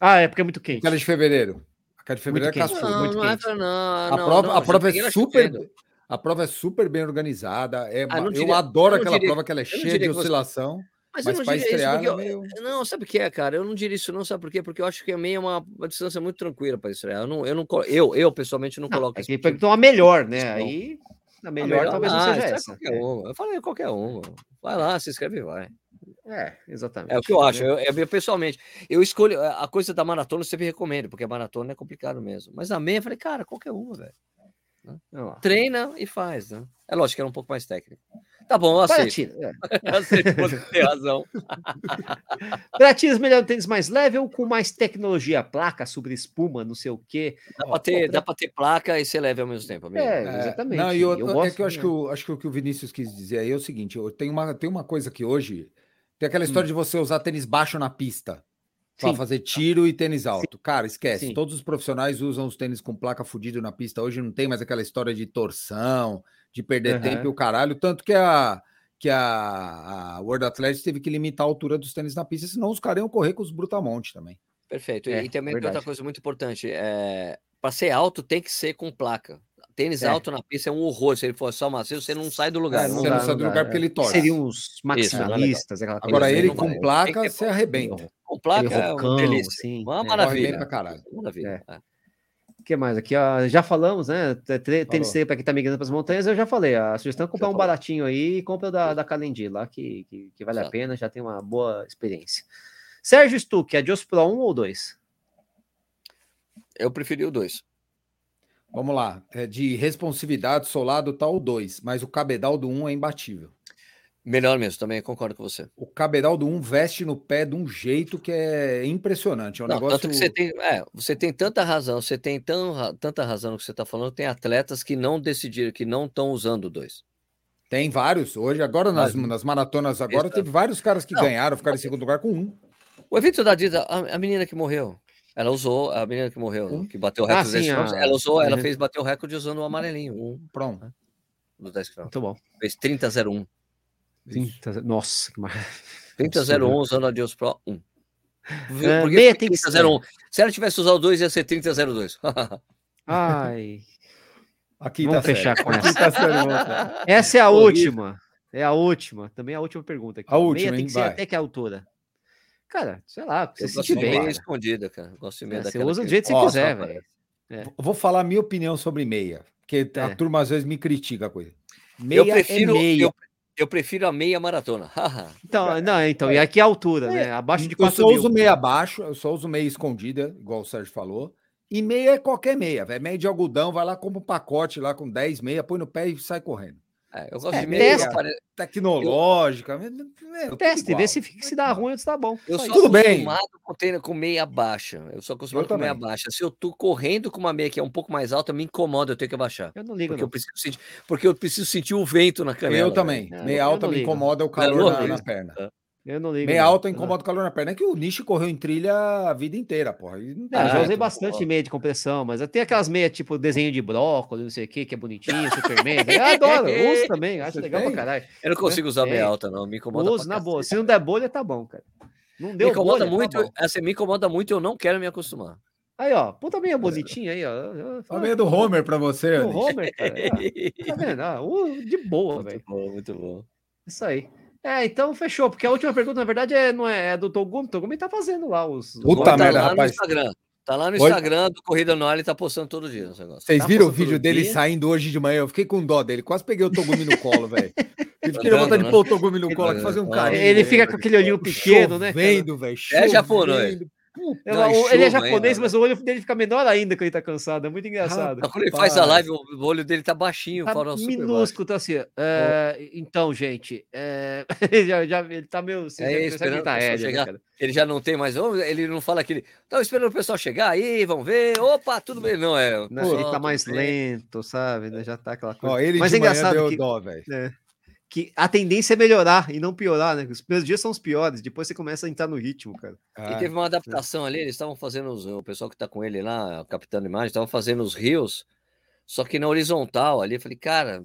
Ah, é porque é muito quente. Aquela de fevereiro. Aquela de fevereiro muito é cascudo. Não, muito não, quente. Não, não, a prova, não, a prova é super. A prova é super bem organizada. É, ah, diria, eu adoro eu aquela diria, prova que ela é cheia de oscilação. Mas, mas para estrear eu, é meio... Não, sabe o que é, cara? Eu não diria isso, não, sabe por quê? Porque eu acho que a meia é uma, uma distância muito tranquila para estrear. Eu, não, eu, não, eu, eu, pessoalmente, não, não coloco. É que tipo... a melhor, né? Aí a melhor, a melhor talvez ah, não seja essa. Qualquer é. Eu falei qualquer uma. Vai lá, se inscreve e vai. É, exatamente. É o que eu acho. Eu, eu, pessoalmente, eu escolho a coisa da maratona, eu sempre recomendo, porque a maratona é complicado mesmo. Mas a meia, eu falei, cara, qualquer uma, velho. Né? Treina e faz, né? É lógico que era um pouco mais técnico. Tá bom, eu aceito. É. eu aceito você ter razão. Pratinas melhor tênis mais leve ou com mais tecnologia? Placa sobre espuma, não sei o quê. Dá para ter, dá ter placa e ser leve ao mesmo tempo. Amigo. É, é exatamente. Não, eu, eu é que eu acho que, eu, acho que o que o Vinícius quis dizer aí é o seguinte: eu tenho uma, tem uma coisa que hoje. Tem aquela história hum. de você usar tênis baixo na pista para fazer tiro e tênis alto. Sim. Cara, esquece. Sim. Todos os profissionais usam os tênis com placa fudido na pista. Hoje não tem mais aquela história de torção, de perder uhum. tempo e o caralho. Tanto que a, que a, a World Athletics teve que limitar a altura dos tênis na pista, senão os caras iam correr com os Brutamonte também. Perfeito. É, e também tem outra coisa muito importante. É, para ser alto, tem que ser com placa. Tênis é. alto na pista é um horror. Se ele for só macio, você não sai do lugar. É, não você não, sai do lugar porque ele torce. Seriam os maximalistas. Isso, Agora, ele com placa, você arrebenta. Com placa é uma delícia. Assim, uma é. maravilha. Pra caralho. Maravilha. É. O que mais aqui? Ó, já falamos, né? Tênis para quem tá migrando para as montanhas, eu já falei. A sugestão é comprar um baratinho aí e compra da, da Calendar lá, que, que, que vale Exato. a pena, já tem uma boa experiência. Sérgio Stuck, Adios Pro 1 ou 2? Eu preferi o 2. Vamos lá. É de responsividade, solado tá o 2, mas o cabedal do 1 um é imbatível. Melhor mesmo, também concordo com você. O cabedal do 1 um veste no pé de um jeito que é impressionante. É um Não, negócio. Tanto que você tem, é, você tem tanta razão, você tem tão, tanta razão no que você está falando, tem atletas que não decidiram, que não estão usando o 2. Tem vários. Hoje, agora, nas, nas maratonas, agora, teve vários caras que Não. ganharam, ficaram em segundo lugar com um. O evento da Adidas, a, a menina que morreu, ela usou, a menina que morreu, Um. que bateu o Ah, recorde dos sim, 10 quilômetros, a- ela usou, ela Uhum. fez bater o recorde usando o amarelinho, um Pronto. dos 10 quilômetros. Muito bom. Fez 30,01. Sim, tá- Nossa, que maravilha. 30,01 usando a Adios Pro 1. Viu? É, Por que meia foi tem que ser. 30,01? Se ela tivesse usado o 2, ia ser 30,02. Ai. Aqui Vamos tá fechar sério. com Aqui essa. tá. Essa é a Horrível. última. É a última. Também é a última pergunta aqui. A última, Meia tem hein? que ser Vai. até que a altura. Cara, sei lá, você Eu se sentir bem. meia escondida, cara. Eu Gosto de meia É, você daquela usa do jeito que Ó, você quiser, velho. Vou falar a minha opinião sobre meia, porque a É. turma às vezes me critica com isso. Meia Eu prefiro, é meia. eu, eu prefiro a meia maratona. Então, não, então, e aqui a altura, né? Abaixo de Eu 4 só mil. uso meia abaixo, eu só uso meia escondida, igual o Sérgio falou. E meia é qualquer meia, velho. Meia de algodão, vai lá, compra um pacote lá com 10 meia, põe no pé e sai correndo. É, eu gosto É, de meia. Tecnológica. tudo Teste, vê se, fica- se dá ruim ou se dá bom. Eu Só sou. Tudo bem. acostumado com, tênis- com meia baixa. Eu sou acostumado Eu com meia também. baixa. Se eu tô correndo com uma meia que é um pouco mais alta, me incomoda eu ter que abaixar. Eu não ligo, Porque não. eu preciso sentir, porque eu preciso sentir o vento na canela. Eu também. É, meia eu alta me ligo. incomoda o calor Não, na, não na perna. Eu não ligo. Meia não. alta incomoda o calor na perna. É que o Nishi correu em trilha a vida inteira, porra. Não já usei bastante meia de compressão, mas tenho aquelas meias tipo desenho de brócolis, não sei o que, que é bonitinho, Superman. Eu adoro, eu uso também, acho Você legal tem? pra caralho. Eu não consigo usar É. meia alta, não. Me incomoda. Uso na boa. Se não der bolha, tá bom, cara. Não Me deu incomoda bolha, tá muito. bom. essa me incomoda muito, eu não quero me acostumar. Aí, ó, puta meia bonitinha aí, ó. A meia do Homer pra você, O Nishi. Homer, cara. Tá vendo? Ah, uh, de boa, velho. muito bom, muito bom. Isso aí. É, então fechou, porque a última pergunta, na verdade, é, não é, é do Togumi. Togumi tá fazendo lá os. Puta tá merda, lá rapaz. no Instagram. Tá lá no Oi? Instagram do Corrida no Ar, ele tá postando todo dia esse negócio. Vocês Tá viram o vídeo dele dia? saindo hoje de manhã? Eu fiquei com dó dele. Quase peguei o Togumi no colo, velho. Fiquei Andando, vontade de né? pôr o Togumi no colo, fazer um Ah, carinho. Ele fica com aquele olhinho pequeno, né? Chovendo, velho. É japonês. Ela- e o- ele é japonês, ainda, mas o olho dele fica menor ainda quando ele tá cansado. É muito engraçado. Quando ele faz a live, o olho dele tá baixinho, Tá minúsculo, tá assim. é, então, gente, é, ele já, já- ele tá meio. Você É, esperando ele tá né, chegar. cara? Ele já não tem mais. Ele não fala aquele. Tava esperando o pessoal chegar aí, vamos ver. Opa, tudo bem. Não, é. Não, ele tá mais lento, sabe? né, Já tá aquela coisa. Ó, ele Mas de é engraçado deu que- dó, velho. Que a tendência é melhorar e não piorar, né? Os primeiros dias são os piores, depois você começa a entrar no ritmo, cara. E Ah, teve uma adaptação ali, eles estavam fazendo os, o pessoal que tá com ele lá, captando imagem, estavam fazendo os rios, só que na horizontal ali. Eu falei, cara,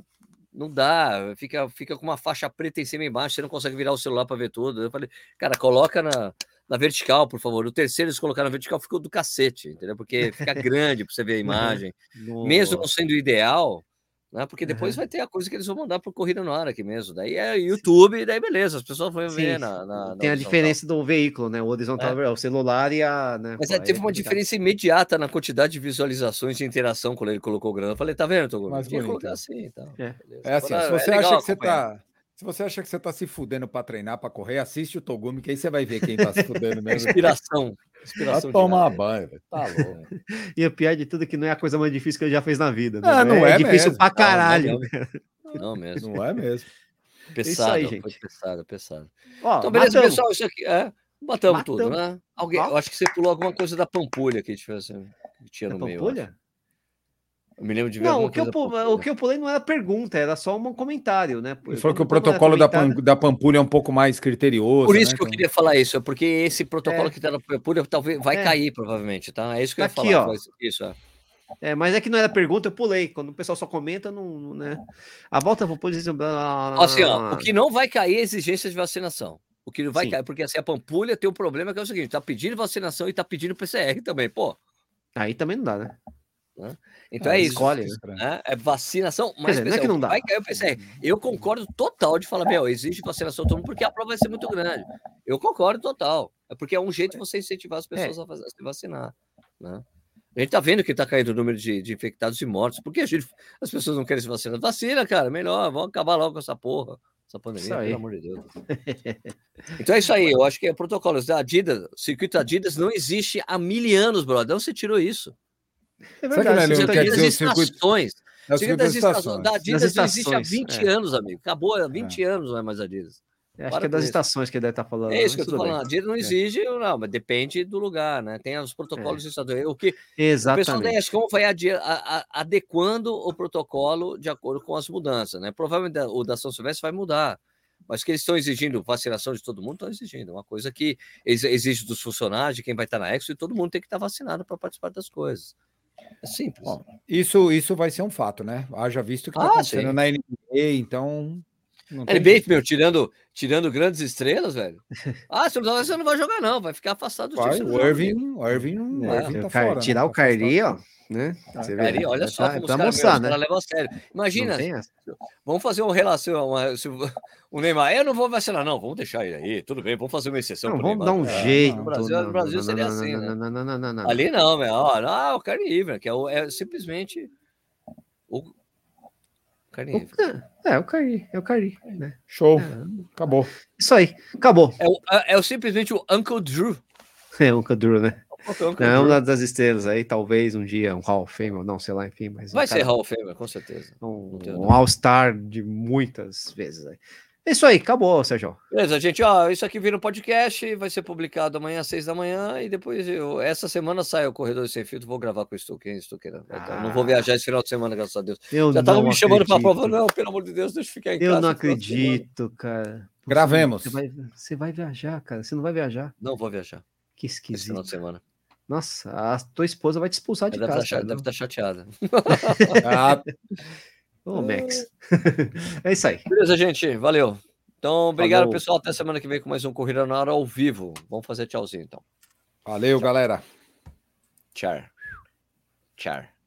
não dá, fica, fica com uma faixa preta em cima e embaixo, você não consegue virar o celular para ver tudo. Eu falei, cara, coloca na, na vertical, por favor. O terceiro eles colocaram na vertical ficou do cacete, entendeu? Porque fica grande para você ver a imagem, mesmo não sendo ideal. Né? Porque depois Aham. vai ter a coisa que eles vão mandar pro Corrida no Ar aqui mesmo. Daí é YouTube, e daí beleza, as pessoas vão ver na, na- na Tem a diferença do veículo, né? O horizontal, é. o celular e a. Né? Mas Pô, é, teve é uma diferença imediata na quantidade de visualizações e interação quando ele colocou o grana. Eu falei, tá vendo, bonito. colocar assim e tal. É. É assim, Agora, se você legal acha que você acompanhar. Se você acha que você tá se fudendo pra treinar, pra correr, assiste o Togumi, que aí você vai ver quem tá se fudendo mesmo. Inspiração. Vai Inspiração tomar diária. banho, velho. Tá louco. E o pior de tudo é que não é a coisa mais difícil que ele já fez na vida. Né? Ah, não é difícil mesmo. pra Não, caralho. não, Não mesmo. Não é mesmo. Pesado, aí, foi gente. pesado, pesado. Ó, Então, beleza, matamos. pessoal, isso aqui é. Matamos, tudo, né? Alguém, eu acho que você pulou alguma coisa da Pampulha aqui, deixa eu ver assim, que tinha É no meio. Pampulha? Eu me lembro de ver Não, o que, eu, o que eu pulei não era pergunta, era só um comentário, né? Ele falou que o protocolo da, Pam- da Pampulha é um pouco mais criterioso. Por isso né? que eu queria falar isso, é porque esse protocolo É. que tá na Pampulha talvez vai É. cair, provavelmente, tá? É isso que eu ia Aqui, falar. ó. Isso, é. É, mas é que não era pergunta, eu pulei. Quando o pessoal só comenta, não, né? A volta para posição. Assim, ó, o que não vai cair é a exigência de vacinação. O que não vai Sim. cair, porque assim, a Pampulha tem um problema que é o seguinte: tá pedindo vacinação e tá pedindo PCR também, pô. Aí também não dá, né? Então Ah, é isso escolhe, é né? né? É vacinação, mas dizer, não é que não dá. vai cair o PCR. Eu concordo total de falar, meu, exige vacinação todo mundo, porque a prova vai ser muito grande. Eu concordo total. É porque é um jeito de você incentivar as pessoas a, faz- a se vacinar. Né? A gente tá vendo que tá caindo o número de, de infectados e mortos. Por que a gente, as pessoas não querem se vacinar? Vacina, cara, melhor. Vamos acabar logo com essa porra. Essa pandemia, Isso aí. pelo amor de Deus. então é isso aí. Eu acho que é protocolos da Adidas. O circuito Adidas não existe há mil anos, brother. Onde você tirou isso? É verdade. Você quer dizer estações. É o circuito das estações. Da Adidas existe há 20 é. anos, amigo. Acabou há 20 é. anos, não é mais Adidas. Acho que é das estações que ele deve estar tá falando. É isso que eu estou falando. A Adidas não é. exige, não, mas depende do lugar, né? Tem os protocolos é. estaduais. O que Exatamente. o pessoal da como vai adequando o protocolo de acordo com as mudanças, né? Provavelmente o da São Silvestre vai mudar. Mas que eles estão exigindo vacinação de todo mundo, estão exigindo. Uma coisa que exige dos funcionários, de quem vai estar na Expo, e todo mundo tem que estar vacinado para participar das coisas. É simples. Bom, isso, isso vai ser um fato, né? Haja visto que está ah, acontecendo sim. na NBA, então. NBA, meu, tirando, tirando grandes estrelas, velho. Ah, você não vai jogar, não, vai ficar afastado do vai, time. O Irving, o Irving, o Irving é, tá fora, tirar né? o Kyrie, ó né? Ah, Você vê, olha só tá, como os caras né? cara levam a sério. Imagina, vamos fazer uma relação, uma, se, o Neymar, eu não vou vacinar, não, vamos deixar ele aí, tudo bem, vamos fazer uma exceção. Não, vamos dar um é, jeito. No Brasil, não, no Brasil não, seria não, assim, né? Não, Ali não, meu, ah, o Carne Ivra, que é, o, é simplesmente o Carne Ivra. É, o Carne, é o Carne, né? Show, é. acabou. Isso aí, acabou. É, o, é, é simplesmente o Uncle Drew. É, o Uncle Drew, né? É uma das estrelas aí, talvez um dia um Hall of Fame, ou não, sei lá, enfim. Mas Vai ser Hall of Fame, com certeza. Um, um All-Star de muitas vezes aí. É isso aí, acabou, Sérgio. Beleza, gente, ó, isso aqui vira um podcast, vai ser publicado amanhã às seis da manhã e depois eu, essa semana sai o Corredor Sem Filtro, vou gravar com o Stuquinho, Stuqueira. Ah. Não vou viajar esse final de semana, graças a Deus. Eu Já tava me chamando para prova, não, pelo amor de Deus, deixa eu ficar em eu casa. Eu não acredito, cara. Gravemos. Você vai, você vai viajar, cara, você não vai viajar. Não vou viajar. Que esquisito. Esse final de semana. Nossa, a tua esposa vai te expulsar de deve casa. Tá, deve estar tá chateada. ah. Ô, Max. é isso aí. Beleza, gente. Valeu. Então, obrigado, Falou. pessoal. Até semana que vem com mais um Corrida na Hora ao vivo. Vamos fazer tchauzinho, então. Valeu, Tchau. galera. Tchau. Tchau.